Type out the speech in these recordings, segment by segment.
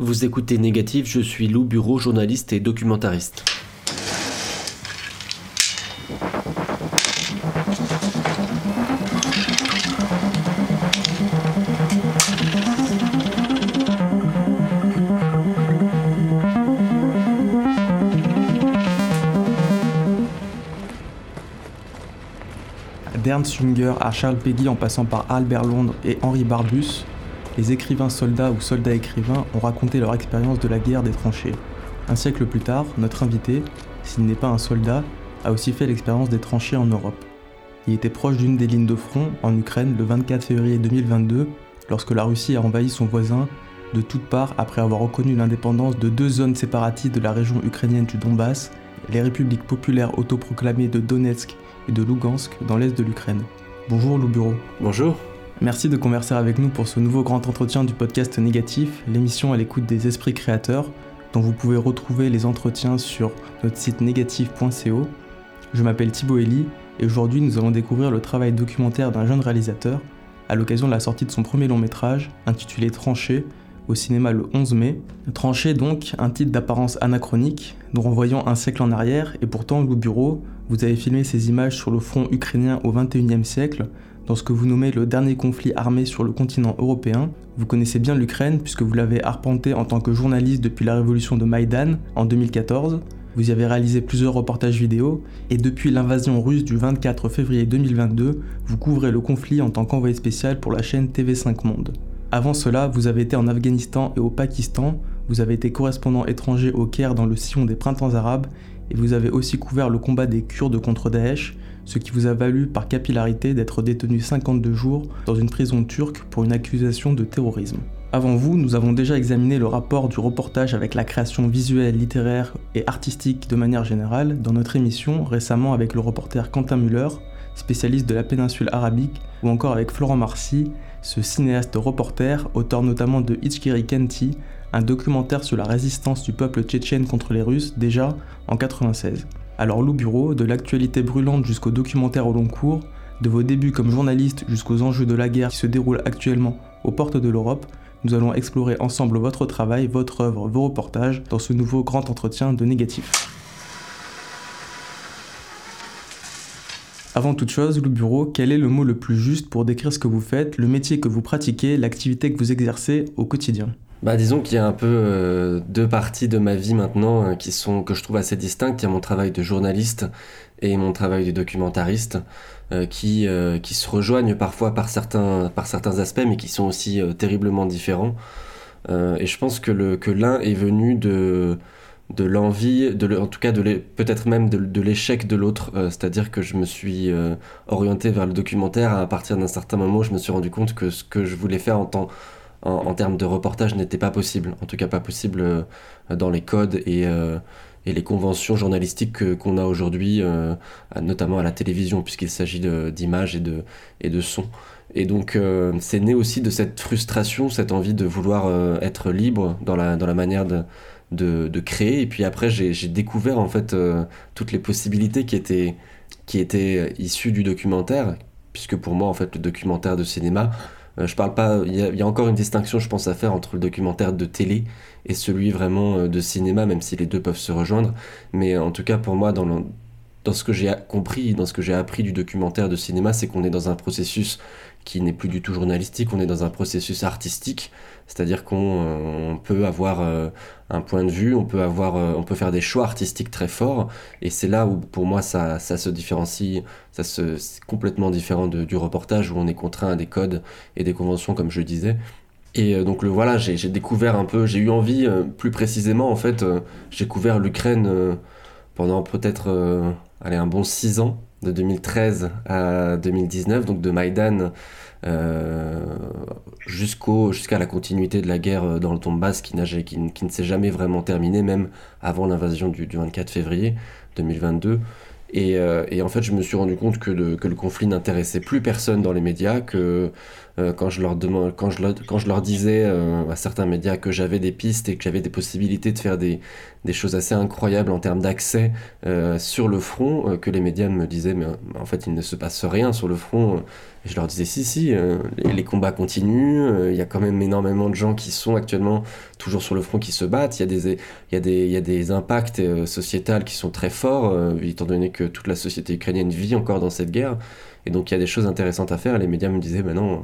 Vous écoutez Négatif, je suis Lou Bureau, journaliste et documentariste. d'Ernst Jünger à Charles Péguy en passant par Albert Londres et Henri Barbus, les écrivains soldats ou soldats écrivains ont raconté leur expérience de la guerre des tranchées. Un siècle plus tard, notre invité, s'il n'est pas un soldat, a aussi fait l'expérience des tranchées en Europe. Il était proche d'une des lignes de front en Ukraine le 24 février 2022, lorsque la Russie a envahi son voisin de toutes parts après avoir reconnu l'indépendance de deux zones séparatistes de la région ukrainienne du Donbass, les républiques populaires autoproclamées de Donetsk et de Lugansk dans l'est de l'Ukraine. Bonjour Lou. Bonjour. Merci de converser avec nous pour ce nouveau grand entretien du podcast Négatif, l'émission à l'écoute des esprits créateurs, dont vous pouvez retrouver les entretiens sur notre site négatif.co. Je m'appelle Thibaut Elie et aujourd'hui nous allons découvrir le travail documentaire d'un jeune réalisateur à l'occasion de la sortie de son premier long métrage intitulé Tranché au cinéma le 11 mai. Tranché donc, un titre d'apparence anachronique, nous renvoyant un siècle en arrière, et pourtant Lou Bureau, vous avez filmé ces images sur le front ukrainien au 21e siècle, dans ce que vous nommez le dernier conflit armé sur le continent européen. Vous connaissez bien l'Ukraine puisque vous l'avez arpenté en tant que journaliste depuis la révolution de Maïdan en 2014. Vous y avez réalisé plusieurs reportages vidéo et depuis l'invasion russe du 24 février 2022, vous couvrez le conflit en tant qu'envoyé spécial pour la chaîne TV5 Monde. Avant cela, vous avez été en Afghanistan et au Pakistan, vous avez été correspondant étranger au Caire dans le sillon des printemps arabes et vous avez aussi couvert le combat des Kurdes contre Daesh, ce qui vous a valu par capillarité d'être détenu 52 jours dans une prison turque pour une accusation de terrorisme. Avant vous, nous avons déjà examiné le rapport du reportage avec la création visuelle, littéraire et artistique de manière générale dans notre émission récemment avec le reporter Quentin Muller, spécialiste de la péninsule arabique, ou encore avec Florent Marcy, ce cinéaste reporter, auteur notamment de Ichkiri Kenti, un documentaire sur la résistance du peuple tchétchène contre les Russes déjà en 96. Alors Lou Bureau, de l'actualité brûlante jusqu'au documentaire au long cours, de vos débuts comme journaliste jusqu'aux enjeux de la guerre qui se déroule actuellement aux portes de l'Europe, nous allons explorer ensemble votre travail, votre œuvre, vos reportages dans ce nouveau grand entretien de négatif. Avant toute chose, Lou Bureau, quel est le mot le plus juste pour décrire ce que vous faites, le métier que vous pratiquez, l'activité que vous exercez au quotidien? Bah, disons qu'il y a un peu euh, deux parties de ma vie maintenant euh, qui sont que je trouve assez distinctes. Il y a mon travail de journaliste et mon travail de documentariste euh, qui, qui se rejoignent parfois par certains, par certains aspects mais qui sont aussi terriblement différents. et je pense que, que l'un est venu de, de l'envie, en tout cas peut-être même de, l'échec de l'autre. c'est-à-dire que je me suis orienté vers le documentaire à partir d'un certain moment où je me suis rendu compte que ce que je voulais faire en tant en, termes de reportage n'était pas possible. En tout cas, pas possible euh, dans les codes et, euh, les conventions journalistiques qu'on a aujourd'hui, euh, notamment à la télévision, puisqu'il s'agit d'images et de, sons. Et donc, c'est né aussi de cette frustration, cette envie de vouloir être libre dans la, manière de, créer. Et puis après, j'ai découvert en fait toutes les possibilités qui étaient, qui étaient issues du documentaire, puisque pour moi, en fait, le documentaire de cinéma, je parle pas. Il y, a encore une distinction, je pense, à faire entre le documentaire de télé et celui vraiment euh, de cinéma, même si les deux peuvent se rejoindre. Mais en tout cas, pour moi, dans, dans ce que j'ai compris, dans ce que j'ai appris du documentaire de cinéma, c'est qu'on est dans un processus qui n'est plus du tout journalistique, on est dans un processus artistique, c'est-à-dire qu'on euh, peut avoir euh, un point de vue, on peut, avoir, euh, on peut faire des choix artistiques très forts, et c'est là où pour moi ça, ça se différencie, ça se, c'est complètement différent du reportage où on est contraint à des codes et des conventions comme je disais. Et donc le voilà, j'ai, découvert un peu, j'ai eu envie, plus précisément en fait, j'ai couvert l'Ukraine pendant peut-être allez, un bon six ans de 2013 à 2019, donc de Maïdan jusqu'au, jusqu'à la continuité de la guerre euh, dans le Donbass qui, qui, qui ne s'est jamais vraiment terminée, même avant l'invasion du, 24 février 2022. Et, euh, et, en fait, je me suis rendu compte que que le conflit n'intéressait plus personne dans les médias, que euh, quand, je leur demande, quand, je leur, disais euh, à certains médias que j'avais des pistes et que j'avais des possibilités de faire des, des choses assez incroyables en termes d'accès sur le front, que les médias me disaient mais en fait il ne se passe rien sur le front, je leur disais si, si, euh, les, combats continuent, euh, il y a quand même énormément de gens qui sont actuellement toujours sur le front qui se battent, il y a des, y a des, y a des impacts euh, sociétals qui sont très forts, étant donné que toute la société ukrainienne vit encore dans cette guerre, et donc il y a des choses intéressantes à faire, les médias me disaient, ben non,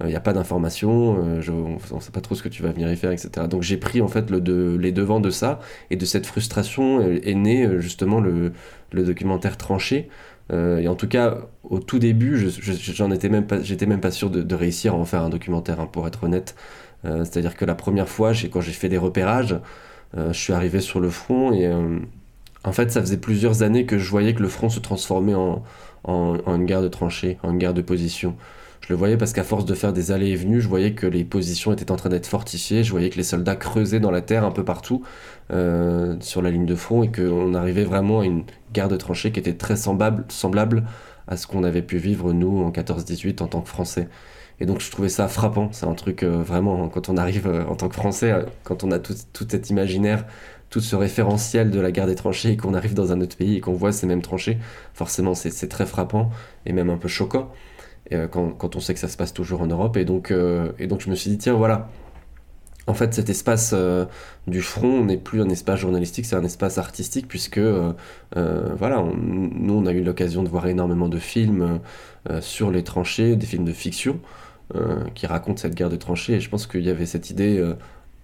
il n'y a pas d'informations, on ne sait pas trop ce que tu vas venir y faire, etc. Donc j'ai pris en fait les devants de ça, et de cette frustration est né justement le, documentaire Tranché, euh, et en tout cas, au tout début, étais même j'étais même pas sûr de, réussir à en faire un documentaire, hein, pour être honnête. Euh, c'est-à-dire que la première fois, quand j'ai fait des repérages, euh, je suis arrivé sur le front et en fait, ça faisait plusieurs années que je voyais que le front se transformait en, en, une guerre de tranchées, en une guerre de position. Je le voyais parce qu'à force de faire des allées et venues, je voyais que les positions étaient en train d'être fortifiées, je voyais que les soldats creusaient dans la terre un peu partout euh, sur la ligne de front et qu'on arrivait vraiment à une guerre de tranchées qui était très semblable, semblable à ce qu'on avait pu vivre nous en 14-18 en tant que Français. Et donc je trouvais ça frappant, c'est un truc euh, vraiment, quand on arrive euh, en tant que Français, quand on a tout, tout cet imaginaire, tout ce référentiel de la guerre des tranchées et qu'on arrive dans un autre pays et qu'on voit ces mêmes tranchées, forcément c'est très frappant et même un peu choquant. Euh, quand, on sait que ça se passe toujours en Europe. Et donc, euh, je me suis dit, tiens, voilà, en fait, cet espace euh, du front n'est plus un espace journalistique, c'est un espace artistique, puisque voilà, nous, on a eu l'occasion de voir énormément de films sur les tranchées, des films de fiction qui racontent cette guerre de tranchées. Et je pense qu'il y avait cette idée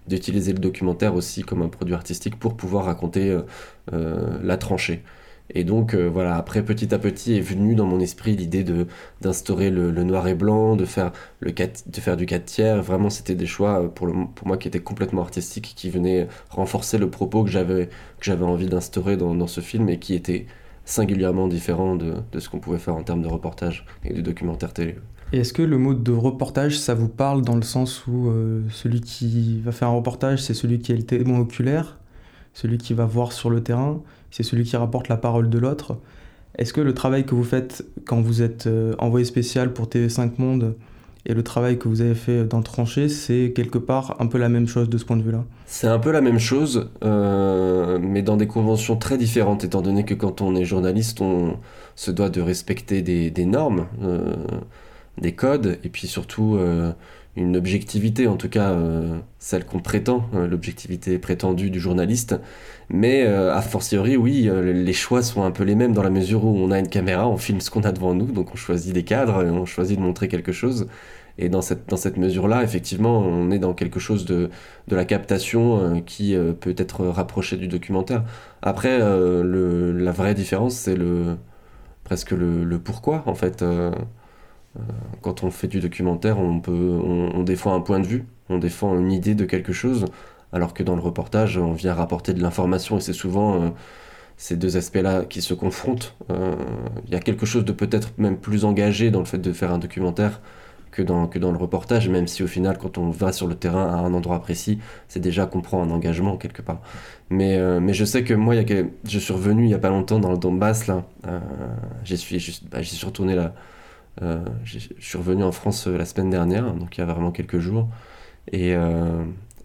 d'utiliser le documentaire aussi comme un produit artistique pour pouvoir raconter la tranchée. Et donc euh, voilà, après petit à petit est venue dans mon esprit l'idée de d'instaurer le, noir et blanc, de faire le de faire du 4 tiers. Vraiment, c'était des choix euh, pour, le, pour moi qui étaient complètement artistiques, qui venaient renforcer le propos que j'avais que j'avais envie d'instaurer dans, dans, ce film et qui était singulièrement différent de, de ce qu'on pouvait faire en termes de reportage et de documentaire télé. Et est-ce que le mot de reportage, ça vous parle dans le sens où euh, celui qui va faire un reportage, c'est celui qui est le témoin oculaire, celui qui va voir sur le terrain c'est celui qui rapporte la parole de l'autre? Est-ce que le travail que vous faites quand vous êtes euh, envoyé spécial pour TV5 Monde et le travail que vous avez fait dans Tranché, c'est quelque part un peu la même chose de ce point de vue-là? C'est un peu la même chose, euh, mais dans des conventions très différentes, étant donné que quand on est journaliste, on se doit de respecter des, normes, des codes, et puis surtout une objectivité, en tout cas celle qu'on prétend, l'objectivité prétendue du journaliste. Mais euh, a fortiori, oui, euh, les choix sont un peu les mêmes dans la mesure où on a une caméra, on filme ce qu'on a devant nous, donc on choisit des cadres, on choisit de montrer quelque chose. Et dans cette, dans cette mesure-là, effectivement, on est dans quelque chose de, de la captation euh, qui peut être rapproché du documentaire. Après, le, la vraie différence, c'est le, presque le, le, pourquoi, en fait. Quand on fait du documentaire, on, peut, on, défend un point de vue, on défend une idée de quelque chose, alors que dans le reportage, on vient rapporter de l'information et c'est souvent euh, ces deux aspects-là qui se confrontent. Euh, il y a quelque chose de peut-être même plus engagé dans le fait de faire un documentaire que dans, que dans le reportage, même si au final, quand on va sur le terrain à un endroit précis, c'est déjà qu'on prend un engagement quelque part. Mais, euh, mais je sais que moi, y a, je suis revenu il n'y a pas longtemps dans le Donbass, là. j'y suis, bah, suis retourné là. Je suis revenu en France la semaine dernière, donc il y a vraiment quelques jours. Et,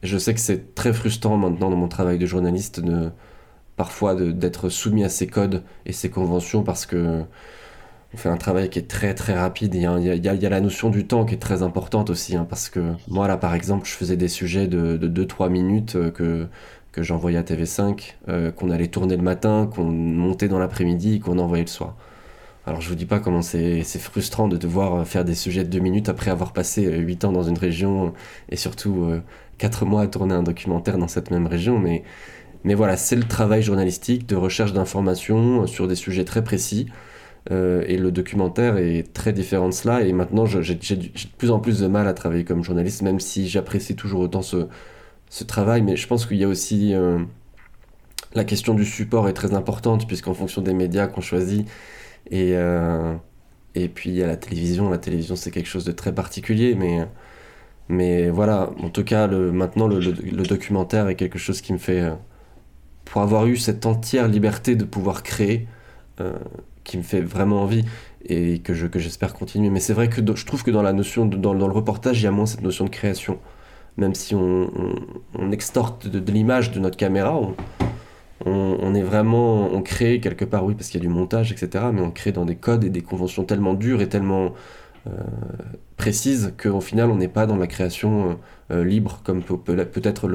je sais que c'est très frustrant maintenant dans mon travail de journaliste de parfois d'être soumis à ces codes et ces conventions parce que on fait un travail qui est très très rapide. Il y a, il y a, la notion du temps qui est très importante aussi hein, parce que moi là par exemple je faisais des sujets de, de 2-3 minutes euh, que, que j'envoyais à TV5, euh, qu'on allait tourner le matin, qu'on montait dans l'après-midi qu'on envoyait le soir. Alors je vous dis pas comment c'est frustrant de devoir faire des sujets de 2 minutes après avoir passé 8 ans dans une région et surtout euh, 4 mois à tourner un documentaire dans cette même région, mais, voilà, c'est le travail journalistique de recherche d'informations sur des sujets très précis. Euh, et le documentaire est très différent de cela. Et maintenant, j'ai de plus en plus de mal à travailler comme journaliste, même si j'apprécie toujours autant ce, travail. Mais je pense qu'il y a aussi euh, la question du support est très importante, puisqu'en fonction des médias qu'on choisit, et, euh, et puis a la télévision. La télévision, c'est quelque chose de très particulier, mais mais voilà, en tout cas, le, maintenant, le, documentaire est quelque chose qui me fait. Euh, pour avoir eu cette entière liberté de pouvoir créer, euh, qui me fait vraiment envie et que, je, que j'espère continuer. Mais c'est vrai que je trouve que dans la notion, dans, dans, le reportage, il y a moins cette notion de création. Même si on, on, extorte de, l'image de notre caméra, on, est vraiment. On crée quelque part, oui, parce qu'il y a du montage, etc. Mais on crée dans des codes et des conventions tellement dures et tellement précise qu'au final, on n'est pas dans la création libre, comme peut-être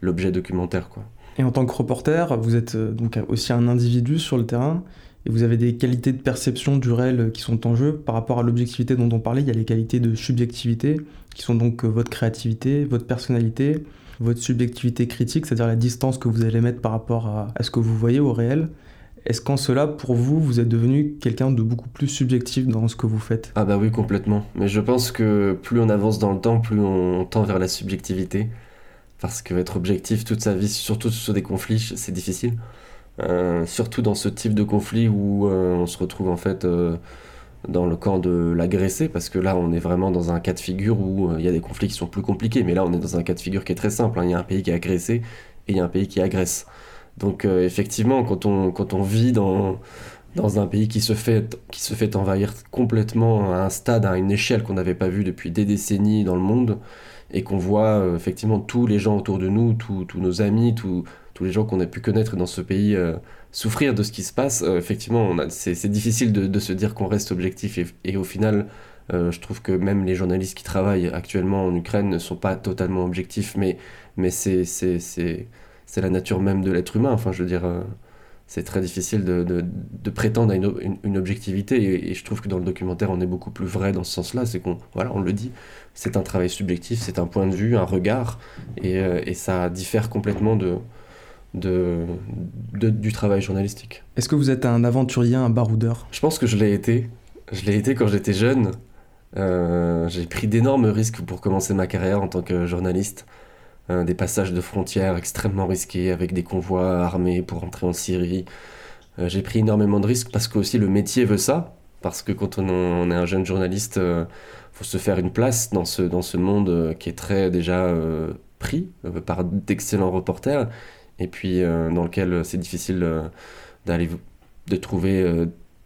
l'objet documentaire. Quoi. Et en tant que reporter, vous êtes donc aussi un individu sur le terrain et vous avez des qualités de perception du réel qui sont en jeu. Par rapport à l'objectivité dont on parlait, il y a les qualités de subjectivité, qui sont donc votre créativité, votre personnalité, votre subjectivité critique, c'est-à-dire la distance que vous allez mettre par rapport à, ce que vous voyez au réel. Est-ce qu'en cela, pour vous, vous êtes devenu quelqu'un de beaucoup plus subjectif dans ce que vous faites? Ah bah oui, complètement. Mais je pense que plus on avance dans le temps, plus on tend vers la subjectivité. Parce que être objectif toute sa vie, surtout sur des conflits, c'est difficile. Euh, surtout dans ce type de conflit où euh, on se retrouve en fait euh, dans le camp de l'agressé, parce que là on est vraiment dans un cas de figure où il y a des conflits qui sont plus compliqués, mais là on est dans un cas de figure qui est très simple. Hein. Il y a un pays qui est agressé et il y a un pays qui agresse. Donc effectivement, quand on, quand on vit dans, dans un pays qui se, fait, qui se fait envahir complètement à un stade, à une échelle qu'on n'avait pas vue depuis des décennies dans le monde, et qu'on voit effectivement tous les gens autour de nous, tous nos amis, tous les gens qu'on a pu connaître dans ce pays euh, souffrir de ce qui se passe, euh, effectivement, c'est difficile de, se dire qu'on reste objectif. Et, au final, euh, je trouve que même les journalistes qui travaillent actuellement en Ukraine ne sont pas totalement objectifs, mais, mais c'est la nature même de l'être humain. Enfin, je veux dire, c'est très difficile de, de, prétendre à une, une, objectivité. Et, je trouve que dans le documentaire, on est beaucoup plus vrai dans ce sens-là. C'est qu'on voilà, on le dit, c'est un travail subjectif, c'est un point de vue, un regard, et ça diffère complètement de de, du travail journalistique. Est-ce que vous êtes un aventurier, un baroudeur? Je pense que je l'ai été. Je l'ai été quand j'étais jeune. Euh, j'ai pris d'énormes risques pour commencer ma carrière en tant que journaliste. Euh, des passages de frontières extrêmement risqués avec des convois armés pour entrer en Syrie. Euh, j'ai pris énormément de risques parce que aussi le métier veut ça. Parce que quand on, est un jeune journaliste, il faut se faire une place dans ce, dans ce monde qui est très déjà pris par d'excellents reporters et puis euh, dans lequel euh, c'est difficile euh, d'aller de trouver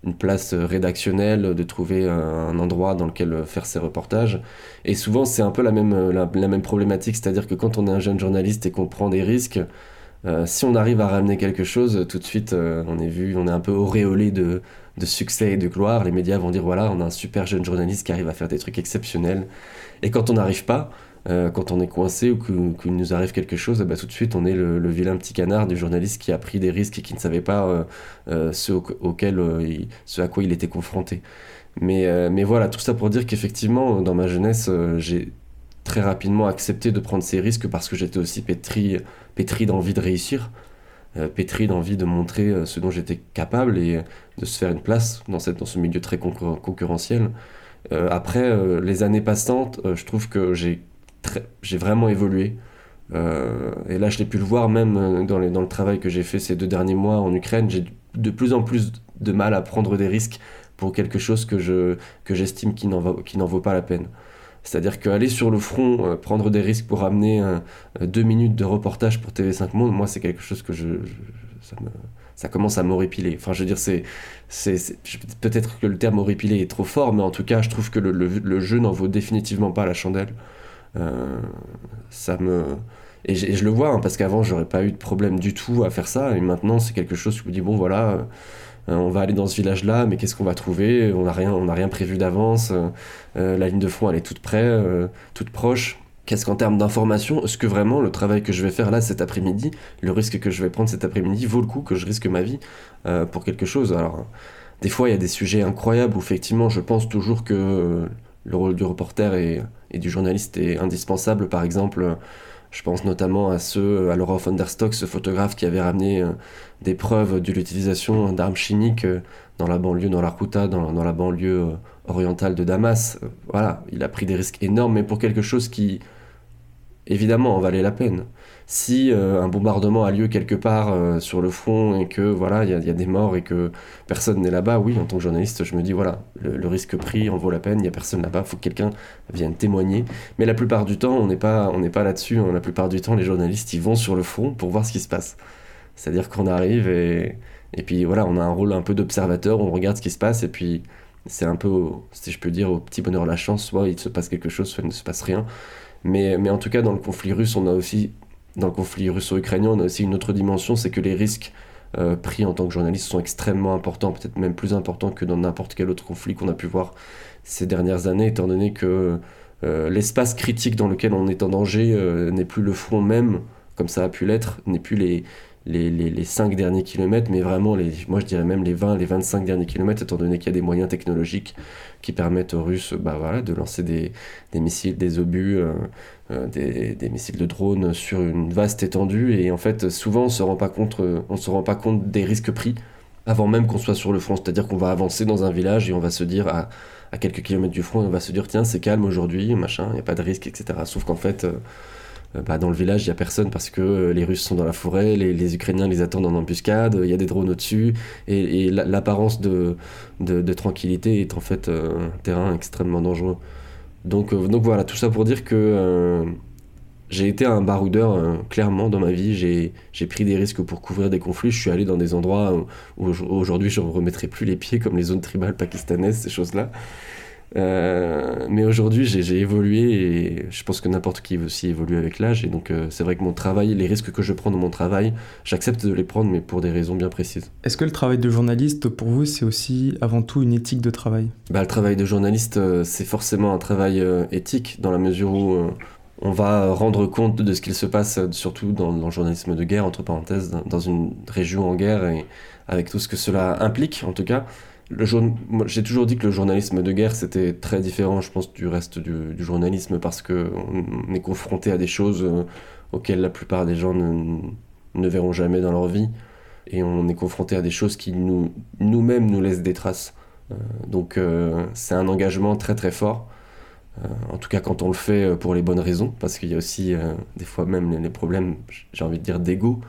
une place rédactionnelle, de trouver un endroit dans lequel faire ses reportages. Et souvent, c'est un peu la même, la, même problématique, c'est-à-dire que quand on est un jeune journaliste et qu'on prend des risques, si on arrive à ramener quelque chose, tout de suite, on est vu, on est un peu auréolé de, de, succès et de gloire. Les médias vont dire voilà, on a un super jeune journaliste qui arrive à faire des trucs exceptionnels. Et quand on n'arrive pas, euh, quand on est coincé ou qu'il nous arrive quelque chose, bah, tout de suite on est le, vilain petit canard du journaliste qui a pris des risques et qui ne savait pas euh, euh, ce, ce à quoi il était confronté. Mais, mais voilà, tout ça pour dire qu'effectivement, dans ma jeunesse, j'ai très rapidement accepté de prendre ces risques parce que j'étais aussi pétri, pétri d'envie de réussir, pétri d'envie de montrer ce dont j'étais capable et de se faire une place dans ce milieu très concurrentiel. après, les années passantes, je trouve que j'ai j'ai vraiment évolué. Euh, et là, je l'ai pu le voir même euh, dans, le travail que j'ai fait ces deux derniers mois en Ukraine. J'ai de plus en plus de mal à prendre des risques pour quelque chose que je que j'estime qui n'en vaut pas la peine. C'est-à-dire qu'aller sur le front, euh, prendre des risques pour amener deux minutes de reportage pour TV5 Monde, moi, c'est quelque chose que je, ça, me, ça commence à m'horripiler. Enfin, je veux dire, c'est, peut-être que le terme horripiler est trop fort, mais en tout cas, je trouve que le jeu n'en vaut définitivement pas la chandelle. Euh, ça me et, je le vois hein, parce qu'avant j'aurais pas eu de problème du tout à faire ça et maintenant c'est quelque chose je me dis bon voilà euh, on va aller dans ce village là mais qu'est-ce qu'on va trouver? On n'a rien on n'a rien prévu d'avance euh, la ligne de front elle est toute près toute proche. Qu'est-ce qu'en termes d'information est-ce que vraiment le travail que je vais faire là cet après-midi le risque que je vais prendre cet après-midi vaut le coup que je risque ma vie pour quelque chose? Alors des fois il y a des sujets incroyables où effectivement je pense toujours que le rôle du reporter et, du journaliste est indispensable. Par exemple, je pense notamment à ceux, à Laurent von der Stock, ce photographe qui avait ramené euh, des preuves de l'utilisation d'armes chimiques euh, dans la banlieue, dans la dans, dans la banlieue euh, orientale de Damas. Voilà, il a pris des risques énormes, mais pour quelque chose qui, évidemment, en valait la peine si euh, un bombardement a lieu quelque part euh, sur le front et que voilà il y, a des morts et que personne n'est là-bas, oui, en tant que journaliste, je me dis voilà, le, risque pris en vaut la peine, il n'y a personne là-bas, faut que quelqu'un vienne témoigner. Mais la plupart du temps, on n'est pas, pas là-dessus. Hein. La plupart du temps, les journalistes, ils vont sur le front pour voir ce qui se passe. C'est-à-dire qu'on arrive et, et puis voilà, on a un rôle un peu d'observateur, on regarde ce qui se passe et puis c'est un peu, si je peux dire, au petit bonheur la chance, soit il se passe quelque chose, soit il ne se passe rien. Mais, mais en tout cas, dans le conflit russe, on a aussi dans le conflit russo-ukrainien, on a aussi une autre dimension, c'est que les risques pris en tant que journaliste sont extrêmement importants, peut-être même plus importants que dans n'importe quel autre conflit qu'on a pu voir ces dernières années, étant donné que l'espace critique dans lequel on est en danger n'est plus le front même, comme ça a pu l'être, n'est plus les, les, les, 5 derniers kilomètres, mais vraiment, les, moi je dirais même les 20, les 25 derniers kilomètres, étant donné qu'il y a des moyens technologiques qui permettent aux Russes bah, voilà, de lancer des, des missiles, des obus, euh, euh, des, des, missiles de drones sur une vaste étendue. Et en fait, souvent, on se rend pas compte, se rend pas compte des risques pris avant même qu'on soit sur le front. C'est-à-dire qu'on va avancer dans un village et on va se dire à, à quelques kilomètres du front, on va se dire tiens, c'est calme aujourd'hui, machin, il n'y a pas de risque, etc. Sauf qu'en fait, euh, bah, dans le village, il n'y a personne parce que euh, les Russes sont dans la forêt, les, Ukrainiens les attendent en embuscade, il y a des drones au-dessus, et, l'apparence de, tranquillité est en fait euh, un terrain extrêmement dangereux. Donc, donc voilà, tout ça pour dire que j'ai été un baroudeur clairement dans ma vie, j'ai pris des risques pour couvrir des conflits, je suis allé dans des endroits où, où aujourd'hui je ne remettrai plus les pieds, comme les zones tribales pakistanaises, ces choses-là. Euh, mais aujourd'hui, j'ai évolué et je pense que n'importe qui aussi évolue avec l'âge. Et donc, euh, c'est vrai que mon travail, les risques que je prends dans mon travail, j'accepte de les prendre, mais pour des raisons bien précises. Est-ce que le travail de journaliste, pour vous, c'est aussi avant tout une éthique de travail? Bah, Le travail de journaliste, euh, c'est forcément un travail éthique, dans la mesure où on va rendre compte de ce qu'il se passe, surtout dans, dans, le journalisme de guerre, entre parenthèses, dans une région en guerre, et avec tout ce que cela implique, en tout cas j'ai toujours dit que le journalisme de guerre c'était très différent, je pense, du reste du, journalisme parce que on est confronté à des choses euh, auxquelles la plupart des gens ne, verront jamais dans leur vie et on est confronté à des choses qui nous nous-mêmes nous laissent des traces. Euh, donc euh, c'est un engagement très très fort. en tout cas quand on le fait pour les bonnes raisons, parce qu'il y a aussi des fois même les problèmes, j'ai envie de dire, d'ego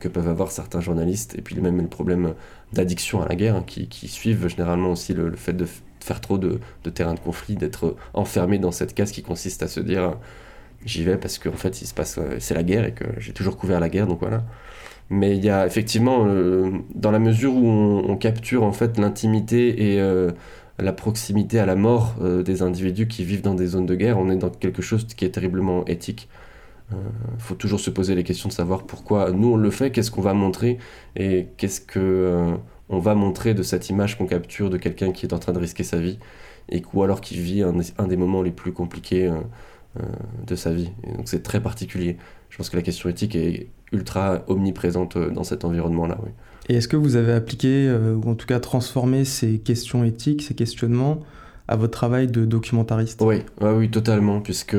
que peuvent avoir certains journalistes, et puis même le problème d'addiction à la guerre, hein, qui, suivent généralement aussi le, fait de faire trop de, de terrain de conflit, d'être enfermé dans cette case qui consiste à se dire j'y vais parce qu'en fait se passe euh, c'est la guerre et que j'ai toujours couvert la guerre donc voilà. Mais il y a effectivement euh, dans la mesure où on, capture en fait l'intimité et la proximité à la mort des individus qui vivent dans des zones de guerre on est dans quelque chose qui est terriblement éthique il euh, faut toujours se poser les questions de savoir pourquoi nous on le fait, qu'est-ce qu'on va montrer et qu'est-ce que euh, on va montrer de cette image qu'on capture de quelqu'un qui est en train de risquer sa vie et ou alors qui vit un, des moments les plus compliqués euh, de sa vie. donc c'est très particulier. Je pense que la question éthique est ultra omniprésente dans cet environnement-là. Oui. Et est-ce que vous avez appliqué, ou en tout cas transformé ces questions éthiques, ces questionnements, à votre travail de documentariste? Oui, oui, totalement, puisque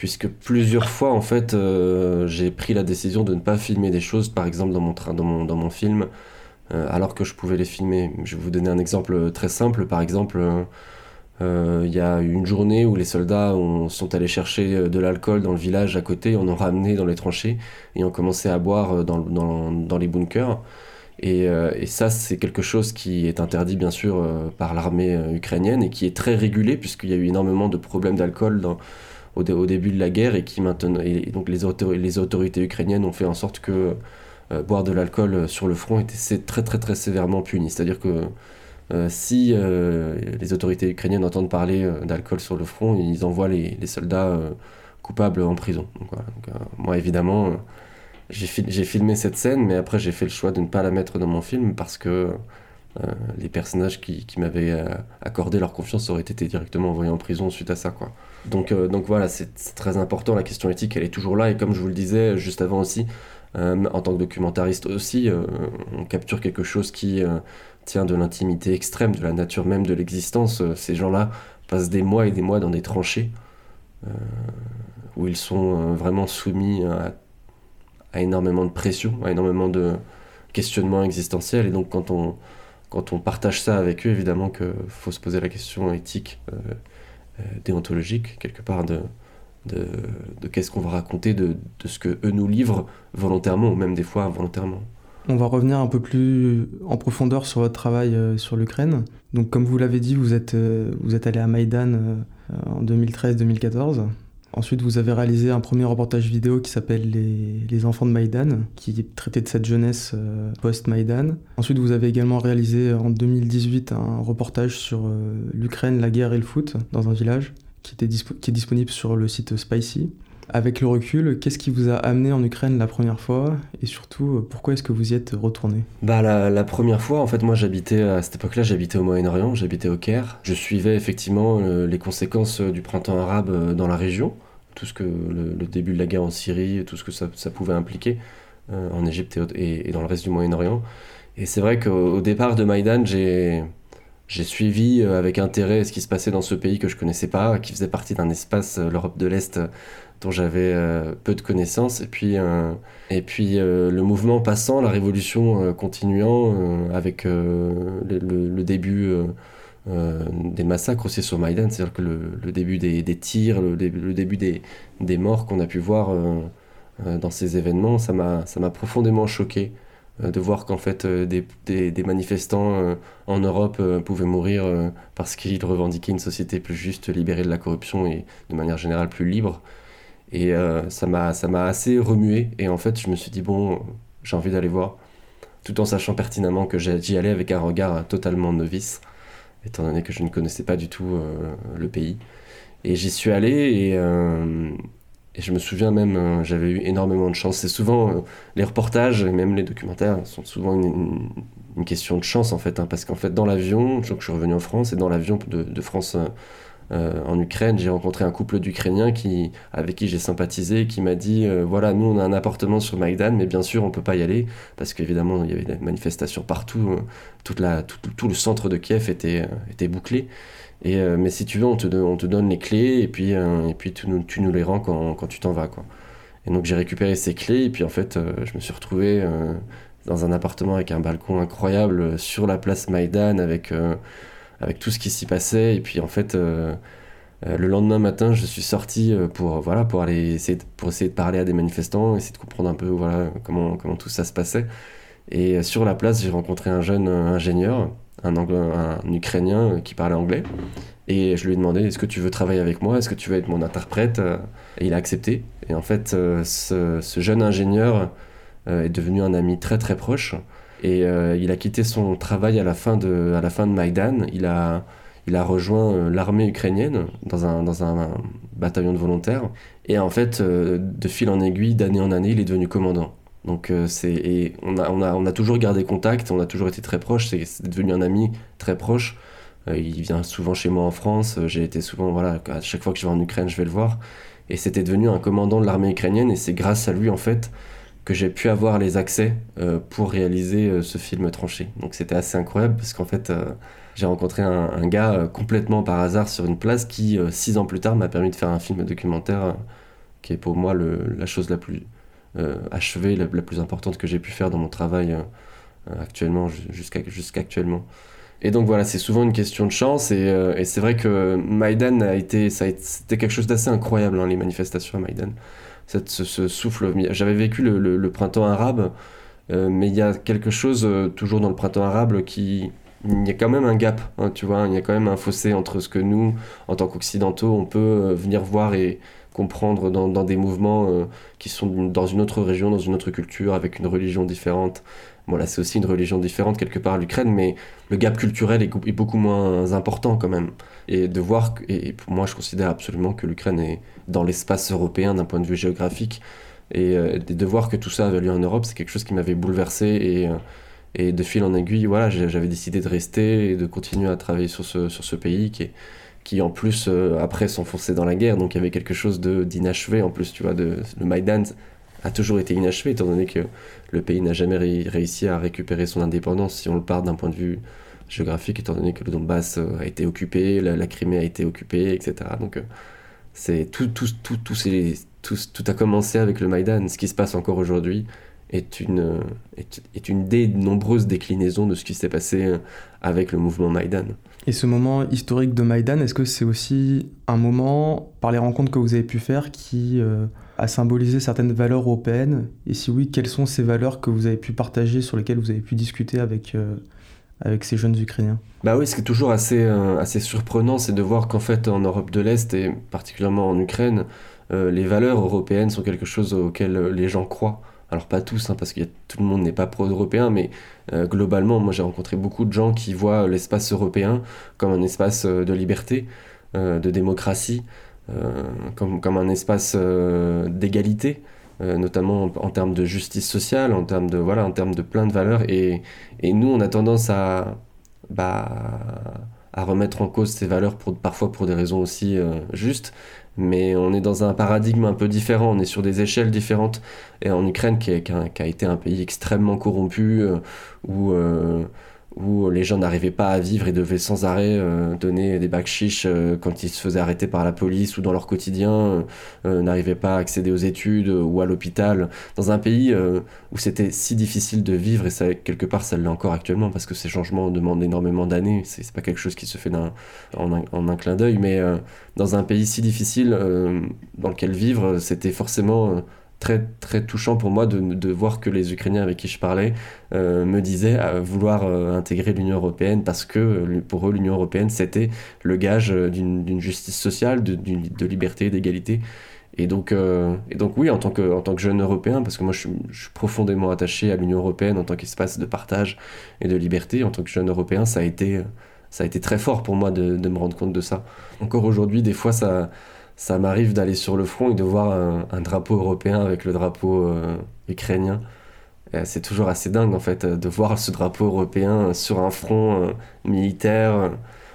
puisque plusieurs fois en fait euh, j'ai pris la décision de ne pas filmer des choses par exemple dans mon, mon, dans mon film euh, alors que je pouvais les filmer. Je vais vous donner un exemple très simple. Par exemple euh, il y a une journée où les soldats ont, sont allés chercher de l'alcool dans le village à côté on en ramené dans les tranchées et ont commencé à boire dans, les bunkers. Et ça c'est quelque chose qui est interdit bien sûr par l'armée ukrainienne et qui est très régulé puisqu'il y a eu énormément de problèmes d'alcool dans au, début de la guerre et qui maintenant et donc les, les autorités ukrainiennes ont fait en sorte que euh, boire de l'alcool sur le front était très très très sévèrement puni. C'est-à-dire que euh, si euh, les autorités ukrainiennes entendent parler d'alcool sur le front, ils envoient les, les soldats coupables en prison. Donc, moi évidemment, j'ai filmé cette scène, mais après j'ai fait le choix de ne pas la mettre dans mon film parce que les personnages qui, qui m'avaient accordé leur confiance auraient été directement envoyés en prison suite à ça. Quoi. Donc, euh, donc voilà, c'est très important, la question éthique, elle est toujours là, et comme je vous le disais juste avant aussi, euh, en tant que documentariste aussi, euh, on capture quelque chose qui tient de l'intimité extrême, de la nature même de l'existence. ces gens-là passent des mois et des mois dans des tranchées, où ils sont vraiment soumis à, énormément de pression, à énormément de questionnements existentiels, et donc quand on, quand on partage ça avec eux, évidemment qu'il faut se poser la question éthique déontologique, quelque part, de, de, de qu'est-ce qu'on va raconter de, de, ce que eux nous livrent volontairement ou même des fois involontairement. On va revenir un peu plus en profondeur sur votre travail euh, sur l'Ukraine. Donc comme vous l'avez dit, vous êtes, euh, vous êtes allé à Maïdan en 2013-2014. Ensuite, vous avez réalisé un premier reportage vidéo qui s'appelle les, enfants de Maïdan, qui traitait de cette jeunesse euh, post-Maïdan. Ensuite, vous avez également réalisé en 2018 un reportage sur euh, l'Ukraine, la guerre et le foot dans un village, qui est disponible sur le site Spicy. Avec le recul, qu'est-ce qui vous a amené en Ukraine la première fois et surtout pourquoi est-ce que vous y êtes retourné? Bah la, première fois, en fait, moi j'habitais à cette époque-là, j'habitais au Moyen-Orient, j'habitais au Caire. Je suivais effectivement euh, les conséquences du printemps arabe euh, dans la région, tout ce que le, début de la guerre en Syrie, tout ce que ça, pouvait impliquer euh, en Égypte et, et, dans le reste du Moyen-Orient. Et c'est vrai qu'au départ de Maïdan, j'ai j'ai suivi avec intérêt ce qui se passait dans ce pays que je connaissais pas, qui faisait partie d'un espace, l'Europe de l'Est, dont j'avais euh, peu de connaissances. Et puis, euh, et puis euh, le mouvement passant, la révolution continuant, avec le, début des massacres aussi sur Maïdan, c'est-à-dire que le, début des, des tirs, le, début des, des morts qu'on a pu voir dans ces événements, ça m'a profondément choqué de voir qu'en fait des, des, des, manifestants en Europe pouvaient mourir parce qu'ils revendiquaient une société plus juste, libérée de la corruption et de manière générale plus libre. Et euh, ça m'a assez remué. Et en fait, je me suis dit, bon, j'ai envie d'aller voir. Tout en sachant pertinemment que j'y allais avec un regard totalement novice, étant donné que je ne connaissais pas du tout euh, le pays. Et j'y suis allé et, euh, je me souviens même, j'avais eu énormément de chance. C'est souvent, les reportages et même les documentaires sont souvent une, question de chance en fait. Hein, parce qu'en fait, dans l'avion, je suis revenu en France et dans l'avion de France euh, en Ukraine, j'ai rencontré un couple d'Ukrainiens avec qui j'ai sympathisé, qui m'a dit euh, voilà, nous on a un appartement sur Maïdan, mais bien sûr on peut pas y aller parce qu'évidemment il y avait des manifestations partout, euh, toute la, tout, le centre de Kiev était, était bouclé. Et, mais si tu veux, on te, on te donne les clés et puis, et puis tu, nous, tu nous les rends quand, quand tu t'en vas. Quoi. Et donc j'ai récupéré ces clés et puis en fait je me suis retrouvé dans un appartement avec un balcon incroyable sur la place Maïdan avec avec tout ce qui s'y passait. Et puis en fait, euh, euh, le lendemain matin, je suis sorti euh, pour, voilà, pour, aller essayer de, pour essayer de parler à des manifestants, essayer de comprendre un peu voilà, comment, comment tout ça se passait. Et sur la place, j'ai rencontré un jeune ingénieur, un, un Ukrainien qui parlait anglais. Et je lui ai demandé est-ce que tu veux travailler avec moi? Est-ce que tu veux être mon interprète? Et il a accepté. Et en fait, ce jeune ingénieur est devenu un ami très très proche. Et euh, il a quitté son travail à la fin de, à la fin de Maïdan. Il a, il a rejoint euh, l'armée ukrainienne dans un, dans un, bataillon de volontaires. Et en fait, euh, de fil en aiguille, d'année en année, il est devenu commandant. Donc c'est et on a, on, a, on a toujours gardé contact, on a toujours été très proches, c'est devenu un ami très proche. il vient souvent chez moi en France, j'ai été souvent, voilà, à chaque fois que je vais en Ukraine, je vais le voir. Et c'était devenu un commandant de l'armée ukrainienne et c'est grâce à lui, en fait, que j'ai pu avoir les accès euh, pour réaliser euh, ce film tranché. Donc c'était assez incroyable parce qu'en fait euh, j'ai rencontré un, gars complètement par hasard sur une place qui six ans plus tard m'a permis de faire un film documentaire qui est pour moi la chose la plus achevée, la, plus importante que j'ai pu faire dans mon travail actuellement jusqu'à jusqu'actuellement. Et donc voilà, c'est souvent une question de chance et, c'est vrai que Maïdan a été, été quelque chose d'assez incroyable hein, les manifestations à Maïdan ce, souffle. J'avais vécu le, printemps arabe, euh, mais il y a quelque chose euh, toujours dans le printemps arabe qui. Il y a quand même un gap, hein, tu vois, il y a quand même un fossé entre ce que nous, en tant qu'occidentaux, on peut euh, venir voir et comprendre dans, des mouvements qui sont dans une autre région, dans une autre culture, avec une religion différente. Voilà, c'est aussi une religion différente quelque part l'Ukraine, mais le gap culturel est, beaucoup moins important quand même. Et de voir, et pour moi je considère absolument que l'Ukraine est dans l'espace européen d'un point de vue géographique, et euh, de voir que tout ça avait lieu en Europe, c'est quelque chose qui m'avait bouleversé, et, euh, de fil en aiguille, voilà, j'avais décidé de rester et de continuer à travailler sur ce, sur ce pays qui qui en plus euh, après s'enfonçait dans la guerre. Donc il y avait quelque chose d'inachevé. En plus tu vois le Maïdan a toujours été inachevé, étant donné que le pays n'a jamais réussi à récupérer son indépendance, si on le part d'un point de vue géographique, étant donné que le Donbass euh, a été occupé, la, Crimée a été occupée, etc. Donc euh, c'est tout, tout, tout, tout, tout, a commencé avec le Maïdan. Ce qui se passe encore aujourd'hui est une, est, est, une des nombreuses déclinaisons de ce qui s'est passé euh, avec le mouvement Maïdan. Et ce moment historique de Maïdan, est-ce que c'est aussi un moment, par les rencontres que vous avez pu faire, qui à symboliser certaines valeurs européennes Et si oui, quelles sont ces valeurs que vous avez pu partager, sur lesquelles vous avez pu discuter avec, euh, avec ces jeunes Ukrainiens? Bah oui, ce qui est toujours assez, euh, assez surprenant, c'est de voir qu'en fait, en Europe de l'Est, et particulièrement en Ukraine, euh, les valeurs européennes sont quelque chose auquel les gens croient. Alors pas tous, hein, parce que tout le monde n'est pas pro-européen, mais globalement, moi j'ai rencontré beaucoup de gens qui voient l'espace européen comme un espace de liberté, de démocratie, comme, comme un espace d'égalité. notamment en, termes de justice sociale, en termes de, voilà, en termes de plein de valeurs. Et, et nous, on a tendance à, bah, à remettre en cause ces valeurs, pour, parfois pour des raisons aussi justes mais on est dans un paradigme un peu différent, on est sur des échelles différentes. Et en Ukraine, qui, a, été un pays extrêmement corrompu, euh, où euh, où les gens n'arrivaient pas à vivre et devaient sans arrêt euh, donner des bacs chiches euh, quand ils se faisaient arrêter par la police ou dans leur quotidien, euh, n'arrivaient pas à accéder aux études ou à l'hôpital, dans un pays où c'était si difficile de vivre, et ça, quelque part ça l'est encore actuellement, parce que ces changements demandent énormément d'années, c'est pas quelque chose qui se fait en un clin d'œil, mais dans un pays si difficile dans lequel vivre, c'était forcément très, très touchant pour moi de, de, voir que les Ukrainiens avec qui je parlais euh, me disaient vouloir euh, intégrer l'Union européenne parce que euh, pour eux l'Union européenne c'était le gage d'une justice sociale, de, de liberté, d'égalité. Et donc, et donc oui, en tant, que, en tant que jeune européen, parce que moi je suis, je suis profondément attaché à l'Union européenne en tant qu'espace de partage et de liberté, en tant que jeune européen, ça a été, ça a été très fort pour moi de, de me rendre compte de ça. Encore aujourd'hui, des fois, ça, ça m'arrive d'aller sur le front et de voir un, drapeau européen avec le drapeau euh, ukrainien. C'est toujours assez dingue en fait de voir ce drapeau européen sur un front euh, militaire.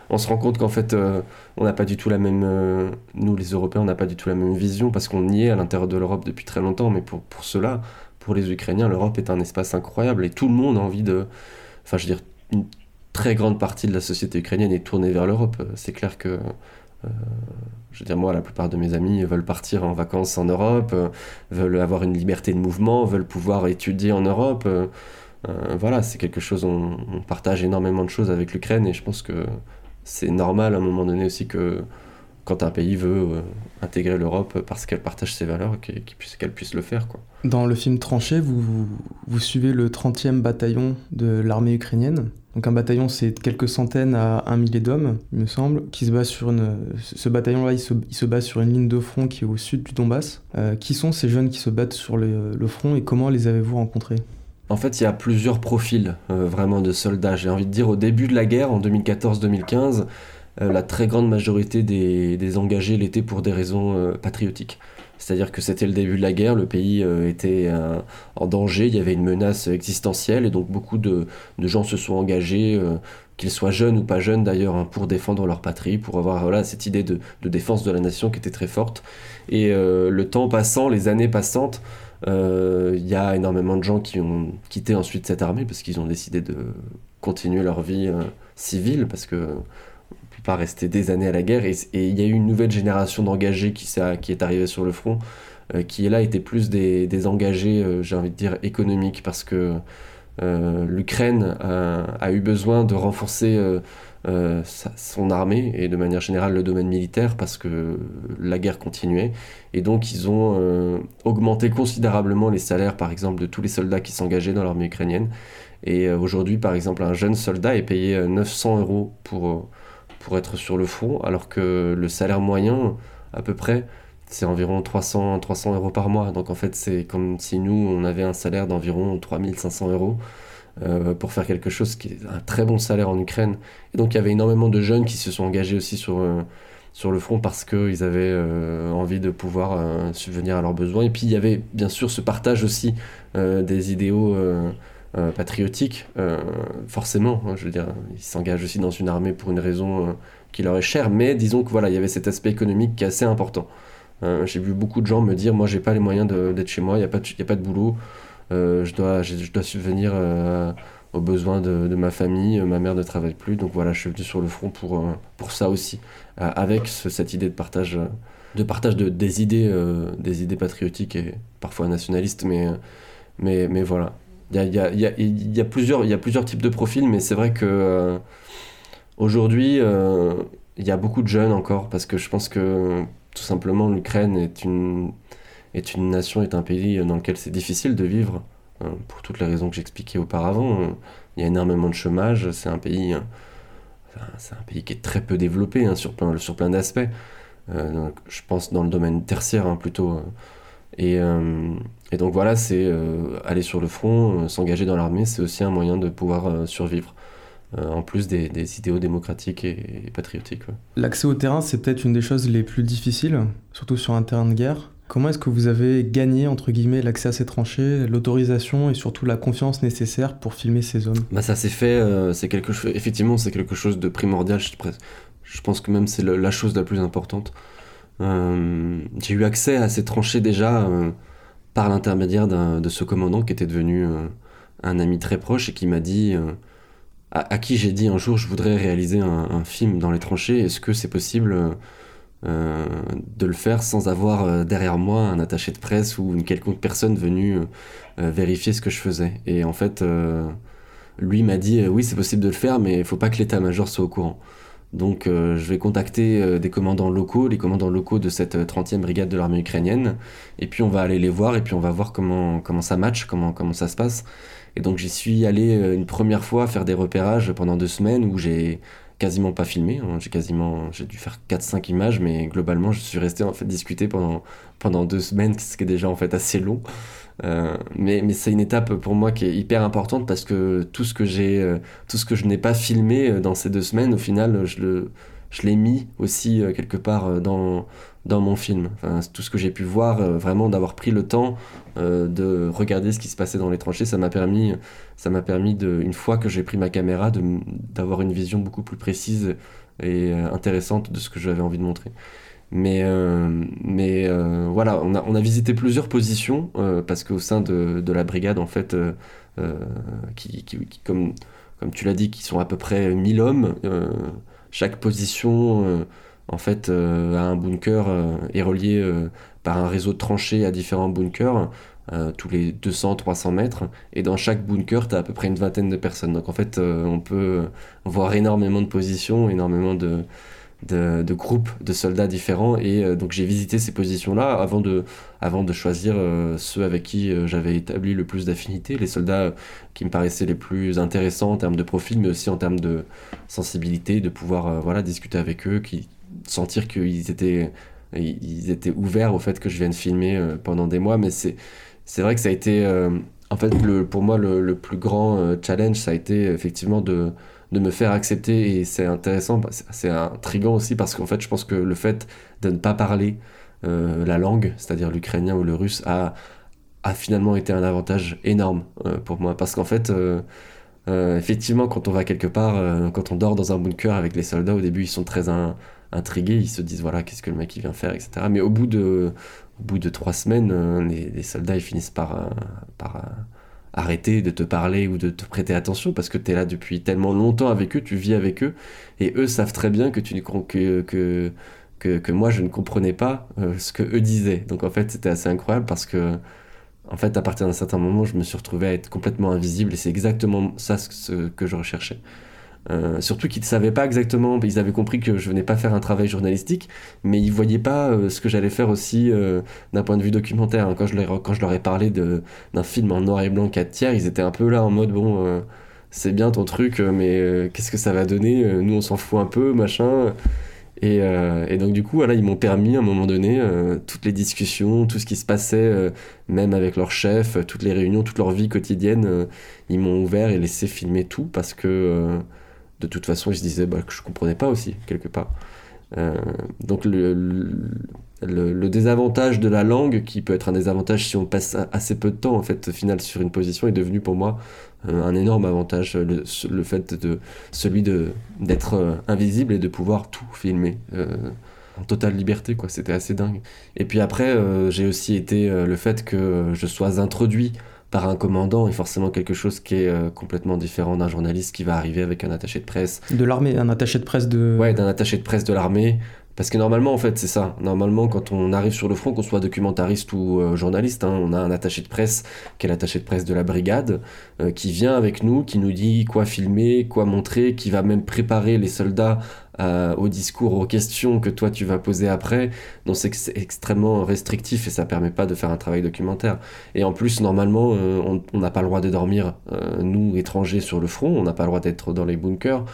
On se rend compte qu'en fait euh, on n'a pas du tout la même, nous les Européens, on n'a pas du tout la même vision parce qu'on y est à l'intérieur de l'Europe depuis très longtemps. Mais pour, pour cela, pour les Ukrainiens, l'Europe est un espace incroyable et tout le monde a envie de, enfin je veux dire, une très grande partie de la société ukrainienne est tournée vers l'Europe. C'est clair que je veux dire, moi, la plupart de mes amis veulent partir en vacances en Europe, euh, veulent avoir une liberté de mouvement, veulent pouvoir étudier en Europe. Euh, euh, voilà, c'est quelque chose, on, on, partage énormément de choses avec l'Ukraine et je pense que c'est normal à un moment donné aussi que quand un pays veut intégrer l'Europe parce qu'elle partage ses valeurs, qu'elle puisse, puisse le faire. Quoi. Dans le film Tranché, vous, vous suivez le 30e bataillon de l'armée ukrainienne. Donc un bataillon, c'est quelques centaines à un millier d'hommes, il me semble, qui se base sur une... Ce bataillon-là, il se, il se, base sur une ligne de front qui est au sud du Donbass. Euh, qui sont ces jeunes qui se battent sur le, le front et comment les avez-vous rencontrés? En fait, il y a plusieurs profils euh, vraiment de soldats. J'ai envie de dire, au début de la guerre, en 2014-2015, euh, la très grande majorité des, des engagés l'étaient pour des raisons patriotiques. C'est-à-dire que c'était le début de la guerre, le pays euh, était euh, en danger, il y avait une menace existentielle et donc beaucoup de, gens se sont engagés, euh, qu'ils soient jeunes ou pas jeunes d'ailleurs, hein, pour défendre leur patrie, pour avoir voilà, cette idée de, défense de la nation qui était très forte. Et le temps passant, les années passantes, il y a énormément de gens qui ont quitté ensuite cette armée parce qu'ils ont décidé de continuer leur vie civile parce que pas rester des années à la guerre. Et, il y a eu une nouvelle génération d'engagés qui, est arrivée sur le front, euh, qui là étaient plus des, des engagés, euh, j'ai envie de dire, économiques, parce que euh, l'Ukraine a, eu besoin de renforcer son armée et de manière générale le domaine militaire parce que la guerre continuait. Et donc ils ont augmenté considérablement les salaires, par exemple, de tous les soldats qui s'engageaient dans l'armée ukrainienne. Et aujourd'hui, par exemple, un jeune soldat est payé 900 euros pour pour être sur le front, alors que le salaire moyen, à peu près, c'est environ 300, 300 euros par mois. Donc en fait, c'est comme si nous, on avait un salaire d'environ 3500 euros euh, pour faire quelque chose qui est un très bon salaire en Ukraine. Et donc il y avait énormément de jeunes qui se sont engagés aussi sur, euh, sur le front parce qu'ils avaient euh, envie de pouvoir subvenir à leurs besoins. Et puis il y avait bien sûr ce partage aussi des idéaux euh, patriotique, euh, forcément. Hein, je veux dire, ils s'engagent aussi dans une armée pour une raison euh, qui leur est chère, mais disons que voilà, il y avait cet aspect économique qui est assez important. j'ai vu beaucoup de gens me dire, moi, j'ai pas les moyens d'être chez moi, il n'y a, pas de, a pas de boulot, je, dois, je dois subvenir aux besoins de, ma famille, ma mère ne travaille plus, donc voilà, je suis venu sur le front pour, pour ça aussi, avec cette idée de partage, de partage de, des, idées, des idées patriotiques et parfois nationalistes, mais, mais, mais voilà. Il y a, plusieurs, types de profils, mais c'est vrai que euh, aujourd'hui, euh, il y a beaucoup de jeunes encore, parce que je pense que tout simplement l'Ukraine est une, nation, est un pays dans lequel c'est difficile de vivre, euh, pour toutes les raisons que j'expliquais auparavant. Il y a énormément de chômage, c'est un pays, c'est un pays qui est très peu développé hein, sur plein, d'aspects. je pense dans le domaine tertiaire hein, plutôt. Et donc voilà, c'est euh, aller sur le front, euh, s'engager dans l'armée, c'est aussi un moyen de pouvoir euh, survivre. en plus des, idéaux démocratiques et, patriotiques. L'accès au terrain, c'est peut-être une des choses les plus difficiles, surtout sur un terrain de guerre. Comment est-ce que vous avez gagné, entre guillemets, l'accès à ces tranchées, l'autorisation et surtout la confiance nécessaire pour filmer ces zones bah, Ça s'est fait, c'est quelque chose, effectivement, c'est quelque chose de primordial. Je, je pense que même c'est la chose la plus importante. j'ai eu accès à ces tranchées déjà par l'intermédiaire de ce commandant qui était devenu euh, un ami très proche et qui m'a dit, euh, à, qui j'ai dit un jour, je voudrais réaliser un, film dans les tranchées, est-ce que c'est possible euh, de le faire sans avoir derrière moi un attaché de presse ou une quelconque personne venue vérifier ce que je faisais? Et en fait, lui m'a dit, oui, c'est possible de le faire, mais il faut pas que l'état-major soit au courant. Donc euh, je vais contacter euh, des commandants locaux, les commandants locaux de cette 30e euh, brigade de l'armée ukrainienne, et puis on va aller les voir, et puis on va voir comment, comment ça match, comment, comment ça se passe. Et donc j'y suis allé une première fois faire des repérages pendant deux semaines où j'ai quasiment pas filmé, hein. j'ai quasiment, j'ai dû faire 4-5 images, mais globalement je suis resté en fait discuter pendant, pendant deux semaines, ce qui est déjà en fait assez long. Euh, mais, c'est une étape pour moi qui est hyper importante parce que tout ce que j'ai, euh, tout ce que je n'ai pas filmé euh, dans ces deux semaines, au final, je l'ai mis aussi quelque part dans, mon film. Tout ce que j'ai pu voir, vraiment d'avoir pris le temps de regarder ce qui se passait dans les tranchées, ça m'a permis, ça m'a permis une fois que j'ai pris ma caméra, d'avoir une vision beaucoup plus précise et intéressante de ce que j'avais envie de montrer. Mais, euh, mais euh, voilà, on a, on a, visité plusieurs positions euh, parce qu'au sein de, de, la brigade, en fait, qui, qui, comme, comme tu l'as dit, qui sont à peu près 1000 hommes, chaque position, en fait, a un bunker est relié par un réseau de tranchées à différents bunkers. tous les 200-300 mètres. Et dans chaque bunker, tu as à peu près une vingtaine de personnes. Donc en fait, on peut voir énormément de positions, énormément de, de, groupes de soldats différents. Et euh, donc j'ai visité ces positions-là avant de, avant de choisir euh, ceux avec qui euh, j'avais établi le plus d'affinité, les soldats qui me paraissaient les plus intéressants en termes de profil mais aussi en termes de sensibilité, de pouvoir voilà, discuter avec eux, qui, sentir qu'ils étaient, ils étaient ouverts au fait que je vienne filmer pendant des mois. Mais c'est, c'est vrai que ça a été en fait le, pour moi le, le plus grand challenge ça a été effectivement de de me faire accepter et c'est intéressant, bah, c'est intriguant aussi parce qu'en fait je pense que le fait de ne pas parler euh, la langue, c'est-à-dire l'ukrainien ou le russe, a, a finalement été un avantage énorme euh, pour moi parce qu'en fait euh, effectivement quand on va quelque part, quand on dort dans un bunker avec les soldats au début ils sont très intrigués, ils se disent voilà qu'est-ce que le mec il vient faire etc. Mais au bout de, trois semaines les, soldats ils finissent par arrêter de te parler ou de te prêter attention parce que tu es là depuis tellement longtemps avec eux, tu vis avec eux, et eux savent très bien que, tu, que, que, que, que moi je ne comprenais pas euh, ce que eux disaient. Donc en fait c'était assez incroyable parce que en fait à partir d'un certain moment je me suis retrouvé à être complètement invisible et c'est exactement ça ce que je recherchais. Euh, surtout qu'ils ne savaient pas exactement, ils avaient compris que je venais pas faire un travail journalistique, mais ils voyaient pas euh, ce que j'allais faire aussi euh, d'un point de vue documentaire. Quand, je leur, quand je leur ai parlé d'un film en noir et blanc 4 tiers, ils étaient un peu là en mode bon, c'est bien ton truc, mais qu'est-ce que ça va donner Nous on s'en fout un peu, machin. Et, et, donc du coup, voilà, ils m'ont permis à un moment donné, toutes les discussions, tout ce qui se passait, même avec leur chef, toutes les réunions, toute leur vie quotidienne, ils m'ont ouvert et laissé filmer tout parce que de toute façon, ils se disaient bah, que je comprenais pas aussi, quelque part. Euh, donc le, désavantage de la langue, qui peut être un désavantage si on passe assez peu de temps, en fait, au final, sur une position, est devenu pour moi euh, un énorme avantage, le, fait de celui de d'être euh, invisible et de pouvoir tout filmer. en totale liberté, quoi. C'était assez dingue. Et puis après, j'ai aussi été le fait que je sois introduit par un commandant est forcément quelque chose qui est euh, complètement différent d'un journaliste qui va arriver avec un attaché de presse. De l'armée, un attaché de presse de... Ouais, d'un attaché de presse de l'armée. Parce que normalement, en fait, c'est ça. Normalement, quand on arrive sur le front, qu'on soit documentariste ou euh, journaliste, hein, on a un attaché de presse qui est l'attaché de presse de la brigade, euh, qui vient avec nous, qui nous dit quoi filmer, quoi montrer, qui va même préparer les soldats euh, au discours, aux questions que toi tu vas poser après. Donc c'est extrêmement restrictif et ça permet pas de faire un travail documentaire. Et en plus, normalement, on n'a pas le droit de dormir, nous, étrangers, sur le front, on n'a pas le droit d'être dans les bunkers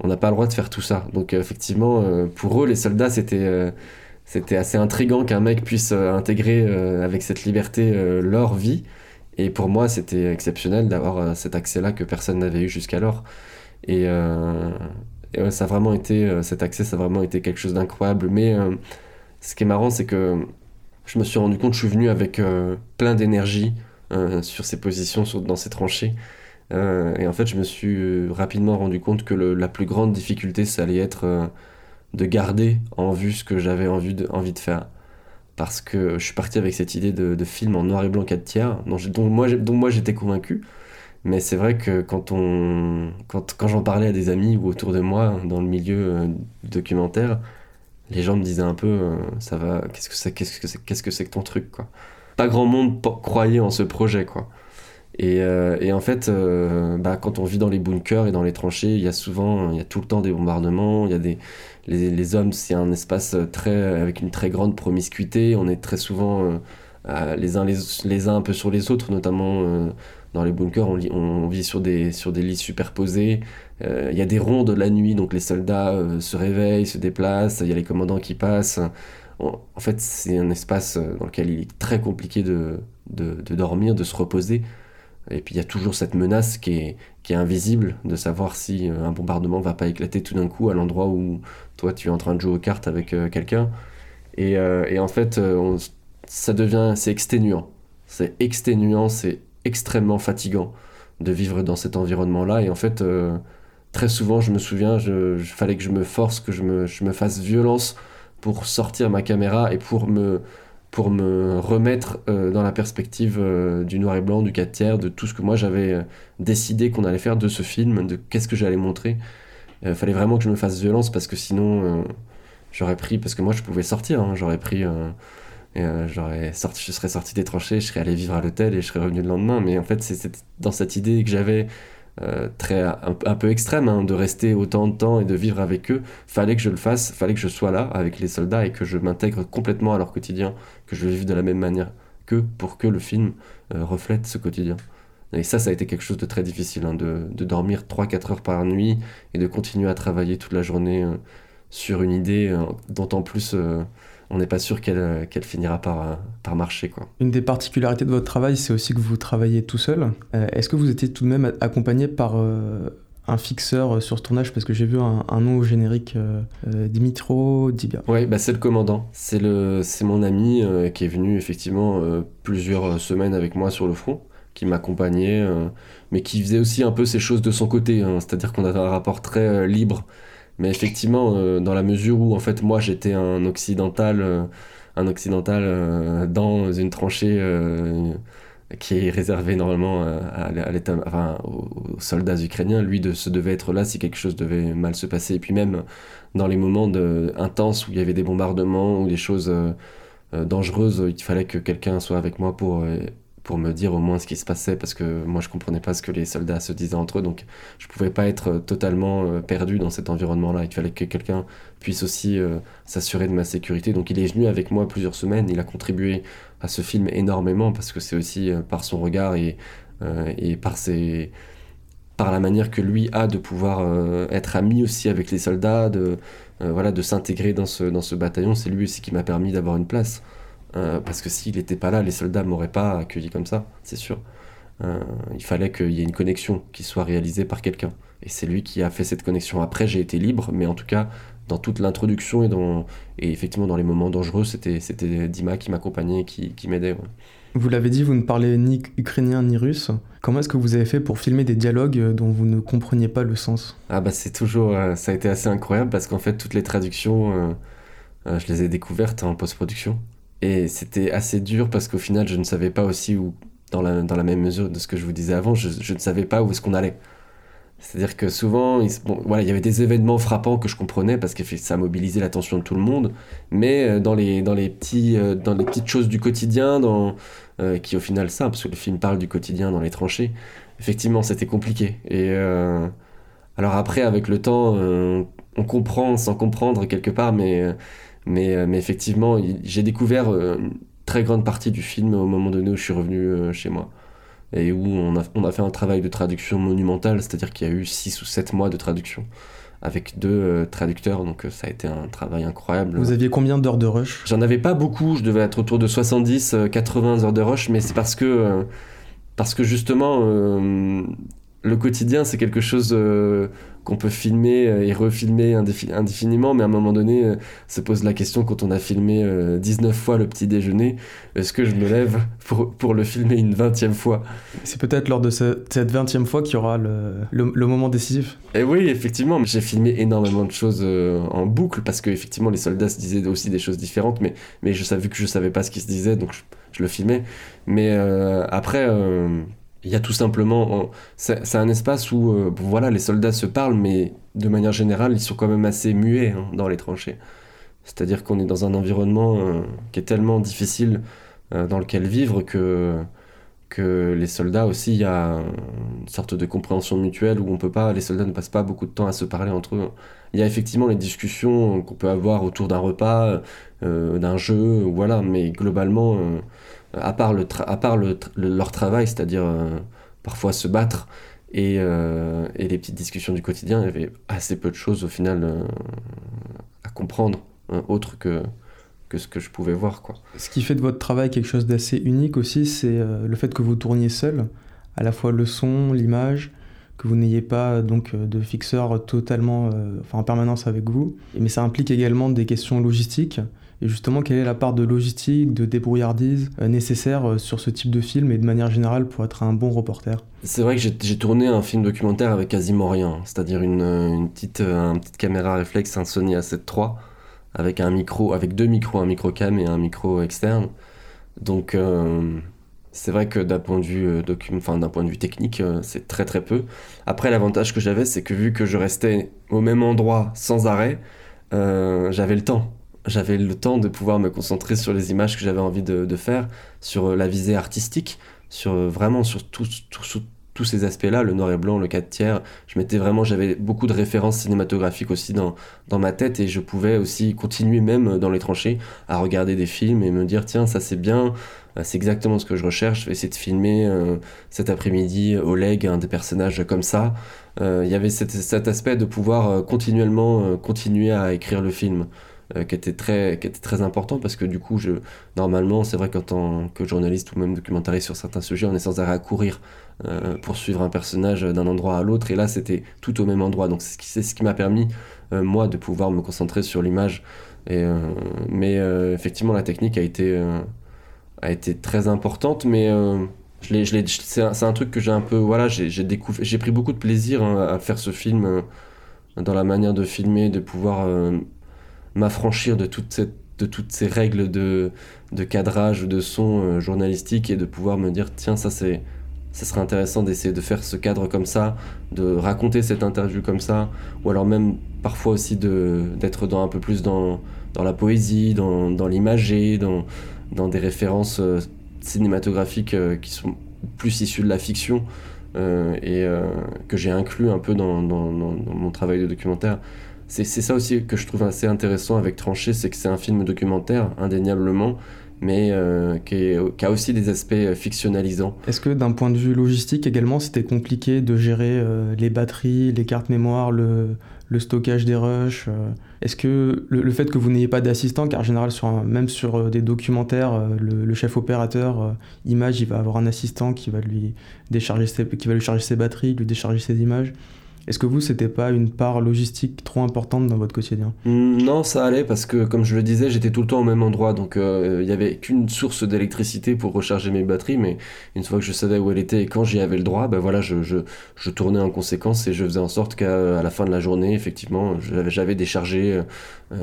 on n'a pas le droit de faire tout ça. Donc euh, effectivement, euh, pour eux, les soldats, c'était euh, c'était assez intrigant qu'un mec puisse intégrer avec cette liberté leur vie. Et pour moi, c'était exceptionnel d'avoir cet accès-là que personne n'avait eu jusqu'alors. Et, ça vraiment été, cet accès, ça a vraiment été quelque chose d'incroyable. Mais ce qui est marrant, c'est que je me suis rendu compte, je suis venu avec plein d'énergie sur ces positions, dans ces tranchées. Et en fait, je me suis rapidement rendu compte que la plus grande difficulté, ça allait être de garder en vue ce que j'avais envie de, faire. Parce que je suis parti avec cette idée de, film en noir et blanc 4 tiers, dont, moi, j'étais convaincu. Mais c'est vrai que quand, j'en parlais à des amis ou autour de moi, dans le milieu euh, documentaire, les gens me disaient un peu euh, ça va, qu'est-ce que c'est que qu'est-ce que que ton truc quoi. Pas grand monde croyait en ce projet quoi. Et, euh, et en fait, bah, quand on vit dans les bunkers et dans les tranchées, il y a souvent, il y a tout le temps des bombardements, il y a des, les, hommes, c'est un espace très, avec une très grande promiscuité. On est très souvent euh, les, uns les, uns un peu sur les autres, notamment euh, dans les bunkers. On, on, vit sur des, sur des lits superposés. Euh, il y a des rondes la nuit, donc les soldats se réveillent, se déplacent. Il y a les commandants qui passent. en fait, c'est un espace dans lequel il est très compliqué de, de dormir, de se reposer. Et puis il y a toujours cette menace qui est, invisible de savoir si un bombardement va pas éclater tout d'un coup à l'endroit où toi tu es en train de jouer aux cartes avec quelqu'un. Et, et, en fait, ça devient, c'est exténuant. C'est exténuant, c'est extrêmement fatigant de vivre dans cet environnement-là. Et en fait, euh, très souvent, je me souviens, je, fallait que je me force, que je me fasse violence pour sortir ma caméra et pour me, pour me remettre euh, dans la perspective euh, du noir et blanc, du 4 tiers, de tout ce que moi j'avais décidé qu'on allait faire de ce film, de qu'est-ce que j'allais montrer. Il fallait vraiment que je me fasse violence parce que sinon, j'aurais pris, parce que moi je pouvais sortir, hein, j'aurais pris et euh, j'aurais sorti, je serais sorti des tranchées, je serais allé vivre à l'hôtel et je serais revenu le lendemain. Mais en fait, c'est dans cette idée que j'avais euh, très un, peu extrême hein, de rester autant de temps et de vivre avec eux. Fallait que je le fasse, fallait que je sois là avec les soldats et que je m'intègre complètement à leur quotidien, que je vive de la même manière que pour que le film euh, reflète ce quotidien. Et ça, ça a été quelque chose de très difficile, hein, de, de, dormir 3-4 heures par nuit et de continuer à travailler toute la journée sur une idée dont en plus on n'est pas sûr qu'elle euh, finira par, euh, par marcher. Quoi. Une des particularités de votre travail, c'est aussi que vous travaillez tout seul. Euh, est-ce que vous étiez tout de même accompagné par un fixeur sur ce tournage Parce que j'ai vu un, nom au générique, Dimitro Dibia. Oui, bah c'est le commandant. C'est mon ami qui est venu effectivement plusieurs semaines avec moi sur le front qui m'accompagnait, mais qui faisait aussi un peu ces choses de son côté. Hein. C'est-à-dire qu'on avait un rapport très libre mais effectivement, euh, dans la mesure où en fait moi j'étais un occidental, euh, un occidental euh, dans une tranchée qui est réservée normalement à, l'état, enfin, aux, soldats ukrainiens, lui de, se devait être là si quelque chose devait mal se passer. Et puis même dans les moments intenses où il y avait des bombardements ou des choses dangereuses, il fallait que quelqu'un soit avec moi pour pour me dire au moins ce qui se passait parce que moi je comprenais pas ce que les soldats se disaient entre eux. Donc je pouvais pas être euh, totalement euh, perdu dans cet environnement là il fallait que quelqu'un puisse aussi euh, s'assurer de ma sécurité. Donc il est venu avec moi plusieurs semaines. Il a contribué à ce film énormément parce que c'est aussi par son regard et, et par ses par la manière que lui a de pouvoir être ami aussi avec les soldats de voilà de s'intégrer dans ce dans ce bataillon c'est lui aussi qui m'a permis d'avoir une place euh, parce que s'il n'était pas là, les soldats m'auraient pas accueilli comme ça, c'est sûr. Euh, il fallait qu'il y ait une connexion qui soit réalisée par quelqu'un. Et c'est lui qui a fait cette connexion. Après, j'ai été libre, mais en tout cas, dans toute l'introduction et, dans, et effectivement dans les moments dangereux, c'était, c'était Dima qui m'accompagnait, qui, qui m'aidait. Vous l'avez dit, vous ne parlez ni ukrainien ni russe. Comment est-ce que vous avez fait pour filmer des dialogues dont vous ne compreniez pas le sens? Ah bah c'est toujours, euh, ça a été assez incroyable parce qu'en fait toutes les traductions, je les ai découvertes en post-production. Et c'était assez dur parce qu'au final, je ne savais pas aussi où, dans la, dans la même mesure de ce que je vous disais avant, je, je ne savais pas où est-ce qu'on allait. C'est-à-dire que souvent, il, bon, voilà, il y avait des événements frappants que je comprenais parce que ça mobilisait l'attention de tout le monde, mais euh, dans les, dans les, petits, euh, dans les petites choses du quotidien, dans, euh, qui au final ça, parce que le film parle du quotidien dans les tranchées, effectivement, c'était compliqué. Et alors après, avec le temps, on comprend sans comprendre quelque part, mais euh, mais, effectivement, j'ai découvert une très grande partie du film au moment donné où je suis revenu chez moi. Et où on a, on a fait un travail de traduction monumental, c'est-à-dire qu'il y a eu 6 ou 7 mois de traduction avec deux traducteurs, donc ça a été un travail incroyable. Vous aviez combien d'heures de rush? J'en avais pas beaucoup, je devais être autour de 70, 80 heures de rush, mais c'est parce que, parce que justement, le quotidien, c'est quelque chose euh, qu'on peut filmer euh, et refilmer indéfiniment, mais à un moment donné, euh, se pose la question quand on a filmé 19 fois le petit déjeuner, est-ce que je me lève pour, pour le filmer une 20e fois? C'est peut-être lors de cette 20e fois qu'il y aura le, le, moment décisif. Et oui, effectivement, j'ai filmé énormément de choses en boucle, parce que effectivement les soldats se disaient aussi des choses différentes, mais, mais je savais que je savais pas ce qu'ils se disaient, donc je, je le filmais. Mais après il y a tout simplement. C'est un espace où euh, voilà, les soldats se parlent, mais de manière générale, ils sont quand même assez muets hein, dans les tranchées. C'est-à-dire qu'on est dans un environnement euh, qui est tellement difficile euh, dans lequel vivre que, que les soldats aussi, il y a une sorte de compréhension mutuelle où on peut pas, les soldats ne passent pas beaucoup de temps à se parler entre eux. Il y a effectivement les discussions qu'on peut avoir autour d'un repas, d'un jeu, voilà, mais globalement à part, leur travail, c'est-à-dire euh, parfois se battre et, euh, les petites discussions du quotidien, il y avait assez peu de choses au final euh, à comprendre, hein, autre que, ce que je pouvais voir. Ce qui fait de votre travail quelque chose d'assez unique aussi, c'est le fait que vous tourniez seul, à la fois le son, l'image, que vous n'ayez pas donc de fixeur totalement enfin, en permanence avec vous. Mais ça implique également des questions logistiques et justement, quelle est la part de logistique, de débrouillardise euh, nécessaire euh, sur ce type de film et de manière générale pour être un bon reporter? C'est vrai que j'ai tourné un film documentaire avec quasiment rien, c'est-à-dire une, petite, euh, caméra réflexe, un Sony A7 III, avec un micro, avec deux micros, un micro cam et un micro externe. Donc c'est vrai que d'un point de vue technique, c'est très très peu. Après, l'avantage que j'avais, c'est que vu que je restais au même endroit sans arrêt, j'avais le temps j'avais le temps de pouvoir me concentrer sur les images que j'avais envie de, faire, sur euh, la visée artistique, sur euh, vraiment sur tous ces aspects-là, le noir et blanc, le 4 tiers. Je m'étais vraiment, j'avais beaucoup de références cinématographiques aussi dans, dans ma tête et je pouvais aussi continuer même dans les tranchées à regarder des films et me dire tiens ça c'est bien, euh, c'est exactement ce que je recherche. Je vais essayer de filmer cet après-midi Oleg, un des personnages comme ça. Il y avait cet, aspect de pouvoir continuellement continuer à écrire le film. Euh, qui, était très, qui était très important parce que du coup, je, normalement, c'est vrai qu'en tant que journaliste ou même documentariste sur certains sujets, on est sans arrêt à courir euh, pour suivre un personnage d'un endroit à l'autre et là, c'était tout au même endroit. Donc, c'est ce qui, ce qui m'a permis, euh, moi, de pouvoir me concentrer sur l'image. Et, mais effectivement, la technique a été, a été très importante, mais je c'est un, un, truc que j'ai un peu. Voilà, j'ai découvert, j'ai pris beaucoup de plaisir hein, à faire ce film dans la manière de filmer, de pouvoir m'affranchir de, toutes ces règles de, cadrage ou de son euh, journalistique et de pouvoir me dire tiens ça c'est ça serait intéressant d'essayer de faire ce cadre comme ça, de raconter cette interview comme ça, ou alors même parfois aussi d'être un peu plus dans, la poésie, dans, dans l'imagé, dans, des références euh, cinématographiques euh, qui sont plus issues de la fiction et que j'ai inclus un peu dans, mon travail de documentaire c'est ça aussi que je trouve assez intéressant avec Tranché, c'est que c'est un film documentaire, indéniablement, mais euh, qui, a aussi des aspects fictionnalisants. Est-ce que d'un point de vue logistique également, c'était compliqué de gérer euh, les batteries, les cartes mémoire, le, stockage des rushs euh? Est-ce que le, fait que vous n'ayez pas d'assistant, car en général, même sur des documentaires, le, chef opérateur image, il va avoir un assistant qui va lui décharger qui va lui charger ses batteries, lui décharger ses images. Est-ce que vous, c'était pas une part logistique trop importante dans votre quotidien? Mm, Non, ça allait parce que, comme je le disais, j'étais tout le temps au même endroit. Donc, euh, il n'y avait qu'une source d'électricité pour recharger mes batteries. Mais une fois que je savais où elle était et quand j'y avais le droit, ben je, tournais en conséquence et je faisais en sorte qu'à la fin de la journée, effectivement, j'avais déchargé euh,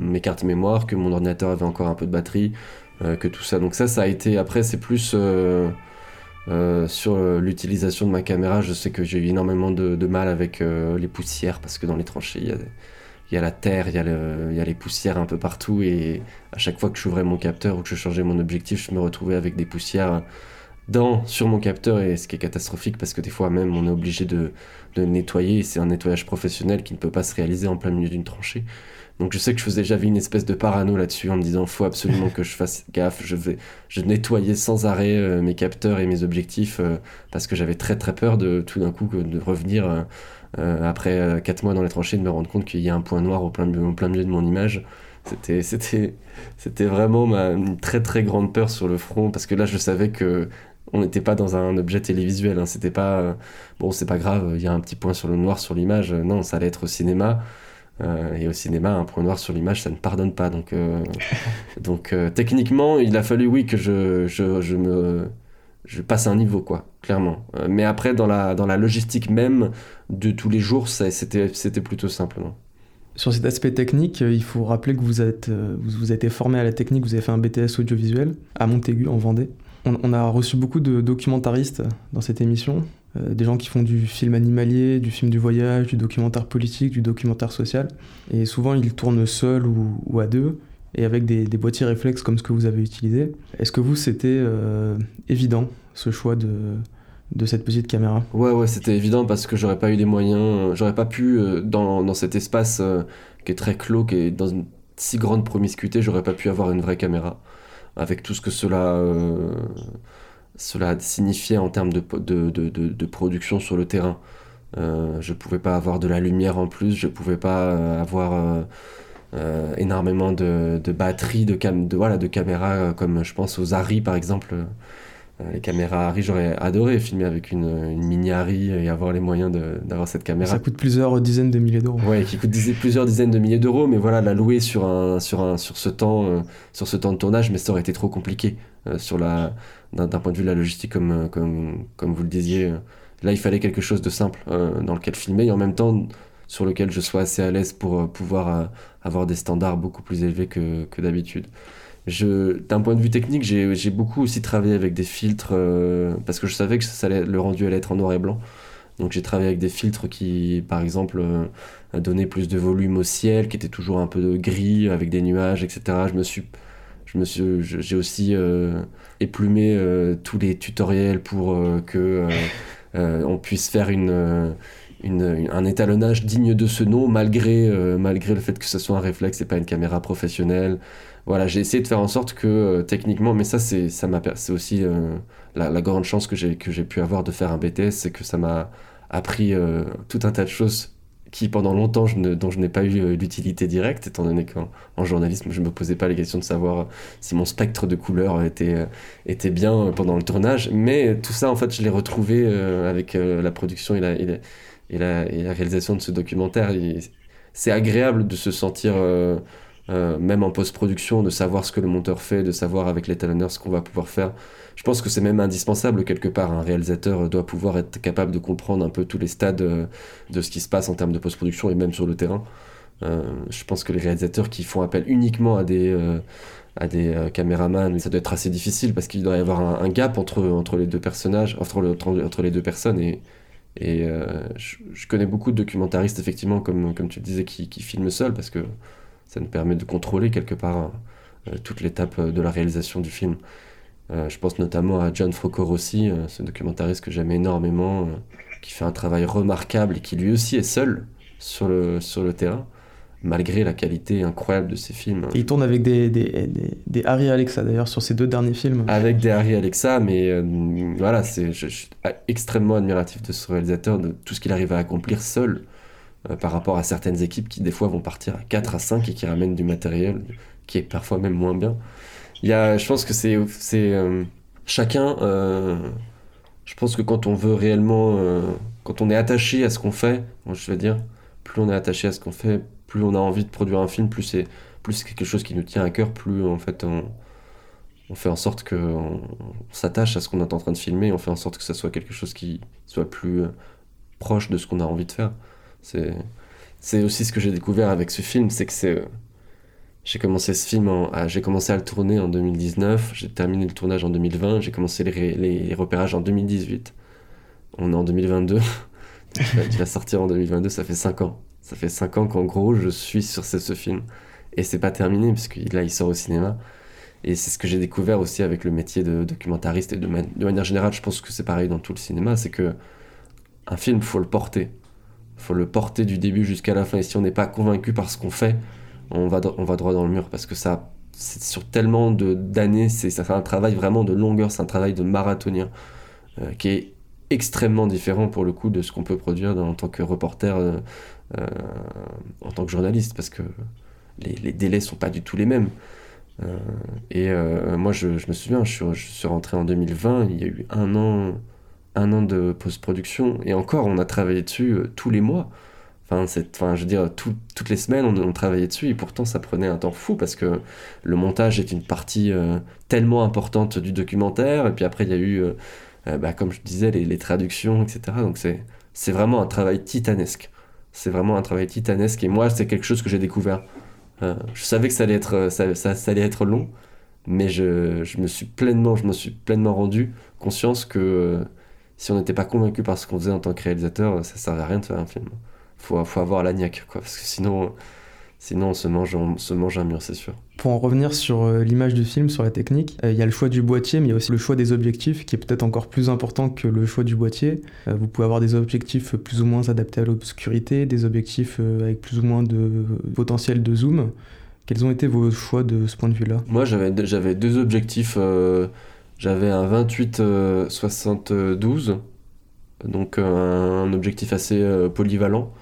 mes cartes mémoire, que mon ordinateur avait encore un peu de batterie, euh, que tout ça. Donc, ça, ça a été. Après, c'est plus. Euh, sur euh, l'utilisation de ma caméra, je sais que j'ai eu énormément de, mal avec euh, les poussières parce que dans les tranchées, il y a, la terre, il y, a les poussières un peu partout et à chaque fois que j'ouvrais mon capteur ou que je changeais mon objectif, je me retrouvais avec des poussières dans, sur mon capteur et ce qui est catastrophique parce que des fois même on est obligé de, de nettoyer c'est un nettoyage professionnel qui ne peut pas se réaliser en plein milieu d'une tranchée. Donc je sais que je faisais, j'avais une espèce de parano là-dessus en me disant faut absolument que je fasse gaffe. Je vais, je nettoyais sans arrêt euh, mes capteurs et mes objectifs euh, parce que j'avais très très peur de tout d'un coup de revenir euh, après 4 mois dans les tranchées de me rendre compte qu'il y a un point noir au plein, milieu de mon image. C'était, c'était, c'était vraiment ma, une très très grande peur sur le front parce que là je savais que on n'était pas dans un objet télévisuel. Hein. C'était pas bon, c'est pas grave, il y a un petit point sur le noir sur l'image. Non, ça allait être au cinéma. Euh, et au cinéma, un point noir sur l'image, ça ne pardonne pas. Donc, euh, donc techniquement, il a fallu, oui, que je, je, je, passe un niveau, quoi, clairement. mais après, dans la, dans la logistique même de tous les jours, c'était, plutôt simple. Non sur cet aspect technique, il faut rappeler que vous, êtes, vous, vous avez formé à la technique, vous avez fait un BTS audiovisuel à Montaigu, en Vendée. On, a reçu beaucoup de documentaristes dans cette émission, euh, des gens qui font du film animalier, du film du voyage, du documentaire politique, du documentaire social. Et souvent, ils tournent seuls ou, à deux, et avec des, boîtiers réflexes comme ce que vous avez utilisé. Est-ce que vous, c'était euh, évident, ce choix de, cette petite caméra? Ouais, ouais, c'était évident parce que j'aurais pas eu les moyens, euh, j'aurais pas pu, dans, cet espace qui est très clos, qui est dans une si grande promiscuité, j'aurais pas pu avoir une vraie caméra avec tout ce que cela, cela signifiait en termes de, de, de, de production sur le terrain. Euh, je pouvais pas avoir de la lumière en plus, je pouvais pas euh, avoir euh, euh, énormément de, de batteries, de, cam de, voilà, de caméras, comme je pense aux Ari par exemple. Les caméras Harry, j'aurais adoré filmer avec une, une, mini Harry et avoir les moyens d'avoir cette caméra. Ça coûte plusieurs dizaines de milliers d'euros. Ouais, qui coûte plusieurs dizaines de milliers d'euros, mais voilà, la louer sur, un, sur, un, sur, ce temps, euh, sur ce temps de tournage, mais ça aurait été trop compliqué sur la d'un point de vue de la logistique, comme, comme, comme vous le disiez. Là, il fallait quelque chose de simple dans lequel filmer et en même temps sur lequel je sois assez à l'aise pour pouvoir avoir des standards beaucoup plus élevés que, que d'habitude d'un point de vue technique, j'ai beaucoup aussi travaillé avec des filtres euh, parce que je savais que ça allait, le rendu allait être en noir et blanc. Donc j'ai travaillé avec des filtres qui, par exemple, euh, donnaient plus de volume au ciel, qui étaient toujours un peu gris avec des nuages, etc. Je me suis, je j'ai aussi euh, éplumé tous les tutoriels pour que on puisse faire une un étalonnage digne de ce nom malgré, malgré le fait que ce soit un réflexe et pas une caméra professionnelle. Voilà, j'ai essayé de faire en sorte que euh, techniquement, mais ça c'est ça m'a c'est aussi euh, la, la, grande chance que j'ai que j'ai pu avoir de faire un BTS, c'est que ça m'a appris euh, tout un tas de choses qui pendant longtemps ne, dont je n'ai pas eu l'utilité directe, étant donné qu'en journalisme je me posais pas les questions de savoir si mon spectre de couleurs était était bien pendant le tournage, mais tout ça en fait je l'ai retrouvé avec la production et la, et la, et la, réalisation de ce documentaire. C'est agréable de se sentir euh, même en post-production, de savoir ce que le monteur fait, de savoir avec l'étalonneur ce qu'on va pouvoir faire. Je pense que c'est même indispensable quelque part. Un réalisateur doit pouvoir être capable de comprendre un peu tous les stades euh, de ce qui se passe en termes de post-production et même sur le terrain. Euh, je pense que les réalisateurs qui font appel uniquement à des, à des caméramans, ça doit être assez difficile parce qu'il doit y avoir un, gap entre, entre les deux personnages, entre, entre, les deux personnes. Et, et je, connais beaucoup de documentaristes, effectivement, comme, comme tu le disais, qui, qui filment seuls parce que ça nous permet de contrôler quelque part euh, toute l'étape euh, de la réalisation du film. Euh, je pense notamment à John Rossi, ce documentariste que j'aime énormément, qui fait un travail remarquable et qui lui aussi est seul sur le, sur le terrain malgré la qualité incroyable de ses films. il tourne avec des, des, des, des Harry Alexa d'ailleurs sur ses deux derniers films. Avec des Harry Alexa, mais voilà, c'est, je, suis extrêmement admiratif de ce réalisateur, de tout ce qu'il arrive à accomplir seul. Euh, par rapport à certaines équipes qui des fois vont partir à 4 à 5 et qui ramènent du matériel qui est parfois même moins bien. Il y a, je pense que c'est, c'est euh, chacun. Euh, je pense que quand on veut réellement, quand on est attaché à ce qu'on fait, je veux dire, plus on est attaché à ce qu'on fait, plus on a envie de produire un film, plus c'est, plus quelque chose qui nous tient à cœur, plus en fait on, on fait en sorte que on, s'attache à ce qu'on est en train de filmer, on fait en sorte que ça soit quelque chose qui soit plus proche de ce qu'on a envie de faire. C'est, c'est aussi ce que j'ai découvert avec ce film, c'est que c'est, j'ai commencé ce film, j'ai commencé à le tourner en 2019, j'ai terminé le tournage en 2020, j'ai commencé les, repérages en 2018. On est en 2022, il va sortir en 2022, ça fait 5 ans. Ça fait 5 ans qu'en gros je suis sur ce, film. Et c'est pas terminé, puisque là il sort au cinéma. Et c'est ce que j'ai découvert aussi avec le métier de documentariste et de, de manière générale, je pense que c'est pareil dans tout le cinéma, c'est que un film, faut le porter faut le porter du début jusqu'à la fin. Et si on n'est pas convaincu par ce qu'on fait, on va, on va droit dans le mur parce que ça, c'est sur tellement d'années, c'est un travail vraiment de longueur, c'est un travail de marathonien euh, qui est extrêmement différent pour le coup de ce qu'on peut produire en tant que reporter, euh, euh, en tant que journaliste, parce que les, les, délais sont pas du tout les mêmes. et moi, je, je, me souviens, je suis, je suis rentré en 2020, il y a eu un an, un an de post-production, et encore, on a travaillé dessus tous les mois. Enfin, je veux dire, toutes les semaines, on, travaillait dessus et pourtant, ça prenait un temps fou parce que le montage est une partie euh, tellement importante du documentaire. Et puis après, il y a eu, euh, euh, bah, comme je disais, les, traductions, etc. Donc, c'est vraiment un travail titanesque. C'est vraiment un travail titanesque. Et moi, c'est quelque chose que j'ai découvert. je savais que ça allait être, long, mais je, je, me suis pleinement, je me suis pleinement rendu conscience que si on n'était pas convaincu par ce qu'on faisait en tant que réalisateur, ça ne servait à rien de faire un film faut, faut avoir la niaque, quoi, parce que sinon, sinon on, se mange, on se mange un mur, c'est sûr. Pour en revenir sur euh, l'image du film, sur la technique, euh, il y a le choix du boîtier, mais il y a aussi le choix des objectifs qui est peut-être encore plus important que le choix du boîtier. Euh, vous pouvez avoir des objectifs plus ou moins adaptés à l'obscurité, des objectifs avec plus ou moins de potentiel de zoom. Quels ont été vos choix de ce point de vue-là? Moi, j'avais deux objectifs. j'avais un 28-72, donc un objectif assez polyvalent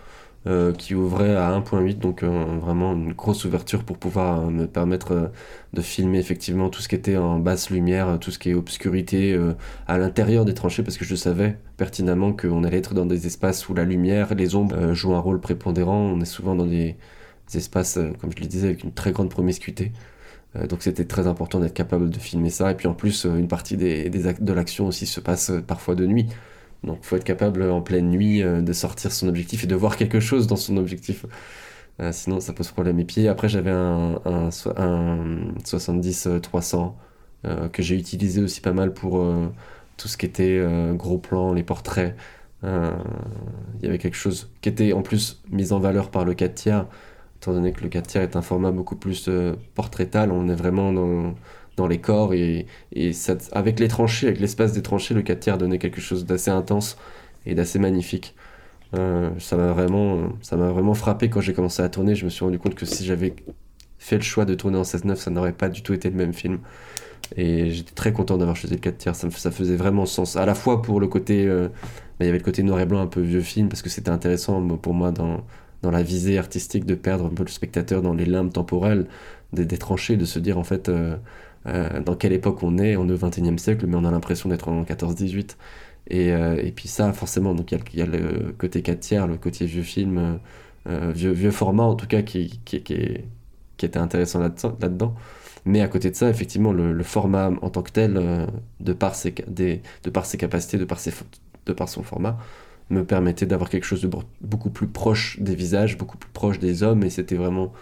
euh, qui ouvrait à 1.8, donc euh, vraiment une grosse ouverture pour pouvoir euh, me permettre de filmer effectivement tout ce qui était en basse lumière, tout ce qui est obscurité à l'intérieur des tranchées, parce que je savais pertinemment qu'on allait être dans des espaces où la lumière, les ombres jouent un rôle prépondérant. On est souvent dans des, espaces, comme je le disais, avec une très grande promiscuité. donc c'était très important d'être capable de filmer ça. Et puis en plus, une partie des, des de l'action aussi se passe parfois de nuit. Donc il faut être capable en pleine nuit euh, de sortir son objectif et de voir quelque chose dans son objectif. Euh, sinon ça pose problème. Et puis après j'avais un, un, un 70-300 euh, que j'ai utilisé aussi pas mal pour tout ce qui était gros plan, les portraits. Il y avait quelque chose qui était en plus mis en valeur par le 4 tiers, étant donné que le 4 tiers est un format beaucoup plus portraital, on est vraiment dans dans les corps et, et ça, avec les tranchées, avec l'espace des tranchées, le 4 tiers donnait quelque chose d'assez intense et d'assez magnifique. Euh, ça m'a vraiment, ça m'a vraiment frappé quand j'ai commencé à tourner. Je me suis rendu compte que si j'avais fait le choix de tourner en 16-9, ça n'aurait pas du tout été le même film. Et j'étais très content d'avoir choisi le 4 tiers. Ça, ça, faisait vraiment sens. À la fois pour le côté, euh, bah, il y avait le côté noir et blanc un peu vieux film parce que c'était intéressant pour moi dans dans la visée artistique de perdre un peu le spectateur dans les limbes temporelles des, tranchées, de se dire en fait. Euh, euh, dans quelle époque on est, on est au 21e siècle, mais on a l'impression d'être en 14-18. Et, euh, et, puis ça, forcément, donc il y, a le côté 4 tiers, le côté vieux film, euh, vieux, vieux format en tout cas, qui, qui, était intéressant là-dedans. mais à côté de ça, effectivement, le, format en tant que tel, de, par ses, des, de par ses capacités, de par, ses, de par son format, me permettait d'avoir quelque chose de beaucoup plus proche des visages, beaucoup plus proche des hommes, et c'était vraiment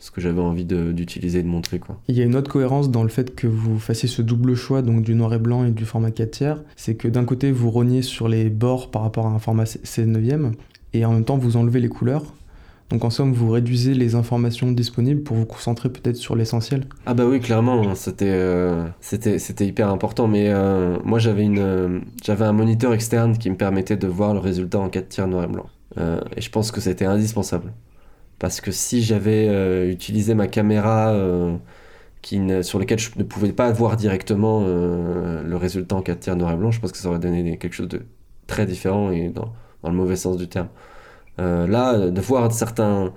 ce que j'avais envie d'utiliser et de montrer. Quoi. Il y a une autre cohérence dans le fait que vous fassiez ce double choix donc du noir et blanc et du format 4 tiers, c'est que d'un côté vous rogniez sur les bords par rapport à un format 16 neuvième et en même temps vous enlevez les couleurs. Donc en somme, vous réduisez les informations disponibles pour vous concentrer peut-être sur l'essentiel Ah bah oui, clairement, c'était euh, c'était c'était hyper important. Mais euh, moi j'avais une euh, j'avais un moniteur externe qui me permettait de voir le résultat en 4 tiers noir et blanc. et je pense que c'était indispensable parce que si j'avais euh, utilisé ma caméra euh, qui sur laquelle je ne pouvais pas voir directement euh, le résultat en 4 tiers noir et blanc, je pense que ça aurait donné quelque chose de très différent et dans, le mauvais sens du terme. là, de voir certains...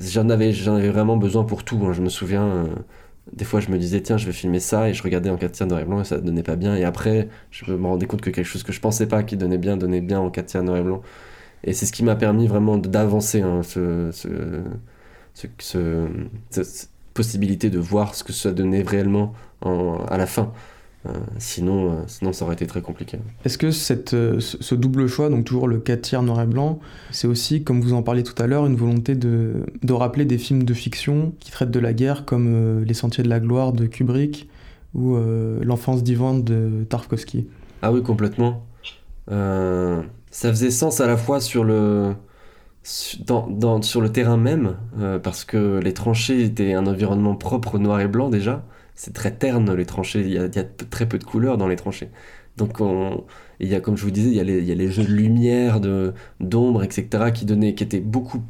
J'en avais, j'en avais vraiment besoin pour tout. Hein. Je me souviens, des fois je me disais, tiens, je vais filmer ça, et je regardais en 4 tiers noir et blanc et ça donnait pas bien. Et après, je me rendais compte que quelque chose que je pensais pas qui donnait bien, donnait bien en 4 tiers noir et blanc. Et c'est ce qui m'a permis vraiment d'avancer, hein, ce, cette possibilité de voir ce que ça donnait réellement à la fin. Euh, sinon, euh, sinon, ça aurait été très compliqué. Est-ce que cette, euh, ce double choix, donc toujours le 4 tiers noir et blanc, c'est aussi, comme vous en parliez tout à l'heure, une volonté de, de, rappeler des films de fiction qui traitent de la guerre, comme Les Sentiers de la Gloire de Kubrick ou L'Enfance d'Ivan de Tarkovsky? Ah oui, complètement ça faisait sens à la fois sur le, sur le terrain même, euh, parce que les tranchées étaient un environnement propre noir et blanc déjà. C'est très terne les tranchées, il y, a, très peu de couleurs dans les tranchées. Donc il y a, comme je vous disais, il y a les, jeux de lumière, d'ombre, etc., qui, donnaient, qui étaient beaucoup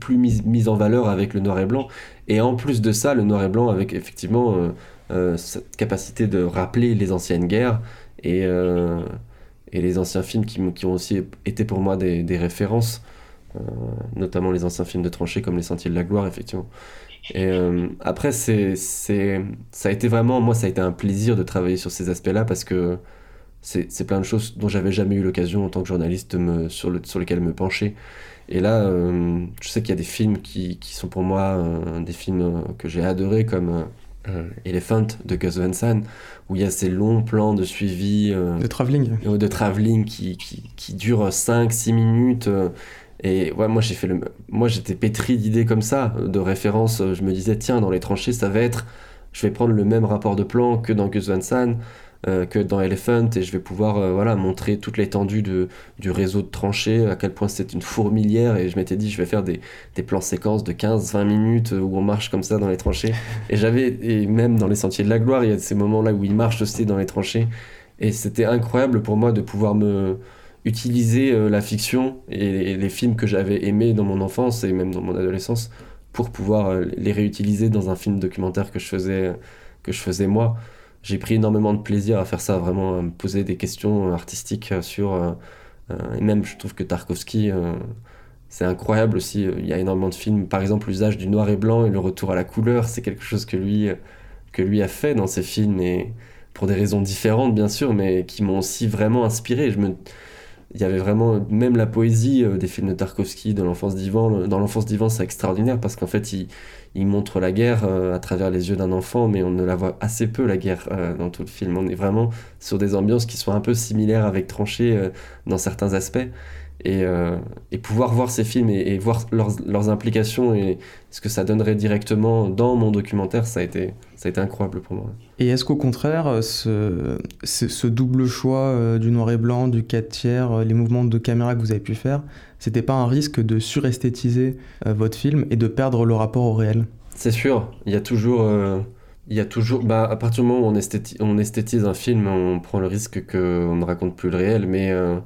plus mis, mis, en valeur avec le noir et blanc. Et en plus de ça, le noir et blanc avec effectivement euh, euh, cette capacité de rappeler les anciennes guerres et et les anciens films qui, qui, ont aussi été pour moi des, références. notamment les anciens films de tranchées comme Les Sentiers de la Gloire, effectivement. Et après, c'est, c'est, ça a été vraiment, moi, ça a été un plaisir de travailler sur ces aspects-là parce que c'est, plein de choses dont j'avais jamais eu l'occasion en tant que journaliste sur, le, sur lesquelles me pencher. Et là, euh, je sais qu'il y a des films qui, qui sont pour moi euh, des films euh, que j'ai adorés, comme Elephant de Gus Van Sant, où il y a ces longs plans de suivi. de travelling. De travelling qui, qui, qui durent 5-6 minutes. et ouais, moi, j'ai fait le... moi j'étais pétri d'idées comme ça, de références. Je me disais, tiens, dans les tranchées, ça va être. Je vais prendre le même rapport de plan que dans Gus Van Sant. Euh, que dans Elephant et je vais pouvoir euh, voilà, montrer toute l'étendue du réseau de tranchées, à quel point c'est une fourmilière et je m'étais dit je vais faire des, des plans séquences de 15-20 minutes où on marche comme ça dans les tranchées. Et j'avais et même dans les sentiers de la gloire il y a ces moments là où il marche aussi dans les tranchées. Et c'était incroyable pour moi de pouvoir me utiliser euh, la fiction et, les films que j'avais aimés dans mon enfance et même dans mon adolescence pour pouvoir les réutiliser dans un film documentaire que je faisais que je faisais moi j'ai pris énormément de plaisir à faire ça, vraiment à me poser des questions artistiques sur. Euh, euh, et même, je trouve que Tarkovsky, euh, c'est incroyable aussi. Il y a énormément de films, par exemple, l'usage du noir et blanc et le retour à la couleur, c'est quelque chose que lui, que lui a fait dans ses films, et pour des raisons différentes, bien sûr, mais qui m'ont aussi vraiment inspiré. Il y avait vraiment même la poésie des films de Tarkovsky de l'enfance d'Ivan dans l'enfance d'Ivan c'est extraordinaire parce qu'en fait il, montre la guerre euh, à travers les yeux d'un enfant, mais on ne la voit assez peu, la guerre, euh, dans tout le film. On est vraiment sur des ambiances qui sont un peu similaires avec Tranché euh, dans certains aspects. Et, et, pouvoir voir ces films et, voir leurs, leurs, implications et ce que ça donnerait directement dans mon documentaire, ça a été, ça a été incroyable pour moi. Et est-ce qu'au contraire, ce, ce, double choix du noir et blanc, du 4 tiers, les mouvements de caméra que vous avez pu faire, c'était pas un risque de suresthétiser euh, votre film et de perdre le rapport au réel? C'est sûr, il y a toujours. Euh, il y a toujours, bah, à partir du moment où on, on esthétise un film, on prend le risque qu'on ne raconte plus le réel, mais, euh,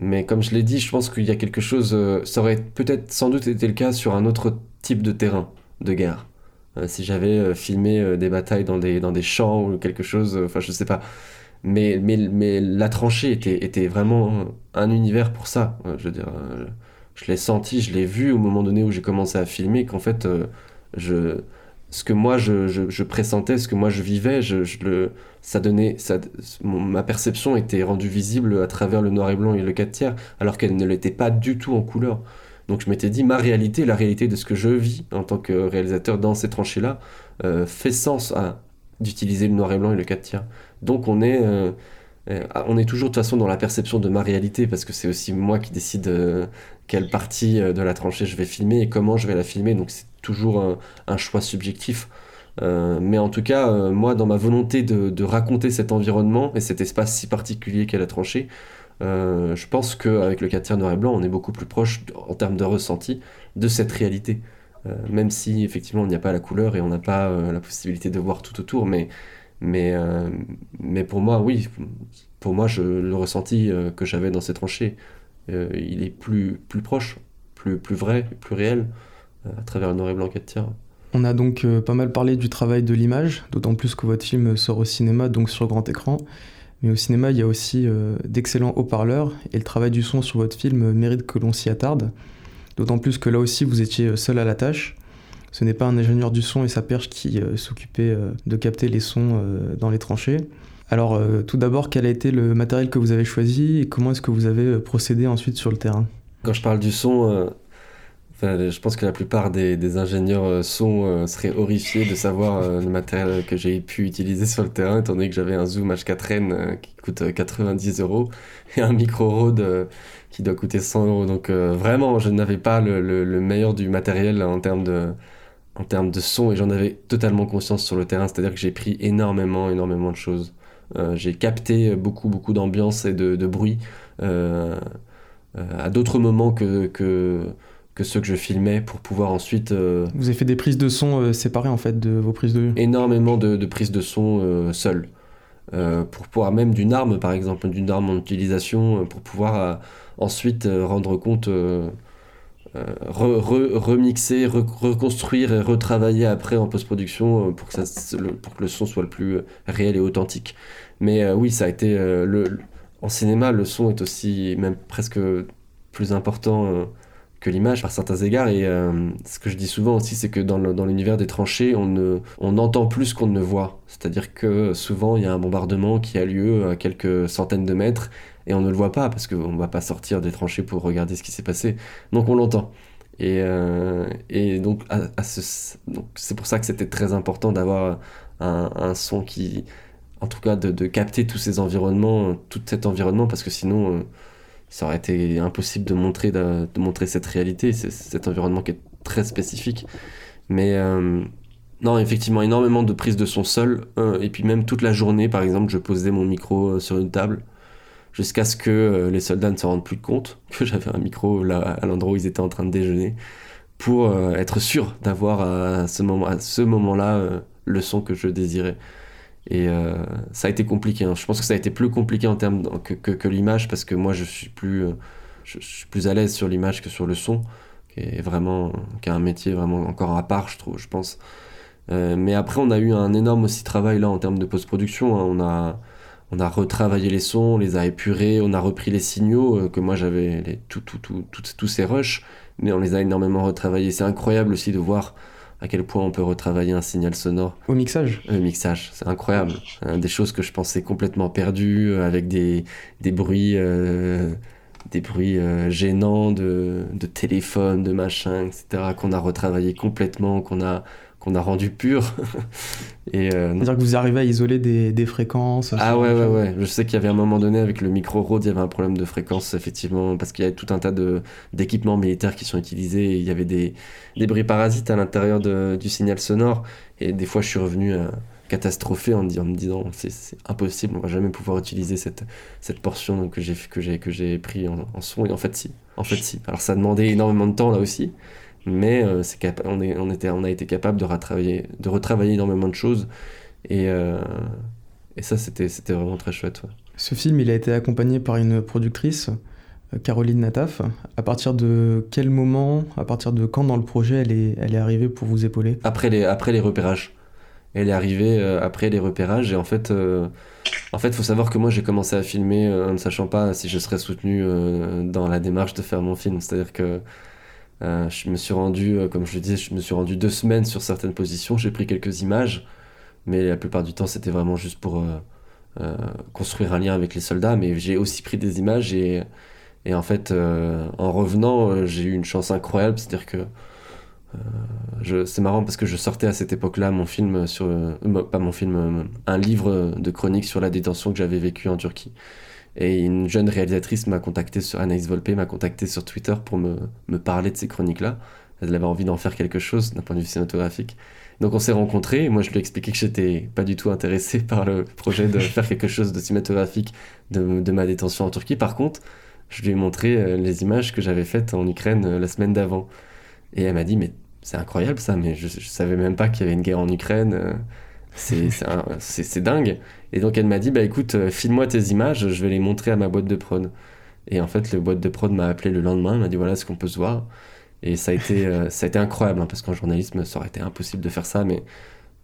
mais comme je l'ai dit, je pense qu'il y a quelque chose, ça aurait peut-être sans doute été le cas sur un autre type de terrain de guerre. si j'avais filmé des batailles dans des, dans des champs ou quelque chose, enfin je sais pas, mais, mais, mais la tranchée était, était vraiment un univers pour ça. Euh, je veux dire, euh, je l'ai senti, je l'ai vu au moment donné où j'ai commencé à filmer, qu'en fait, euh, je, ce que moi je, je, pressentais, ce que moi je vivais, je, le, ça donnait, ça, ma perception était rendue visible à travers le noir et blanc et le 4 tiers, alors qu'elle ne l'était pas du tout en couleur. Donc je m'étais dit, ma réalité, la réalité de ce que je vis en tant que réalisateur dans ces tranchées-là, fait sens à d'utiliser le noir et blanc et le 4 tiers. Donc on est, euh, euh, on est toujours de toute façon dans la perception de ma réalité parce que c'est aussi moi qui décide euh, quelle partie de la tranchée je vais filmer et comment je vais la filmer. Donc toujours un, choix subjectif. mais en tout cas, moi, dans ma volonté de, raconter cet environnement et cet espace si particulier qu'est la tranchée, je pense qu'avec le 4 tiers noir et blanc, on est beaucoup plus proche en termes de ressenti de cette réalité. même si effectivement il n'y a pas la couleur et on n'a pas la possibilité de voir tout autour, mais mais, euh, mais pour moi, oui, pour moi, je, le ressenti euh, que j'avais dans ces tranchées, euh, il est plus, plus proche, plus, plus vrai, plus réel, à travers le noir et blanc 4 tiers. On a donc pas mal parlé du travail de l'image, d'autant plus que votre film sort au cinéma, donc sur grand écran. Mais au cinéma, il y a aussi d'excellents haut-parleurs, et le travail du son sur votre film mérite que l'on s'y attarde. D'autant plus que là aussi, vous étiez seul à la tâche. Ce n'est pas un ingénieur du son et sa perche qui euh, s'occupait euh, de capter les sons euh, dans les tranchées. Alors tout d'abord, quel a été le matériel que vous avez choisi et comment est-ce que vous avez procédé ensuite sur le terrain? Quand je parle du son, je pense que la plupart des, ingénieurs son seraient horrifiés de savoir le matériel que j'ai pu utiliser sur le terrain, étant donné que j'avais un Zoom H4n qui coûte 90 euros et un micro Rode qui doit coûter 100 euros. Donc vraiment, je n'avais pas le, meilleur du matériel en termes de, en termes de son et j'en avais totalement conscience sur le terrain, c'est-à-dire que j'ai pris énormément, énormément de choses. Euh, j'ai capté beaucoup, beaucoup d'ambiance et de, bruit euh, euh, à d'autres moments que, que, que, ceux que je filmais pour pouvoir ensuite... Vous avez fait des prises de son séparées en fait de vos prises de vue Énormément de, de prises de son seules. pour pouvoir même d'une arme par exemple, d'une arme en utilisation, pour pouvoir ensuite rendre compte euh, remixer, reconstruire et retravailler après en post-production euh, pour, que ça, le, pour que le son soit le plus euh, réel et authentique. Mais oui, ça a été. le, en cinéma, le son est aussi, même presque plus important que l'image par certains égards. Et euh, ce que je dis souvent aussi, c'est que dans, l'univers des tranchées, on, ne, on entend plus qu'on ne voit. C'est-à-dire que souvent, il y a un bombardement qui a lieu à quelques centaines de mètres et on ne le voit pas parce qu'on ne va pas sortir des tranchées pour regarder ce qui s'est passé. Donc on l'entend. Et, euh, et donc, c'est pour ça que c'était très important d'avoir un, un, son qui, en tout cas, de, de, capter tous ces environnements, tout cet environnement, parce que sinon, euh, ça aurait été impossible de montrer, cette réalité, cet environnement qui est très spécifique. Mais euh, non, effectivement, énormément de prises de son seul. et puis même toute la journée, par exemple, je posais mon micro sur une table jusqu'à ce que euh, les soldats ne se rendent plus compte que j'avais un micro là à l'endroit où ils étaient en train de déjeuner pour euh, être sûr d'avoir à ce moment-là euh, le son que je désirais et ça a été compliqué hein. je pense que ça a été plus compliqué en termes que, que, l'image parce que moi je suis plus je, suis plus à l'aise sur l'image que sur le son qui est vraiment qui est un métier vraiment encore à part je trouve je pense mais après on a eu un énorme aussi travail là en termes de post-production hein. on a on a retravaillé les sons, on les a épurés, on a repris les signaux euh, que moi j'avais, les, tout, tout, tout, tous ces rushs, mais on les a énormément retravaillés. C'est incroyable aussi de voir à quel point on peut retravailler un signal sonore. Au mixage Au mixage, c'est incroyable. des choses que je pensais complètement perdues, euh, avec des, des bruits, euh, des bruits gênants de, de téléphone, de machin, etc., qu'on a retravaillé complètement, qu'on a qu'on a rendu pur. et euh, C'est-à-dire que vous arrivez à isoler des, des fréquences Ah ouais, ouais, ouais. Je sais qu'il y avait un moment donné avec le micro Rode, il y avait un problème de fréquence, effectivement, parce qu'il y avait tout un tas d'équipements militaires qui sont utilisés et il y avait des, bruits parasites à l'intérieur du signal sonore. Et des fois, je suis revenu euh, catastrophé en, en, me disant c'est impossible, on va jamais pouvoir utiliser cette, cette portion que j'ai que j'ai pris en, en son. Et en fait, si. En fait, si. Alors, ça a demandé énormément de temps là aussi mais euh, on, est, on, était, on a été capable de retravailler, de retravailler énormément de choses. Et, euh, et ça, c'était, vraiment très chouette. Ce film, il a été accompagné par une productrice, euh, Caroline Nataf. À partir de quel moment, à partir de quand dans le projet elle est, elle est arrivée pour vous épauler? Après les, après les repérages. Elle est arrivée après les repérages et en fait, en fait, faut savoir que moi j'ai commencé à filmer en ne sachant pas si je serais soutenu dans la démarche de faire mon film. C'est-à-dire que euh, je me suis rendu, euh, comme je le disais, je me suis rendu deux semaines sur certaines positions. J'ai pris quelques images, mais la plupart du temps, c'était vraiment juste pour euh, construire un lien avec les soldats. Mais j'ai aussi pris des images et, en fait, en revenant, j'ai eu une chance incroyable. C'est-à-dire que c'est marrant parce que je sortais à cette époque-là mon film sur, pas mon film, un livre de chronique sur la détention que j'avais vécu en Turquie. Et une jeune réalisatrice m'a contacté sur Anaïs Volpe m'a contacté sur Twitter pour me, me parler de ces chroniques-là. Elle avait envie d'en faire quelque chose d'un point de vue cinématographique. Donc on s'est rencontrés et moi je lui ai expliqué que j'étais pas du tout intéressé par le projet de faire quelque chose de cinématographique de, de ma détention en Turquie. Par contre, je lui ai montré euh, les images que j'avais faites en Ukraine euh, la semaine d'avant. Et elle m'a dit mais c'est incroyable ça, mais je, je savais même pas qu'il y avait une guerre en Ukraine. Euh, c'est dingue. Et donc elle m'a dit, bah écoute, euh, file-moi tes images, je vais les montrer à ma boîte de prod. Et en fait, le boîte de prod m'a appelé le lendemain, m'a dit, voilà ce qu'on peut se voir. Et ça a été, euh, ça a été incroyable, hein, parce qu'en journalisme, ça aurait été impossible de faire ça, mais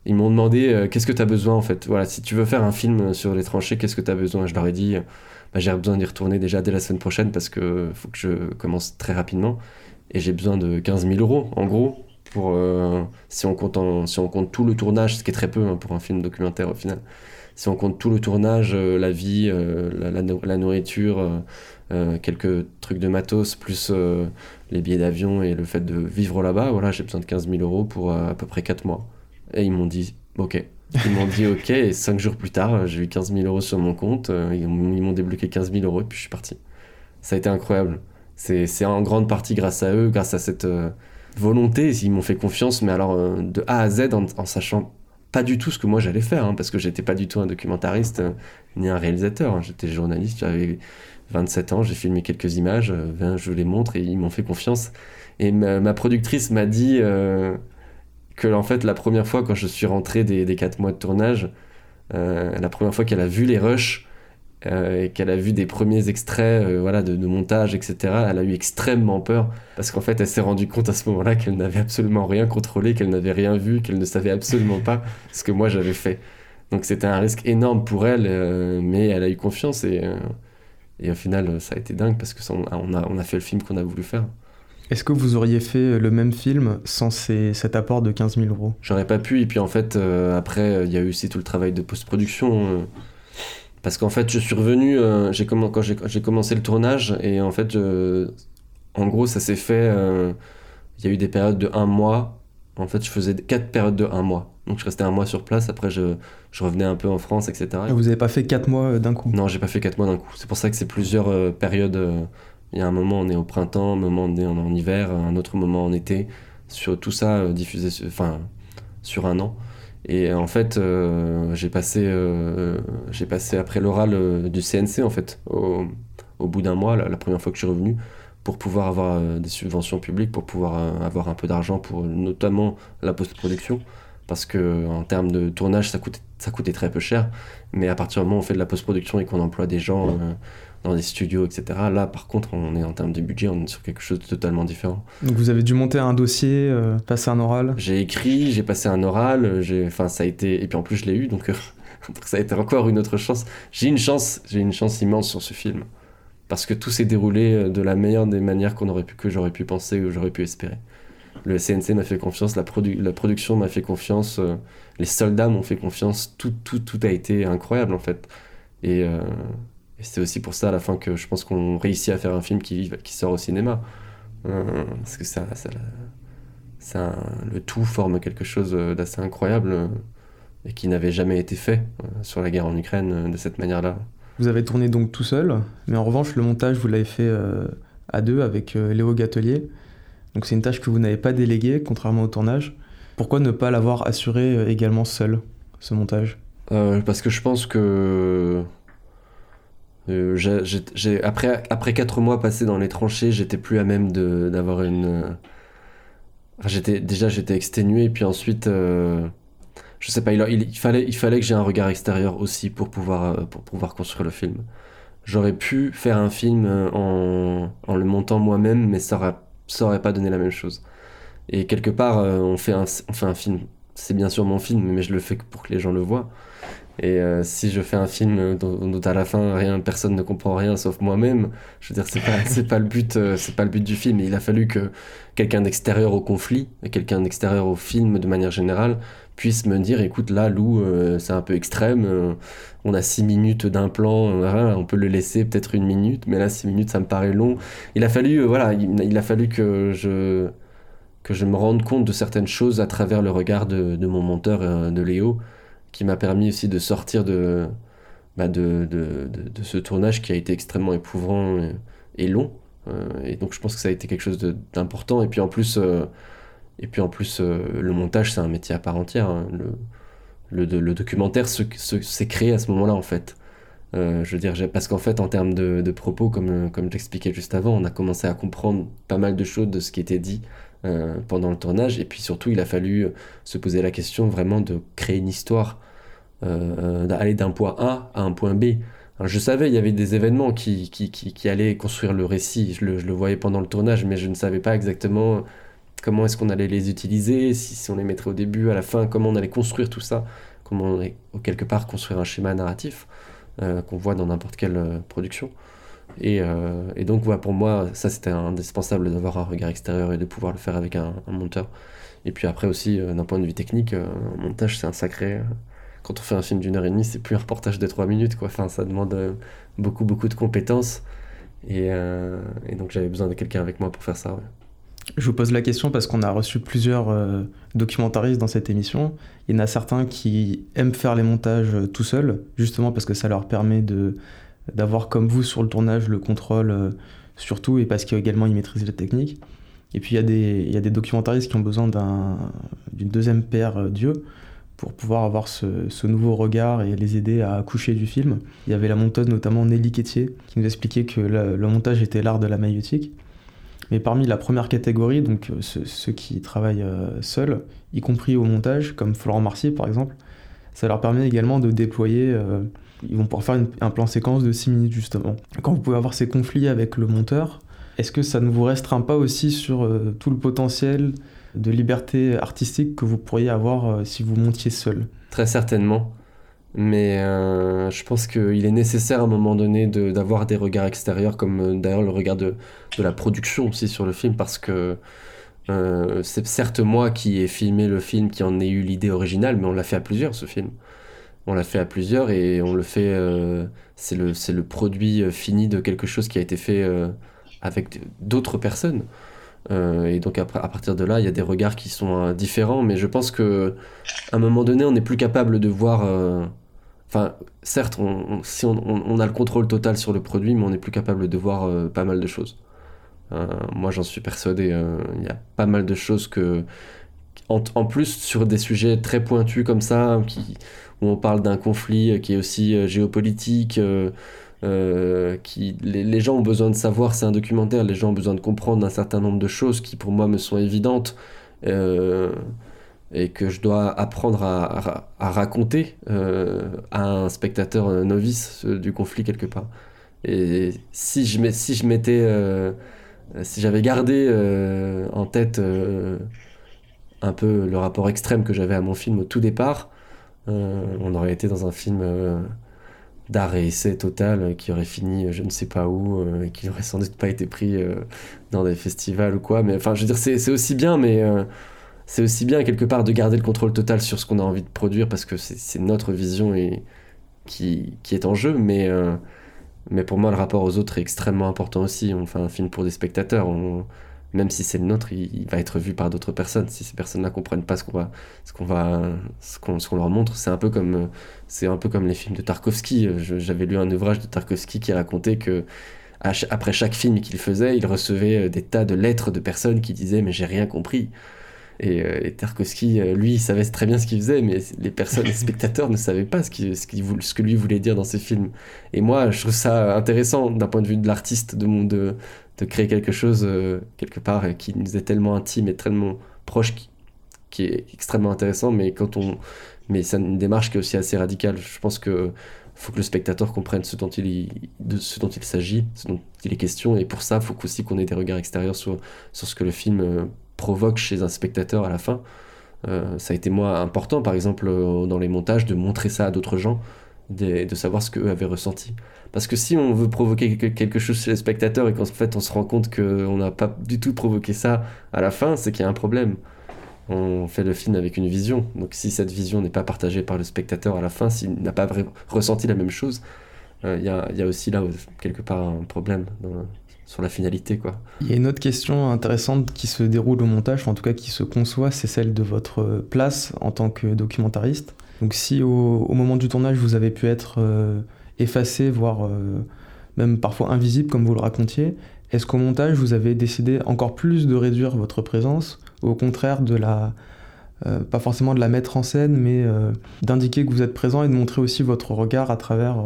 ils m'ont demandé, euh, qu'est-ce que tu as besoin en fait? Voilà, si tu veux faire un film sur les tranchées, qu'est-ce que tu as besoin? Je leur ai dit, bah, j'ai besoin d'y retourner déjà dès la semaine prochaine, parce que faut que je commence très rapidement. Et j'ai besoin de 15 000 euros, en gros, pour, si, on compte si on compte tout le tournage, ce qui est très peu hein, pour un film documentaire au final si on compte tout le tournage, euh, la vie, euh, la, nourriture, euh, quelques trucs de matos, plus les billets d'avion et le fait de vivre là-bas, voilà, j'ai besoin de 15 000 euros pour à peu près 4 mois. Et ils m'ont dit, ok. Ils m'ont dit ok, et 5 jours plus tard, j'ai eu 15 000 euros sur mon compte, ils m'ont débloqué 15 000 euros et puis je suis parti. Ça a été incroyable. C'est en grande partie grâce à eux, grâce à cette volonté, ils m'ont fait confiance, mais alors de A à Z en sachant pas du tout ce que moi j'allais faire, hein, parce que j'étais pas du tout un documentariste euh, ni un réalisateur. Hein. J'étais journaliste, j'avais 27 ans, j'ai filmé quelques images, euh, je les montre et ils m'ont fait confiance. Et ma, productrice m'a dit euh, que en fait la première fois quand je suis rentré des, des 4 mois de tournage, la première fois qu'elle a vu les rushs, euh, et qu'elle a vu des premiers extraits euh, voilà, de, montage, etc., elle a eu extrêmement peur parce qu'en fait, elle s'est rendue compte à ce moment-là qu'elle n'avait absolument rien contrôlé, qu'elle n'avait rien vu, qu'elle ne savait absolument pas ce que moi j'avais fait. Donc c'était un risque énorme pour elle, euh, mais elle a eu confiance et, et au final, ça a été dingue parce que on a, on a fait le film qu'on a voulu faire. Est-ce que vous auriez fait le même film sans cet apport de 15 000 euros? J'aurais pas pu, et puis en fait, euh, après, il y a eu aussi tout le travail de post-production. Euh, parce qu'en fait, je suis revenu, euh, j'ai quand j'ai commencé le tournage, et en fait, en gros, ça s'est fait. Il y a eu des périodes de un mois. En fait, je faisais quatre périodes de un mois. Donc je restais un mois sur place, après je, je revenais un peu en France, etc. Et vous avez pas fait quatre mois d'un coup? Non, j'ai pas fait quatre mois d'un coup. C'est pour ça que c'est plusieurs périodes il y a un moment, on est au printemps, un moment, on est en hiver, un autre moment en été. Sur tout ça euh, diffusé enfin, sur un an. Et en fait, euh, j'ai passé, euh, passé après l'oral du CNC, en fait, au, au bout d'un mois, la, première fois que je suis revenu, pour pouvoir avoir des subventions publiques, pour pouvoir avoir un peu d'argent pour notamment la post-production. Parce que en termes de tournage, ça coûtait, ça coûtait très peu cher. Mais à partir du moment où on fait de la post-production et qu'on emploie des gens dans des studios, etc. Là, par contre, on est en termes de budget, on est sur quelque chose de totalement différent. Donc vous avez dû monter un dossier, euh, passer un oral J'ai écrit, j'ai passé un oral, j'ai, enfin ça a été, et puis en plus je l'ai eu, donc, euh, ça a été encore une autre chance. J'ai une chance, j'ai une chance immense sur ce film, parce que tout s'est déroulé euh, de la meilleure des manières qu'on aurait pu, que j'aurais pu penser ou j'aurais pu espérer. Le CNC m'a fait confiance, la, la production m'a fait confiance, les soldats m'ont fait confiance, tout, tout, tout a été incroyable en fait. Et et c'est aussi pour ça à la fin que je pense qu'on réussit à faire un film qui, qui sort au cinéma. Euh, parce que ça, ça, ça, le tout forme quelque chose d'assez incroyable euh, et qui n'avait jamais été fait euh, sur la guerre en Ukraine de cette manière-là. Vous avez tourné donc tout seul, mais en revanche, le montage, vous l'avez fait à deux avec Léo Gatelier. Donc c'est une tâche que vous n'avez pas déléguée, contrairement au tournage. Pourquoi ne pas l'avoir assuré également seul, ce montage? Parce que je pense que euh, après, après quatre mois passés dans les tranchées, j'étais plus à même d'avoir une. Euh, déjà, j'étais exténué, puis ensuite, euh, je sais pas, il, fallait, que j'ai un regard extérieur aussi pour pouvoir, pour pouvoir construire le film. J'aurais pu faire un film en, le montant moi-même, mais ça aurait, ça pas donné la même chose. Et quelque part, on fait un film. C'est bien sûr mon film, mais je le fais pour que les gens le voient. Et euh, si je fais un film dont, à la fin rien, personne ne comprend rien sauf moi-même, je veux dire c'est pas c'est pas le but euh, c'est pas le but du film. il a fallu que quelqu'un d'extérieur au conflit, quelqu'un d'extérieur au film de manière générale puisse me dire écoute là Lou euh, c'est un peu extrême, on a six minutes d'un plan, on peut le laisser peut-être une minute, mais là six minutes ça me paraît long. Il a fallu voilà il, il, a fallu que je que je me rende compte de certaines choses à travers le regard de, de mon monteur de Léo qui m'a permis aussi de sortir de, bah de, de, de, ce tournage qui a été extrêmement éprouvant et, long. Euh, et donc je pense que ça a été quelque chose d'important. Et puis en plus, euh, et puis en plus euh, le montage, c'est un métier à part entière. Hein. Le, le, documentaire s'est créé à ce moment-là, en fait. je veux dire, parce qu'en fait, en termes de, de propos, comme, comme j'expliquais juste avant, on a commencé à comprendre pas mal de choses de ce qui était dit pendant le tournage. Et puis surtout, il a fallu se poser la question vraiment de créer une histoire, euh, d'aller d'un point A à un point B. je savais, il y avait des événements qui, qui, qui, allaient construire le récit. Je le, voyais pendant le tournage, mais je ne savais pas exactement comment est-ce qu'on allait les utiliser, si, on les mettrait au début, à la fin, comment on allait construire tout ça, comment on allait quelque part construire un schéma narratif euh, qu'on voit dans n'importe quelle production. Euh, et, donc, pour moi, ça c'était indispensable d'avoir un regard extérieur et de pouvoir le faire avec un, monteur. Et puis après aussi, euh, d'un point de vue technique, euh, un montage c'est un sacré. Quand on fait un film d'une heure et demie, c'est plus un reportage de trois minutes, quoi. Enfin, ça demande beaucoup, beaucoup de compétences. Et, donc j'avais besoin de quelqu'un avec moi pour faire ça. Je vous pose la question parce qu'on a reçu plusieurs documentaristes dans cette émission. Il y en a certains qui aiment faire les montages tout seuls, justement parce que ça leur permet de d'avoir comme vous sur le tournage le contrôle euh, surtout et parce qu'également ils maîtrisent la technique. Et puis il y, a des, y a des documentaristes qui ont besoin d'une deuxième paire euh, d'yeux pour pouvoir avoir ce, nouveau regard et les aider à accoucher du film. Il y avait la monteuse notamment Nelly Quétier qui nous expliquait que le, montage était l'art de la maïotique. Mais parmi la première catégorie, donc euh, ceux, qui travaillent seuls, y compris au montage, comme Florent Marcier par exemple, ça leur permet également de déployer ils vont pouvoir faire un plan séquence de 6 minutes justement. Quand vous pouvez avoir ces conflits avec le monteur, est-ce que ça ne vous restreint pas aussi sur euh, tout le potentiel de liberté artistique que vous pourriez avoir euh, si vous montiez seul Très certainement. Mais euh, je pense qu'il est nécessaire à un moment donné d'avoir des regards extérieurs, comme euh, d'ailleurs le regard de, de, la production aussi sur le film, parce que c'est certes moi qui ai filmé le film, qui en ai eu l'idée originale, mais on l'a fait à plusieurs ce film. On l'a fait à plusieurs et on le fait. C'est le, le produit fini de quelque chose qui a été fait avec d'autres personnes. Et donc à, à, partir de là, il y a des regards qui sont différents, mais je pense que à un moment donné, on n'est plus capable de voir Enfin, certes, on, si on, a le contrôle total sur le produit, mais on n'est plus capable de voir euh, pas mal de choses. Euh, moi, j'en suis persuadé. Euh, il y a pas mal de choses que. En, plus, sur des sujets très pointus comme ça, où on parle d'un conflit qui est aussi géopolitique, qui, les, gens ont besoin de savoir, c'est un documentaire, les gens ont besoin de comprendre un certain nombre de choses qui, pour moi, me sont évidentes et que je dois apprendre à, raconter euh, à un spectateur novice du conflit quelque part. Et si je, si je m'étais, euh, si j'avais gardé euh, en tête un peu le rapport extrême que j'avais à mon film au tout départ, on aurait été dans un film d'art et essai total qui aurait fini je ne sais pas où et qui n'aurait sans doute pas été pris dans des festivals ou quoi. Mais enfin, je veux dire, c'est aussi bien, mais c'est aussi bien quelque part de garder le contrôle total sur ce qu'on a envie de produire parce que c'est notre vision et, qui, qui, est en jeu, mais, euh, mais pour moi le rapport aux autres est extrêmement important aussi. On fait un film pour des spectateurs, même si c'est le nôtre, il, va être vu par d'autres personnes. Si ces personnes-là comprennent pas ce qu'on va, ce qu'on va, ce qu'on leur montre, c'est un peu comme, c'est un peu comme les films de Tarkovsky. J'avais lu un ouvrage de Tarkovsky qui racontait que après chaque film qu'il faisait, il recevait des tas de lettres de personnes qui disaient mais j'ai rien compris. Et, euh, Tarkovsky, euh, lui, il savait très bien ce qu'il faisait, mais les personnes, les spectateurs ne savaient pas ce, qu ce, ce, que lui voulait dire dans ses films. Et moi, je trouve ça intéressant d'un point de vue de l'artiste, de, de, de, créer quelque chose, euh, quelque part, qui nous est tellement intime et tellement proche, qui, qui, est extrêmement intéressant, mais quand on... Mais c'est une démarche qui est aussi assez radicale. Je pense que faut que le spectateur comprenne ce dont il, de ce dont il s'agit, ce dont il est question, et pour ça, faut aussi qu'on ait des regards extérieurs sur, sur ce que le film provoque chez un spectateur à la fin. Euh, ça a été moi important, par exemple, euh, dans les montages, de montrer ça à d'autres gens, de, de savoir ce qu'eux avaient ressenti. Parce que si on veut provoquer quelque chose chez les spectateurs et qu'en fait on se rend compte qu'on n'a pas du tout provoqué ça à la fin, c'est qu'il y a un problème. On fait le film avec une vision. Donc si cette vision n'est pas partagée par le spectateur à la fin, s'il n'a pas ressenti la même chose, euh, il y, a, aussi là quelque part un problème sur la finalité. Quoi. Il y a une autre question intéressante qui se déroule au montage, en tout cas qui se conçoit, c'est celle de votre place en tant que documentariste. Donc si au, moment du tournage vous avez pu être euh, effacé, voire euh, même parfois invisible comme vous le racontiez, est-ce qu'au montage vous avez décidé encore plus de réduire votre présence, au contraire de la... Euh, pas forcément de la mettre en scène, mais d'indiquer que vous êtes présent et de montrer aussi votre regard à travers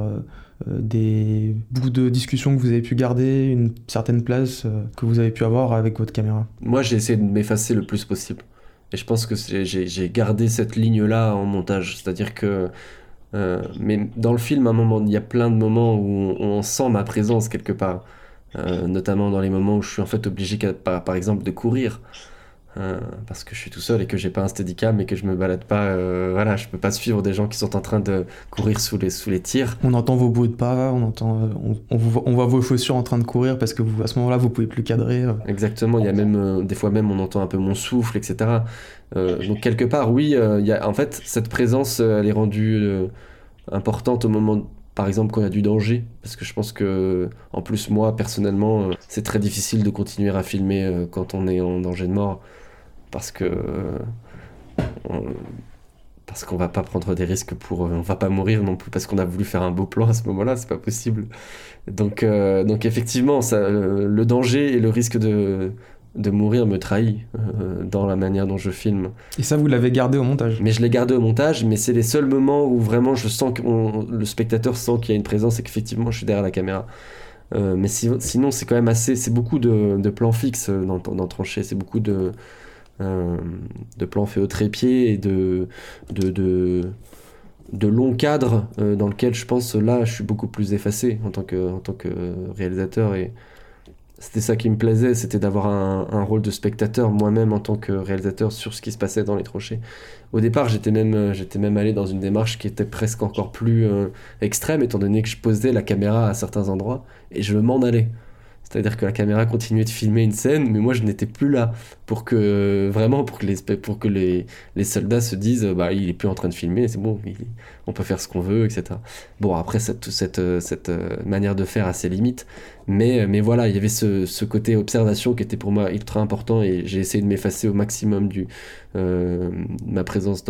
euh, des bouts de discussion que vous avez pu garder, une certaine place euh, que vous avez pu avoir avec votre caméra? Moi, j'ai essayé de m'effacer le plus possible. Et je pense que j'ai gardé cette ligne-là en montage. C'est-à-dire que. Euh, mais dans le film, un moment, il y a plein de moments où on, sent ma présence quelque part. notamment dans les moments où je suis en fait obligé, par exemple, de courir. Euh, parce que je suis tout seul et que j'ai pas un steadicam et que je me balade pas euh, voilà je peux pas suivre des gens qui sont en train de courir sous les sous les tirs. On entend vos bruits de pas on entend euh, on, on, voit vos chaussures en train de courir parce que vous, à ce moment-là vous pouvez plus cadrer exactement il y a même des fois même on entend un peu mon souffle etc donc quelque part oui il y a, en fait cette présence elle est rendue importante au moment par exemple quand il y a du danger. Parce que je pense que en plus moi personnellement c'est très difficile de continuer à filmer quand on est en danger de mort parce que parce qu'on va pas prendre des risques pour on va pas mourir non plus parce qu'on a voulu faire un beau plan à ce moment-là c'est pas possible donc euh, donc effectivement ça, le danger et le risque de de mourir me trahit euh, dans la manière dont je filme. Et ça, vous l'avez gardé au montage? Mais je l'ai gardé au montage, mais c'est les seuls moments où vraiment je sens que le spectateur sent qu'il y a une présence et qu'effectivement je suis derrière la caméra. Euh, mais sinon, c'est quand même assez. C'est beaucoup de, de, plans fixes dans, dans Tranchée, c'est beaucoup de, euh, de plans faits au trépied et de, de, de, longs cadres euh, dans lequel je pense là je suis beaucoup plus effacé en tant que, en tant que réalisateur et, c'était ça qui me plaisait, c'était d'avoir un, rôle de spectateur moi-même en tant que réalisateur sur ce qui se passait dans les tranchées. Au départ, j'étais même, euh, j'étais même allé dans une démarche qui était presque encore plus euh, extrême, étant donné que je posais la caméra à certains endroits et je m'en allais. C'est-à-dire que la caméra continuait de filmer une scène, mais moi je n'étais plus là pour que vraiment pour que les pour que les, les soldats se disent bah il est plus en train de filmer, c'est bon, on peut faire ce qu'on veut, etc. Bon après cette cette cette euh, manière de faire a ses limites, mais mais voilà il y avait ce, ce côté observation qui était pour moi ultra important et j'ai essayé de m'effacer au maximum du euh, ma présence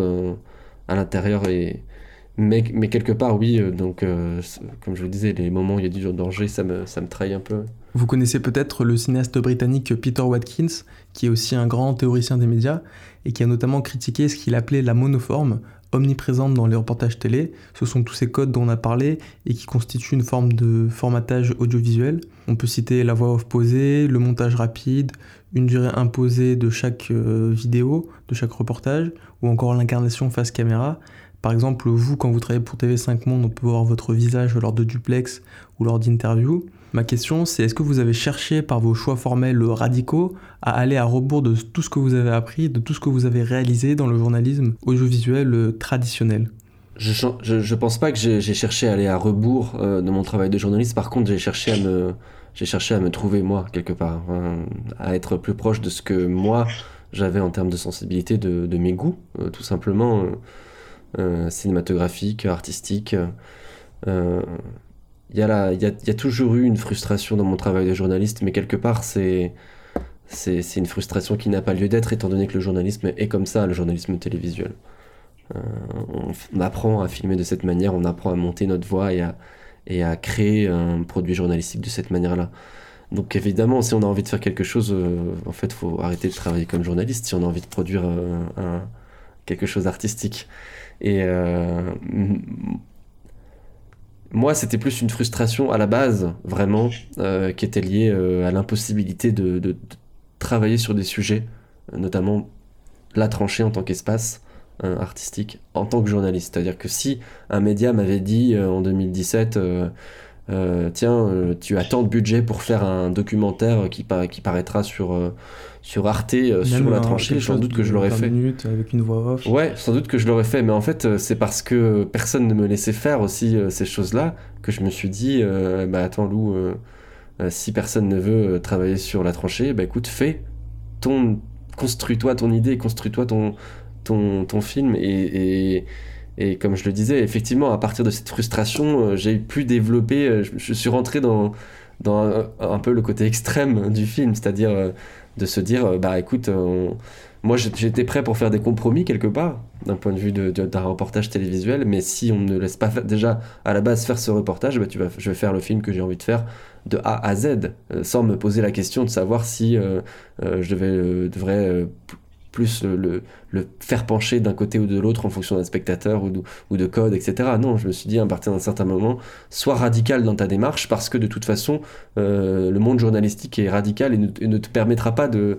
à l'intérieur et mais, mais, quelque part, oui, euh, donc, comme je vous disais, les moments où il y a du danger, ça me, ça me trahit un peu. Vous connaissez peut-être le cinéaste britannique Peter Watkins, qui est aussi un grand théoricien des médias, et qui a notamment critiqué ce qu'il appelait la monoforme, omniprésente dans les reportages télé. Ce sont tous ces codes dont on a parlé et qui constituent une forme de formatage audiovisuel. On peut citer la voix off posée, le montage rapide, une durée imposée de chaque euh, vidéo, de chaque reportage, ou encore l'incarnation face caméra. Par exemple, vous, quand vous travaillez pour TV5 Monde, on peut voir votre visage lors de duplex ou lors d'interviews. Ma question, c'est est-ce que vous avez cherché par vos choix formels radicaux à aller à rebours de tout ce que vous avez appris, de tout ce que vous avez réalisé dans le journalisme audiovisuel euh, traditionnel? Je, je, pense pas que j'ai cherché à aller à rebours euh, de mon travail de journaliste. Par contre, j'ai cherché à me, trouver moi quelque part, hein, à être plus proche de ce que moi j'avais en termes de sensibilité, de, mes goûts, euh, tout simplement. Cinématographique, artistique. Euh, il y, a y, a, y a toujours eu une frustration dans mon travail de journaliste, mais quelque part, c'est c'est une frustration qui n'a pas lieu d'être, étant donné que le journalisme est comme ça, le journalisme télévisuel. Euh, on, apprend à filmer de cette manière, on apprend à monter notre voix et à, et à créer un produit journalistique de cette manière-là. Donc évidemment, si on a envie de faire quelque chose, en fait, faut arrêter de travailler comme journaliste si on a envie de produire un, quelque chose d'artistique. Et euh, moi, c'était plus une frustration à la base, vraiment, euh, qui était liée euh, à l'impossibilité de, de, travailler sur des sujets, notamment la tranchée en tant qu'espace artistique, en tant que journaliste. C'est-à-dire que si un média m'avait dit en 2017 euh, tiens, euh, tu as tant de budget pour faire un documentaire qui, qui paraîtra sur, euh, sur Arte sur la tranchée, sans doute que je l'aurais fait. avec une voix off. Ouais, sans doute que je l'aurais fait, mais en fait, c'est parce que personne ne me laissait faire aussi ces choses-là que je me suis dit, bah attends, Lou, si personne ne veut travailler sur la tranchée, bah écoute, fais ton. Construis-toi ton idée, construis-toi ton, ton, ton film et et comme je le disais, effectivement, à partir de cette frustration, euh, j'ai pu développer, euh, je, suis rentré dans, dans un, peu le côté extrême du film, c'est-à-dire euh, de se dire, bah écoute, moi j'étais prêt pour faire des compromis quelque part, d'un point de vue d'un reportage télévisuel, mais si on ne laisse pas déjà à la base faire ce reportage, bah, tu vas, je vais faire le film que j'ai envie de faire de A à Z, sans me poser la question de savoir si je devais, devrais plus le, faire pencher d'un côté ou de l'autre en fonction d'un spectateur ou de, code, etc. Non, je me suis dit à partir d'un certain moment, sois radical dans ta démarche parce que de toute façon, euh, le monde journalistique est radical et ne, te permettra pas de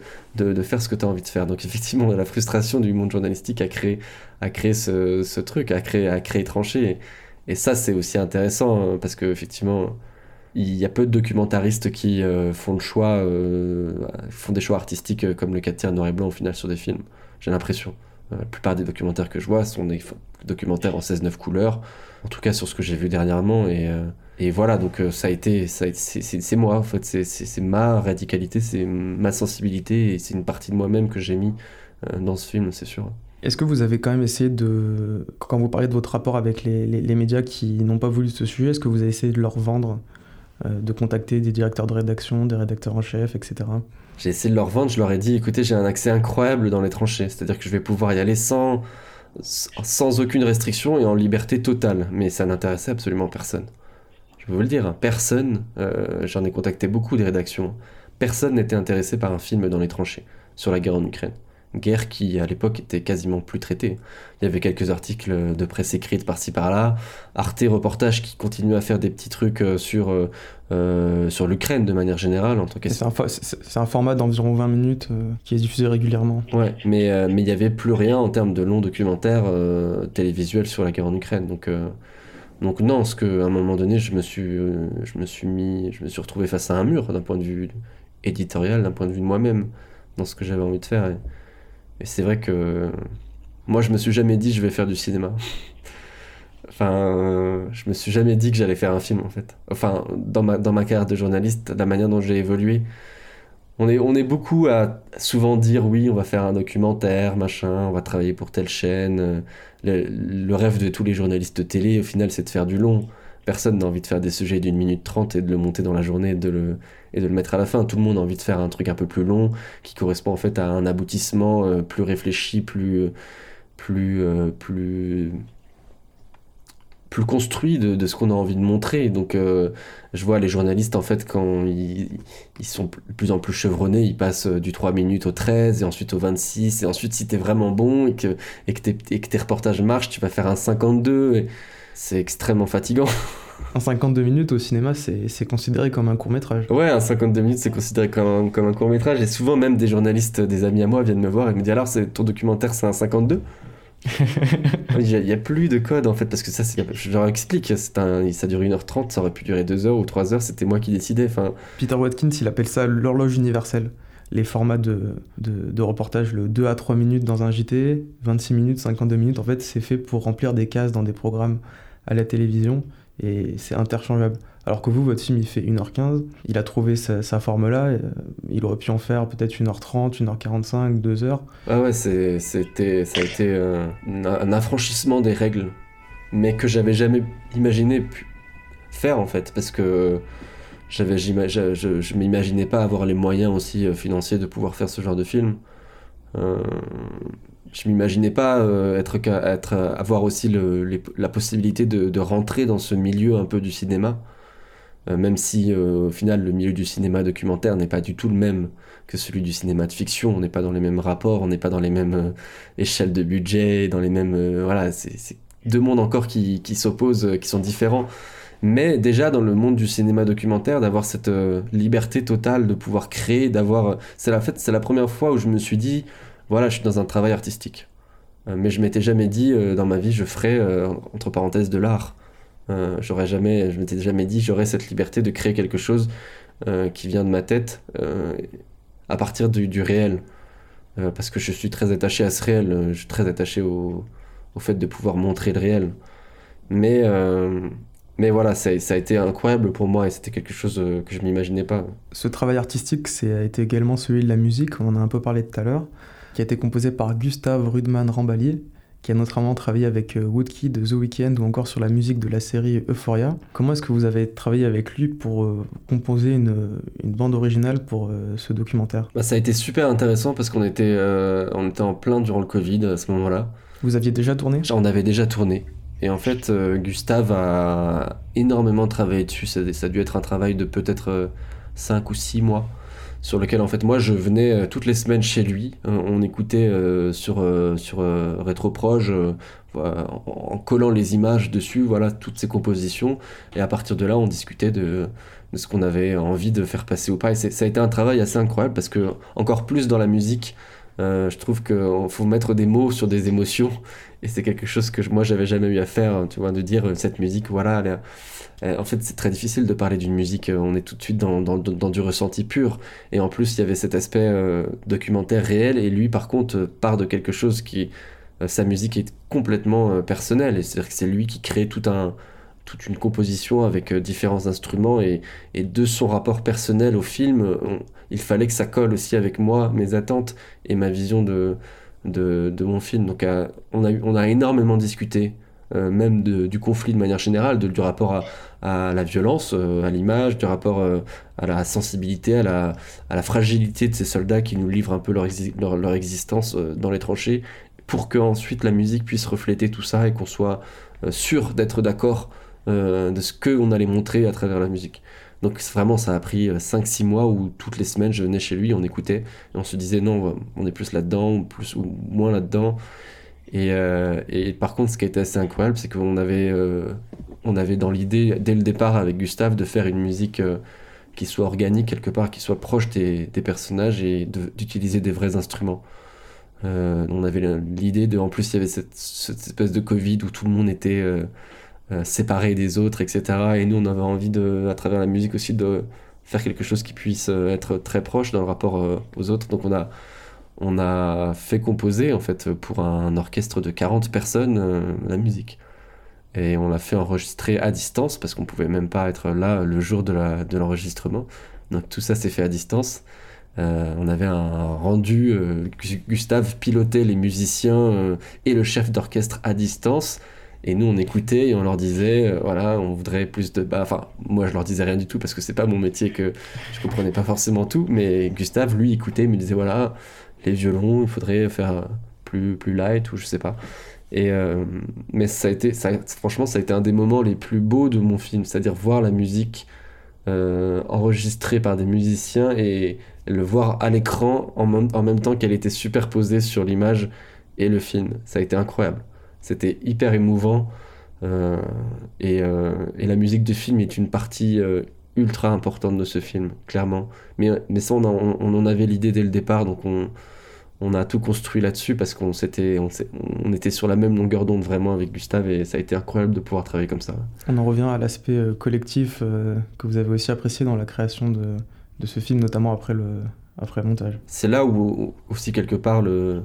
faire ce que tu as envie de faire. Donc effectivement, la frustration du monde journalistique a créé, a créé ce, ce truc, a créé, a créé Tranché. Et, et ça, c'est aussi intéressant hein, parce que effectivement il y a peu de documentaristes qui euh, font le choix, euh, font des choix artistiques euh, comme le 4 tiers noir et blanc au final sur des films. J'ai l'impression. la plupart des documentaires que je vois sont des documentaires en 16-9 couleurs, en tout cas sur ce que j'ai vu dernièrement. Et, et voilà, donc ça a été, c'est moi en fait, c'est ma radicalité, c'est ma sensibilité et c'est une partie de moi-même que j'ai mis dans ce film, c'est sûr. Est-ce que vous avez quand même essayé de, quand vous parlez de votre rapport avec les, les, médias qui n'ont pas voulu ce sujet, est-ce que vous avez essayé de leur vendre? De contacter des directeurs de rédaction, des rédacteurs en chef, etc. J'ai essayé de leur vendre, je leur ai dit écoutez, j'ai un accès incroyable dans les tranchées, c'est-à-dire que je vais pouvoir y aller sans, sans aucune restriction et en liberté totale. Mais ça n'intéressait absolument personne. Je peux vous le dire, hein, personne, euh, j'en ai contacté beaucoup des rédactions, personne n'était intéressé par un film dans les tranchées sur la guerre en Ukraine guerre qui à l'époque était quasiment plus traitée. Il y avait quelques articles de presse écrite par-ci par-là, Arte Reportage qui continue à faire des petits trucs euh, sur, euh, euh, sur l'Ukraine de manière générale en tant C'est un, format d'environ 20 minutes qui est diffusé régulièrement. Ouais, mais mais il n'y avait plus rien en termes de longs documentaires télévisuels sur la guerre en Ukraine. Donc Donc non, parce qu'à un moment donné, je me suis, je me suis mis, je me suis retrouvé face à un mur d'un point de vue éditorial, d'un point de vue de moi-même, dans ce que j'avais envie de faire. Et, et c'est vrai que moi, je me suis jamais dit je vais faire du cinéma. Enfin, je me suis jamais dit que j'allais faire un film en fait. Enfin, dans ma, dans ma carrière de journaliste, la manière dont j'ai évolué, on est, on est beaucoup à souvent dire oui, on va faire un documentaire, machin, on va travailler pour telle chaîne. Le, le rêve de tous les journalistes de télé, au final, c'est de faire du long. Personne n'a envie de faire des sujets d'une minute trente et de le monter dans la journée de, le, et de le mettre à la fin. Tout le monde a envie de faire un truc un peu plus long, qui correspond en fait à un aboutissement euh, plus réfléchi, plus, plus, plus plus construit de, ce qu'on a envie de montrer. Donc, euh, je vois les journalistes, en fait, quand ils, ils, sont de plus en plus chevronnés, ils passent euh, du 3 minutes au 13, et ensuite au 26, et ensuite, si t'es vraiment bon et que, et que, tes, et que tes reportages marchent, tu vas faire un 52. C'est extrêmement fatigant. Un 52 minutes au cinéma, c'est considéré comme un court métrage. Ouais, un 52 minutes, c'est considéré comme un, comme un court métrage. Et souvent, même des journalistes, des amis à moi, viennent me voir et me disent Alors, ton documentaire, c'est un 52 il n'y a, plus de code en fait, parce que ça, je leur explique, un, ça dure 1h30, ça aurait pu durer 2h ou 3h, c'était moi qui décidais. Peter Watkins, il appelle ça l'horloge universelle. Les formats de, de, de, reportage, le 2 à 3 minutes dans un JT, 26 minutes, 52 minutes, en fait, c'est fait pour remplir des cases dans des programmes à la télévision et c'est interchangeable. Alors que vous, votre film, il fait 1h15, il a trouvé sa, forme-là, euh, il aurait pu en faire peut-être 1h30, 1h45, 2h. Ah ouais, c'était, ça a été un, affranchissement des règles, mais que j'avais jamais imaginé faire en fait, parce que j'avais, je, je, m'imaginais pas avoir les moyens aussi euh, financiers de pouvoir faire ce genre de film. Euh, je m'imaginais pas être, être, avoir aussi le, la possibilité de, de, rentrer dans ce milieu un peu du cinéma. Euh, même si euh, au final le milieu du cinéma documentaire n'est pas du tout le même que celui du cinéma de fiction, on n'est pas dans les mêmes rapports, on n'est pas dans les mêmes euh, échelles de budget, dans les mêmes... voilà, c'est deux mondes encore qui, qui s'opposent, qui sont différents. Mais déjà dans le monde du cinéma documentaire, d'avoir cette liberté totale de pouvoir créer, d'avoir... C'est la, fait, c'est la première fois où je me suis dit, voilà, je suis dans un travail artistique. mais je m'étais jamais dit, dans ma vie, je ferais, entre parenthèses, de l'art. Euh, j'aurais jamais, je m'étais jamais dit j'aurais cette liberté de créer quelque chose euh, qui vient de ma tête euh, à partir du, réel. parce que je suis très attaché à ce réel, je suis très attaché au, au fait de pouvoir montrer le réel. Mais, mais voilà, ça, a été incroyable pour moi et c'était quelque chose que je m'imaginais pas. Ce travail artistique, c'est a été également celui de la musique, on en a un peu parlé tout à l'heure, qui a été composé par Gustave Rudman Rambalier, qui a notamment travaillé avec euh, Woodkid, The Weeknd ou encore sur la musique de la série Euphoria. Comment est-ce que vous avez travaillé avec lui pour euh, composer une, une, bande originale pour euh, ce documentaire? Bah, Ça a été super intéressant parce qu'on était, on était en plein durant le Covid à ce moment-là. Vous aviez déjà tourné? On avait déjà tourné. Et en fait, Gustave a énormément travaillé dessus. Ça, ça, a dû être un travail de peut-être 5 ou 6 mois sur lequel en fait moi je venais euh, toutes les semaines chez lui. Euh, on écoutait euh, sur, sur Rétroproge en collant les images dessus, voilà toutes ces compositions. Et à partir de là, on discutait de, de ce qu'on avait envie de faire passer ou pas. Et ça a été un travail assez incroyable parce que encore plus dans la musique, je trouve qu'il faut mettre des mots sur des émotions. Et c'est quelque chose que moi j'avais jamais eu à faire, tu vois, de dire cette musique, voilà, elle euh, en fait, c'est très difficile de parler d'une musique, euh, on est tout de suite dans, dans, du ressenti pur. Et en plus, il y avait cet aspect euh, documentaire réel, et lui, par contre, part de quelque chose qui. sa musique est complètement personnelle, c'est-à-dire que c'est lui qui crée tout un, toute une composition avec différents instruments, et, de son rapport personnel au film, il fallait que ça colle aussi avec moi, mes attentes et ma vision de, mon film. Donc, on, a, on a énormément discuté. même de, du conflit de manière générale, du rapport à, la violence, euh, à l'image, du rapport euh, à la sensibilité, à la, fragilité de ces soldats qui nous livrent un peu leur, existence euh, dans les tranchées, pour que ensuite la musique puisse refléter tout ça et qu'on soit sûr d'être d'accord de ce qu'on allait montrer à travers la musique. Donc vraiment, ça a pris 5-6 mois où toutes les semaines, je venais chez lui, on écoutait, et on se disait non, on est plus là-dedans, ou plus ou moins là-dedans. Et, et, par contre, ce qui a été assez incroyable, c'est qu'on avait on avait dans l'idée, dès le départ avec Gustave, de faire une musique euh, qui soit organique quelque part, qui soit proche des, personnages et d'utiliser des vrais instruments. Euh, on avait l'idée de, en plus il y avait cette, espèce de Covid où tout le monde était séparé des autres, etc. Et nous, on avait envie, de, à travers la musique aussi, de faire quelque chose qui puisse être très proche dans le rapport aux autres. Donc on a, on a fait composer, en fait, pour un orchestre de 40 personnes, la musique. Et on l'a fait enregistrer à distance, parce qu'on pouvait même pas être là le jour de l'enregistrement. Donc tout ça s'est fait à distance. Euh, on avait un rendu, euh, Gustave pilotait les musiciens euh, et le chef d'orchestre à distance. Et nous, on écoutait et on leur disait, voilà, on voudrait plus de. Bah, enfin, moi, je leur disais rien du tout parce que c'est pas mon métier que je comprenais pas forcément tout. Mais Gustave, lui, écoutait, me disait, voilà, les violons, il faudrait faire plus, plus light ou je sais pas. Et mais ça a été, ça, franchement, ça a été un des moments les plus beaux de mon film, c'est-à-dire voir la musique enregistrée par des musiciens et le voir à l'écran en, en, même temps qu'elle était superposée sur l'image et le film. Ça a été incroyable. C'était hyper émouvant. Euh, et, euh, et, la musique du film est une partie euh, ultra importante de ce film, clairement. Mais, mais ça, on, on, en avait l'idée dès le départ, donc on, on a tout construit là-dessus parce qu'on s'était, on, était sur la même longueur d'onde vraiment avec Gustave et ça a été incroyable de pouvoir travailler comme ça. On en revient à l'aspect collectif que vous avez aussi apprécié dans la création de, de ce film, notamment après le, après le montage. C'est là où aussi quelque part le,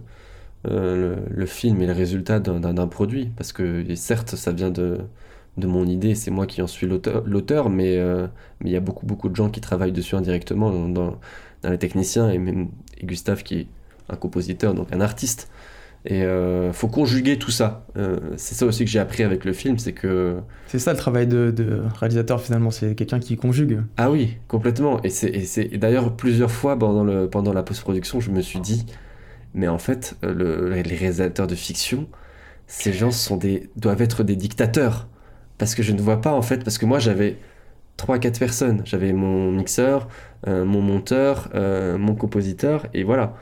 euh, le, film est le résultat d'un produit, parce que certes ça vient de, de mon idée, c'est moi qui en suis l'auteur, mais euh, mais il y a beaucoup beaucoup de gens qui travaillent dessus indirectement, dans, dans les techniciens, et même et Gustave qui est un compositeur, donc un artiste. Et euh, faut conjuguer tout ça. Euh, c'est ça aussi que j'ai appris avec le film, c'est que... C'est ça le travail de, réalisateur finalement, c'est quelqu'un qui conjugue. Ah oui, complètement. Et c'est d'ailleurs plusieurs fois pendant, le, pendant la post-production, je me suis dit, mais en fait, euh, le, les réalisateurs de fiction, ces gens sont des, doivent être des dictateurs. Parce que je ne vois pas en fait, parce que moi j'avais 3-4 personnes. J'avais mon mixeur, euh, mon monteur, mon compositeur, et voilà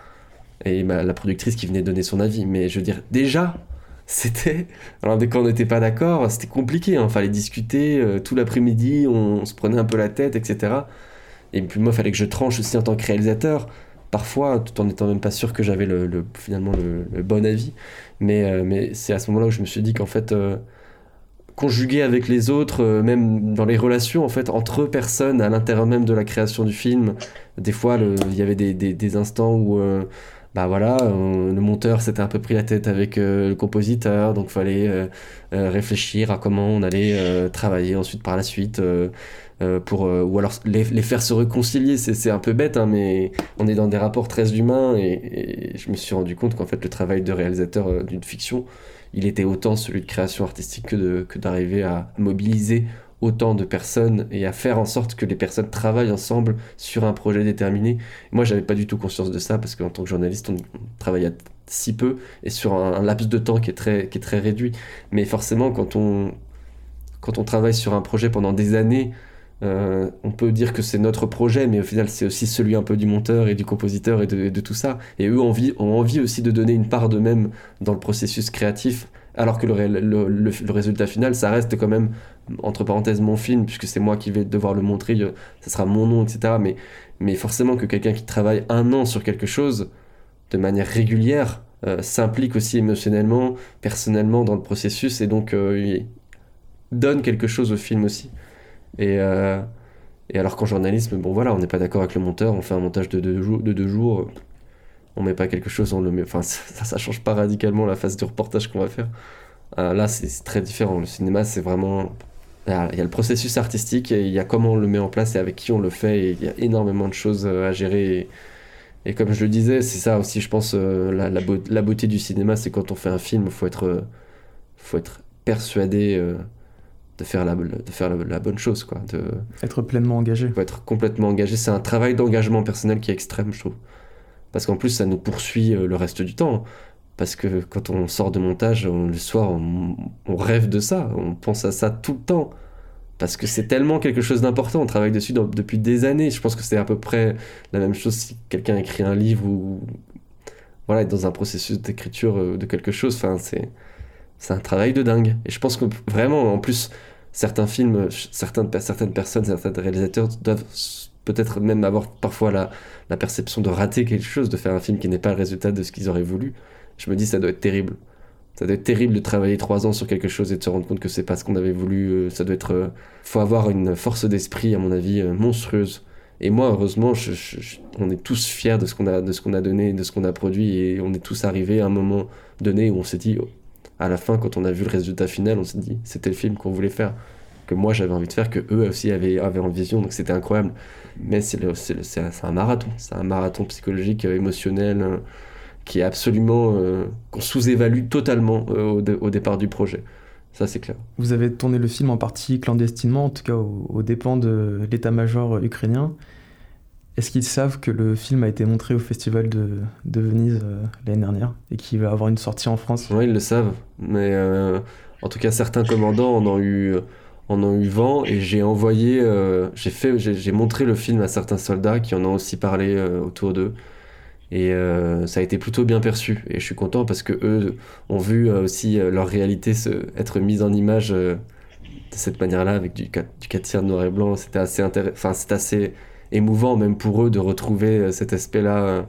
et la productrice qui venait donner son avis. Mais je veux dire, déjà, c'était. Alors, dès qu'on n'était pas d'accord, c'était compliqué. Il hein. fallait discuter euh, tout l'après-midi, on, se prenait un peu la tête, etc. Et puis, moi, il fallait que je tranche aussi en tant que réalisateur. Parfois, tout en n'étant même pas sûr que j'avais le, finalement le, bon avis. Mais, euh, mais c'est à ce moment-là où je me suis dit qu'en fait. Euh, conjuguer avec les autres, même dans les relations en fait entre personnes à l'intérieur même de la création du film. Des fois, il y avait des, des, instants où bah voilà, le monteur s'était un peu pris la tête avec euh, le compositeur, donc il fallait euh, euh, réfléchir à comment on allait travailler ensuite par la suite, pour, ou alors les, faire se réconcilier, c'est un peu bête, hein, mais on est dans des rapports très humains, et, je me suis rendu compte qu'en fait le travail de réalisateur d'une fiction, il était autant celui de création artistique que d'arriver à mobiliser autant de personnes et à faire en sorte que les personnes travaillent ensemble sur un projet déterminé. Moi, j'avais pas du tout conscience de ça parce qu'en tant que journaliste, on travaille si peu et sur un, laps de temps qui est très, qui est très réduit. Mais forcément, quand on, quand on travaille sur un projet pendant des années, euh, on peut dire que c'est notre projet, mais au final, c'est aussi celui un peu du monteur et du compositeur et de, tout ça. Et eux ont envie, ont envie aussi de donner une part d'eux-mêmes dans le processus créatif alors que le, résultat final, ça reste quand même, entre parenthèses, mon film, puisque c'est moi qui vais devoir le montrer, euh, ça sera mon nom, etc. Mais, mais forcément que quelqu'un qui travaille un an sur quelque chose, de manière régulière, euh, s'implique aussi émotionnellement, personnellement dans le processus, et donc donne quelque chose au film aussi. Et, et alors qu'en journalisme, bon voilà, on n'est pas d'accord avec le monteur, on fait un montage de deux, jours, de deux on met pas quelque chose, on le. Enfin, ça, ça change pas radicalement la phase du reportage qu'on va faire. Euh, là, c'est très différent. Le cinéma, c'est vraiment. Il y, a le processus artistique et il y a comment on le met en place et avec qui on le fait. Et il y a énormément de choses euh, à gérer. Et, comme je le disais, c'est ça aussi, je pense, euh, la, beauté du cinéma, c'est quand on fait un film, il faut être, faut être persuadé de faire, la, de faire la, bonne chose. Quoi, de, être pleinement engagé. Être complètement engagé. C'est un travail d'engagement personnel qui est extrême, je trouve. Parce qu'en plus, ça nous poursuit euh, le reste du temps. Parce que quand on sort de montage, le soir, on, rêve de ça. On pense à ça tout le temps. Parce que c'est tellement quelque chose d'important. On travaille dessus depuis des années. Je pense que c'est à peu près la même chose si quelqu'un écrit un livre ou voilà, dans un processus d'écriture euh, de quelque chose. Enfin, c'est c'est un travail de dingue. Et je pense que vraiment, en plus, certains films, certaines, certaines personnes, certains réalisateurs doivent peut-être même avoir parfois la, perception de rater quelque chose, de faire un film qui n'est pas le résultat de ce qu'ils auraient voulu. Je me dis ça doit être terrible. ça doit être terrible de travailler trois ans sur quelque chose et de se rendre compte que c'est pas ce qu'on avait voulu. Ça doit être. faut avoir une force d'esprit, à mon avis, monstrueuse. Et moi, heureusement, on est tous fiers de ce qu'on a, de ce qu'on a donné, de ce qu'on a produit, et on est tous arrivés à un moment donné où on s'est dit, à la fin, quand on a vu le résultat final, on s'est dit, c'était le film qu'on voulait faire, que moi j'avais envie de faire, que eux aussi avaient, avaient en vision, donc c'était incroyable. Mais c'est un marathon, c'est un marathon psychologique, euh, émotionnel, euh, qui est absolument. Euh, qu'on sous-évalue totalement au, au, départ du projet. Ça, c'est clair. Vous avez tourné le film en partie clandestinement, en tout cas aux dépens de l'état-major ukrainien. Est-ce qu'ils savent que le film a été montré au festival de, Venise euh, l'année dernière et qu'il va avoir une sortie en France? Oui, ils le savent. Mais euh, en tout cas, certains commandants en ont eu, en ont eu vent et j'ai envoyé, euh, j'ai fait, j'ai montré le film à certains soldats qui en ont aussi parlé autour d'eux. Et ça a été plutôt bien perçu. Et je suis content parce que eux ont vu aussi leur réalité se, être mise en image de cette manière-là avec du, du 4 tiers noir et blanc. C'était assez intéressant. Enfin, c'est assez émouvant même pour eux de retrouver euh, cet aspect-là euh,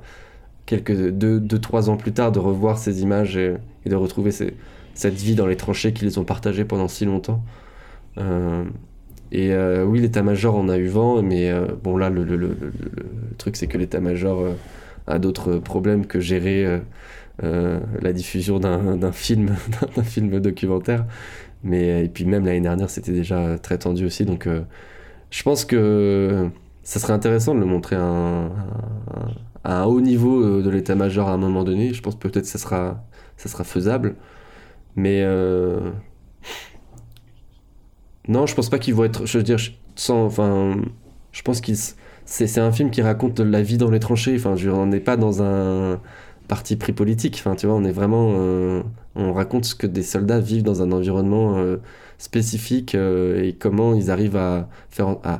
quelques deux, deux, trois ans plus tard, de revoir ces images et, de retrouver cette vie dans les tranchées qu'ils ont partagées pendant si longtemps. Euh, et oui, l'état-major en a eu vent, mais bon là, le, le, le, truc c'est que l'état-major a d'autres problèmes que gérer la diffusion d'un film, d'un film documentaire. Mais et puis même l'année dernière, c'était déjà très tendu aussi, donc je pense que ça serait intéressant de le montrer à un, un haut niveau euh, de l'état-major à un moment donné. Je pense peut-être que ça sera, ça sera faisable. Mais euh... non, je pense pas qu'ils vont être. Je veux dire, sans, enfin, je pense qu'il c'est un film qui raconte la vie dans les tranchées. Enfin, je, on n'est pas dans un parti pris politique. Enfin, tu vois, on est vraiment, euh, on raconte ce que des soldats vivent dans un environnement spécifique et comment ils arrivent à faire, à,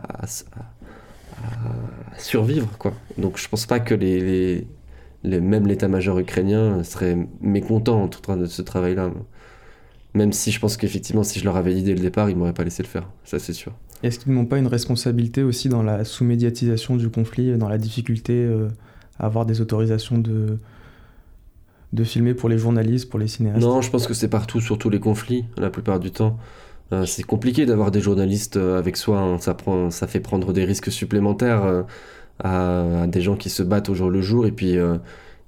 survivre quoi. Donc je pense pas que les, les, même l'état-major ukrainien serait mécontent en tout de ce travail-là. Même si je pense qu'effectivement, si je leur avais dit dès le départ, ils m'auraient pas laissé le faire, ça c'est sûr. Est-ce qu'ils n'ont pas une responsabilité aussi dans la sous-médiatisation du conflit, dans la difficulté euh, à avoir des autorisations de, de filmer pour les journalistes, pour les cinéastes? Non, je pense que c'est partout, sur tous les conflits, la plupart du temps. Euh, c'est compliqué d'avoir des journalistes euh, avec soi, ça, prend, ça fait prendre des risques supplémentaires euh, à, des gens qui se battent au jour le jour. Et puis,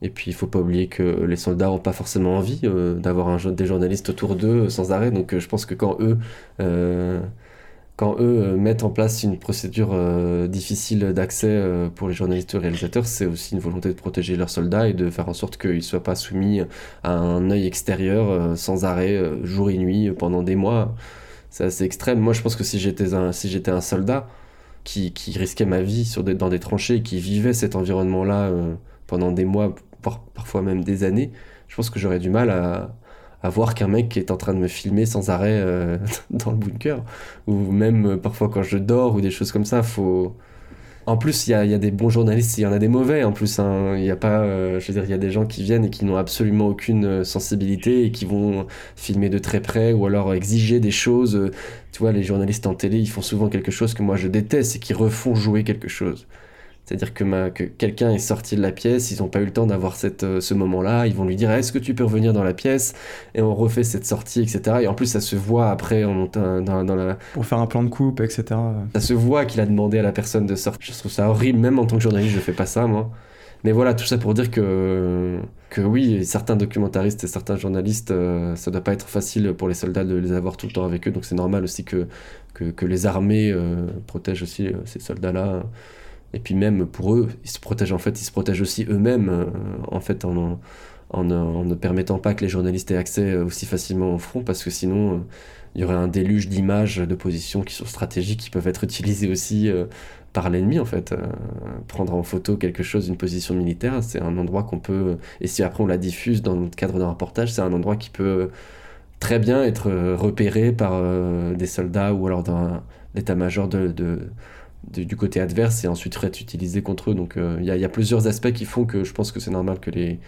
et puis il faut pas oublier que les soldats n'ont pas forcément envie d'avoir des journalistes autour d'eux sans arrêt. Donc je pense que quand eux, quand eux mettent en place une procédure difficile d'accès pour les journalistes et réalisateurs, c'est aussi une volonté de protéger leurs soldats et de faire en sorte qu'ils ne soient pas soumis à un œil extérieur sans arrêt, jour et nuit, pendant des mois c'est assez extrême. Moi, je pense que si j'étais un, soldat qui, risquait ma vie sur dans des tranchées, qui vivait cet environnement-là euh, pendant des mois, parfois même des années, je pense que j'aurais du mal à, voir qu'un mec est en train de me filmer sans arrêt euh, dans le bunker. Ou même euh, parfois quand je dors ou des choses comme ça, faut en plus, il y a, y a, des bons journalistes, il y en a des mauvais. En plus, hein. il y a pas, euh, je veux dire, il y a des gens qui viennent et qui n'ont absolument aucune euh, sensibilité et qui vont filmer de très près ou alors exiger des choses. Tu vois, les journalistes en télé, ils font souvent quelque chose que moi je déteste et qui refont jouer quelque chose. C'est-à-dire que, ma, que quelqu'un est sorti de la pièce, ils n'ont pas eu le temps d'avoir cette, euh, ce moment-là, ils vont lui dire est-ce que tu peux revenir dans la pièce? Et on refait cette sortie, etc. Et en plus, ça se voit après en montant dans, dans la... Pour faire un plan de coupe, etc. Ça se voit qu'il a demandé à la personne de sortir. Je trouve ça horrible, même en tant que journaliste, je fais pas ça, moi. Mais voilà, tout ça pour dire que, que oui, certains documentaristes et certains journalistes, euh, ça doit pas être facile pour les soldats de les avoir tout le temps avec eux, donc c'est normal aussi que, que, que les armées euh, protègent aussi ces soldats-là. Et puis même pour eux, ils se protègent en fait, ils se protègent aussi eux-mêmes euh, en fait en, ne permettant pas que les journalistes aient accès euh, aussi facilement au front parce que sinon euh, il y aurait un déluge d'images, de positions qui sont stratégiques qui peuvent être utilisées aussi par l'ennemi en fait. prendre en photo quelque chose, une position militaire, c'est un endroit qu'on peut, et si après on la diffuse dans le cadre d'un reportage, c'est un endroit qui peut très bien être repéré par des soldats ou alors d'un état-major de du côté adverse et ensuite être utilisé contre eux. Donc euh, il y, a plusieurs aspects qui font que je pense que c'est normal que les,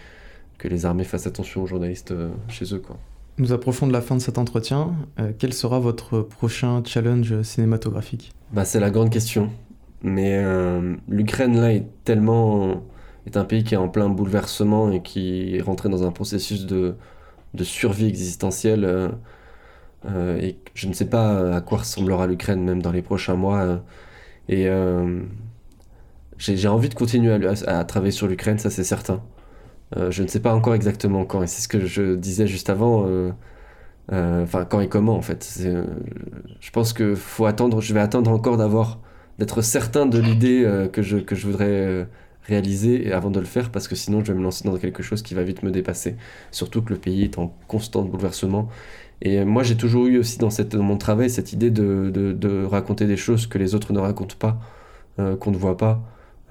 que les armées fassent attention aux journalistes euh, chez eux. Quoi. Nous approchons de la fin de cet entretien. Euh, quel sera votre prochain challenge cinématographique? Bah, C'est la grande question. Mais l'Ukraine, là, est tellement. est un pays qui est en plein bouleversement et qui est rentré dans un processus de, de survie existentielle. et je ne sais pas à quoi ressemblera l'Ukraine même dans les prochains mois. Et j'ai envie de continuer à, travailler sur l'Ukraine, ça c'est certain. je ne sais pas encore exactement quand, et c'est ce que je disais juste avant. Enfin, quand et comment en fait. je pense que faut attendre. Je vais attendre encore d'avoir, d'être certain de l'idée que je que je voudrais réaliser avant de le faire parce que sinon je vais me lancer dans quelque chose qui va vite me dépasser. Surtout que le pays est en constant bouleversement. Et moi j'ai toujours eu aussi dans, cette, mon travail cette idée de, de, raconter des choses que les autres ne racontent pas, euh, qu'on ne voit pas.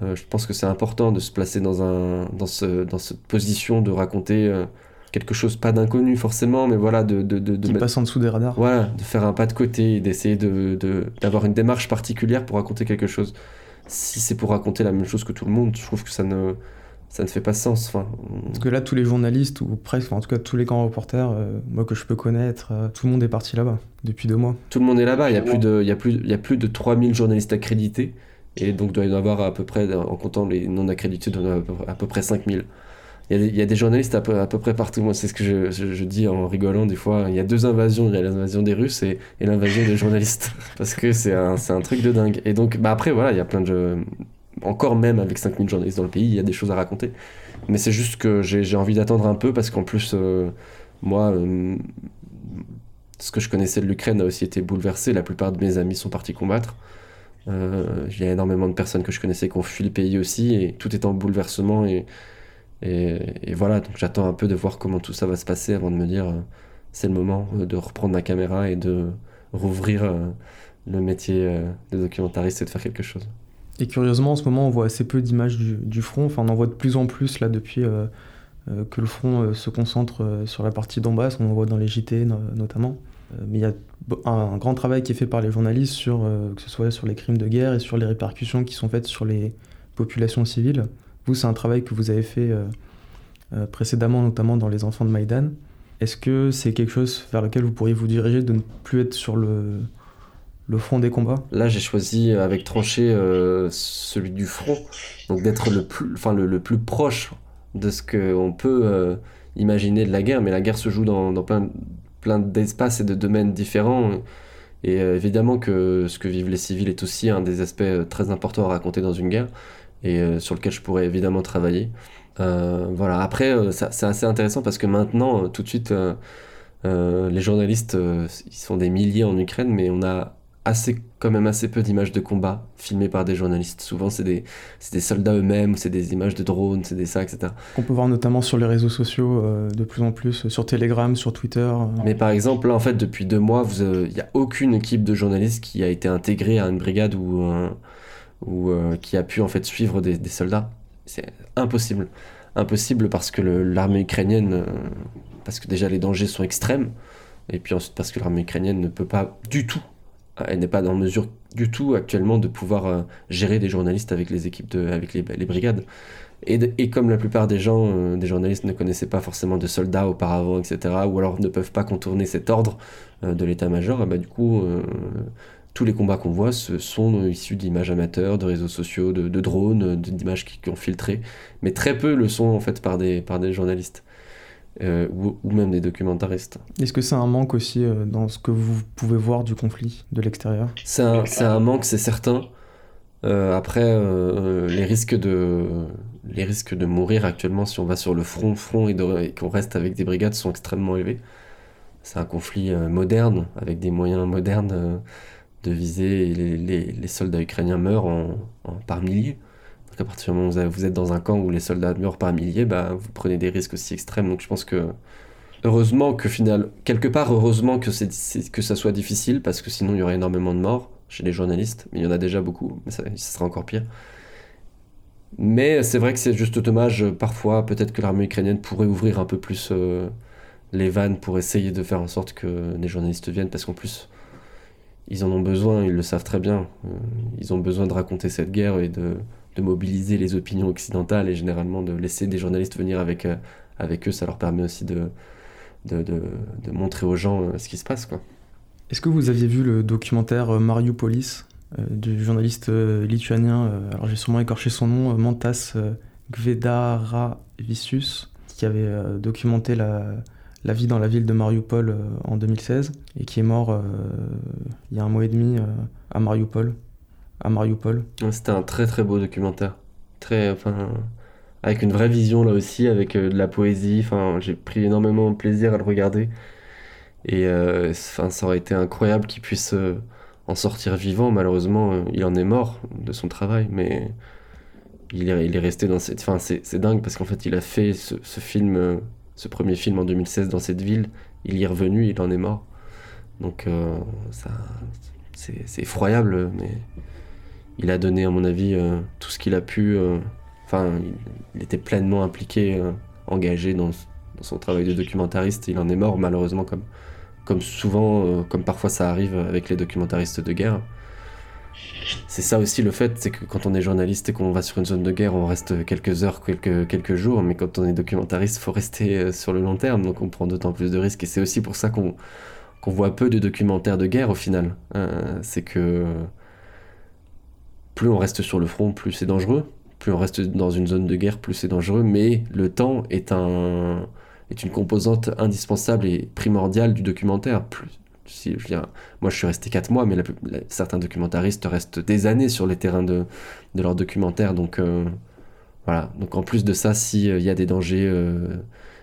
Euh, je pense que c'est important de se placer dans, un, dans, ce, dans cette position de raconter euh, quelque chose, pas d'inconnu forcément, mais voilà, de... de, de, Qui passe en dessous des radars. Voilà, de faire un pas de côté, d'essayer d'avoir une démarche particulière pour raconter quelque chose si c'est pour raconter la même chose que tout le monde, je trouve que ça ne, ça ne fait pas sens. Enfin, Parce que là, tous les journalistes, ou presque, en tout cas tous les grands reporters, euh, moi que je peux connaître, euh, tout le monde est parti là-bas depuis deux mois. Tout le monde est là-bas, il y a plus de, il y a plus, il y a plus de 3000 journalistes accrédités, et donc il doit y en avoir à peu près, en comptant les non accrédités, il doit y en avoir à peu près 5000. Il y, a des journalistes à peu, à peu près partout. Moi, c'est ce que je, je, dis en rigolant des fois. Il y a deux invasions. Il y a l'invasion des Russes et, et l'invasion des journalistes. Parce que c'est un, un, truc de dingue. Et donc, bah après, voilà, il y a plein de. Encore même avec 5000 journalistes dans le pays, il y a des choses à raconter. Mais c'est juste que j'ai envie d'attendre un peu parce qu'en plus, euh, moi, euh, ce que je connaissais de l'Ukraine a aussi été bouleversé. La plupart de mes amis sont partis combattre. Euh, il y a énormément de personnes que je connaissais qui ont fui le pays aussi et tout est en bouleversement et et, voilà, donc j'attends un peu de voir comment tout ça va se passer avant de me dire c'est le moment de reprendre ma caméra et de rouvrir le métier de documentariste et de faire quelque chose. Et curieusement, en ce moment, on voit assez peu d'images du, front. Enfin, on en voit de plus en plus là depuis que le front se concentre sur la partie Donbass. On en voit dans les JT notamment. mais il y a un, grand travail qui est fait par les journalistes sur que ce soit sur les crimes de guerre et sur les répercussions qui sont faites sur les populations civiles. Vous, c'est un travail que vous avez fait euh, euh, précédemment, notamment dans Les Enfants de Maïdan. Est-ce que c'est quelque chose vers lequel vous pourriez vous diriger de ne plus être sur le, le front des combats Là, j'ai choisi euh, avec Tranché celui du front, donc d'être le plus, enfin, le, plus proche de ce qu'on peut imaginer de la guerre, mais la guerre se joue dans, dans plein, plein d'espaces et de domaines différents. Et évidemment que ce que vivent les civils est aussi un des aspects très importants à raconter dans une guerre et euh, sur lequel je pourrais évidemment travailler. Euh, voilà. Après, euh, c'est assez intéressant parce que maintenant, tout de suite, les journalistes, ils sont des milliers en Ukraine, mais on a assez, quand même assez peu d'images de combat filmées par des journalistes. Souvent, c'est des, des, soldats eux-mêmes, c'est des images de drones, c'est des ça, etc. On peut voir notamment sur les réseaux sociaux de plus en plus, sur Telegram, sur Twitter. Mais par exemple, là, en fait, depuis deux mois, il n'y a aucune équipe de journalistes qui a été intégrée à une brigade ou ou euh, qui a pu en fait suivre des, soldats. C'est impossible. Impossible parce que l'armée ukrainienne, euh, parce que déjà les dangers sont extrêmes, et puis ensuite parce que l'armée ukrainienne ne peut pas du tout, elle n'est pas en mesure du tout actuellement de pouvoir euh, gérer des journalistes avec les équipes, de, avec les, brigades. Et, comme la plupart des gens, des journalistes ne connaissaient pas forcément de soldats auparavant, etc., ou alors ne peuvent pas contourner cet ordre de l'état-major, bah, du coup, tous les combats qu'on voit sont issus d'images amateurs, de réseaux sociaux, de, drones, d'images qui, ont filtré, mais très peu le sont en fait par des, par des journalistes. Euh, ou, même des documentaristes. Est-ce que c'est un manque aussi euh, dans ce que vous pouvez voir du conflit de l'extérieur? C'est un, un, manque, c'est certain. Euh, après, les, risques de, les risques de mourir actuellement si on va sur le front, front et, et qu'on reste avec des brigades sont extrêmement élevés. C'est un conflit moderne, avec des moyens modernes de viser et les, soldats ukrainiens meurent en, par milliers. Donc à partir du moment où vous êtes dans un camp où les soldats meurent par milliers, bah, vous prenez des risques aussi extrêmes. Donc je pense que heureusement que final, quelque part heureusement que, c'est, que ça soit difficile parce que sinon il y aurait énormément de morts chez les journalistes. Mais il y en a déjà beaucoup, mais ça, sera encore pire. Mais c'est vrai que c'est juste dommage, parfois, peut-être que l'armée ukrainienne pourrait ouvrir un peu plus euh, les vannes pour essayer de faire en sorte que les journalistes viennent, parce qu'en plus, ils en ont besoin, ils le savent très bien. Euh, ils ont besoin de raconter cette guerre et de, de, mobiliser les opinions occidentales et généralement de laisser des journalistes venir avec, euh, avec eux, ça leur permet aussi de, de, de montrer aux gens euh, ce qui se passe. Est-ce que vous aviez vu le documentaire Mariupolis du journaliste lituanien, alors j'ai sûrement écorché son nom, Mantas Gvedaravicius, qui avait documenté la, la vie dans la ville de Mariupol en 2016 et qui est mort il y a un mois et demi à Mariupol? À Mariupol. C'était un très très beau documentaire. Très, enfin, avec une vraie vision là aussi, avec de la poésie. Enfin, j'ai pris énormément de plaisir à le regarder. Et enfin, ça aurait été incroyable qu'il puisse en sortir vivant. Malheureusement, il en est mort de son travail, mais il est, il est resté dans cette. Enfin, c'est dingue parce qu'en fait, il a fait ce, film, ce premier film en 2016 dans cette ville. Il y est revenu, il en est mort. Donc, euh, ça, c'est effroyable, mais il a donné, à mon avis, euh, tout ce qu'il a pu. Euh, enfin, il, était pleinement impliqué, engagé dans, son travail de documentariste. Il en est mort, malheureusement, comme, comme souvent, comme parfois ça arrive avec les documentaristes de guerre c'est ça aussi le fait, c'est que quand on est journaliste et qu'on va sur une zone de guerre, on reste quelques heures, quelques, quelques jours, mais quand on est documentariste, il faut rester euh, sur le long terme, donc on prend d'autant plus de risques. Et c'est aussi pour ça qu'on voit peu de documentaires de guerre au final. Euh, c'est que plus on reste sur le front, plus c'est dangereux. Plus on reste dans une zone de guerre, plus c'est dangereux. Mais le temps est, un, est une composante indispensable et primordiale du documentaire. Moi, je suis resté 4 mois, mais certains documentaristes restent des années sur les terrains de, de leurs documentaires. Donc, euh, voilà. Donc, en plus de ça, s'il euh, y a des dangers euh,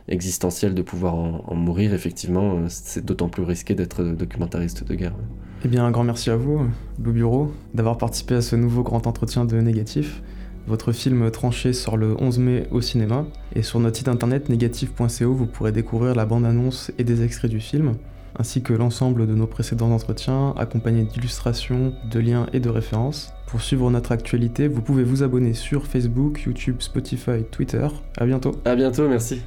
existentiels de pouvoir en, mourir, effectivement, c'est d'autant plus risqué d'être documentariste de guerre. Eh bien, un grand merci à vous, Lou Bureau, d'avoir participé à ce nouveau grand entretien de Négatif. Votre film Tranché sort le 11 mai au cinéma. Et sur notre site internet négatif.co, vous pourrez découvrir la bande-annonce et des extraits du film ainsi que l'ensemble de nos précédents entretiens, accompagnés d'illustrations, de liens et de références. Pour suivre notre actualité, vous pouvez vous abonner sur Facebook, YouTube, Spotify, Twitter. À bientôt. À bientôt, merci.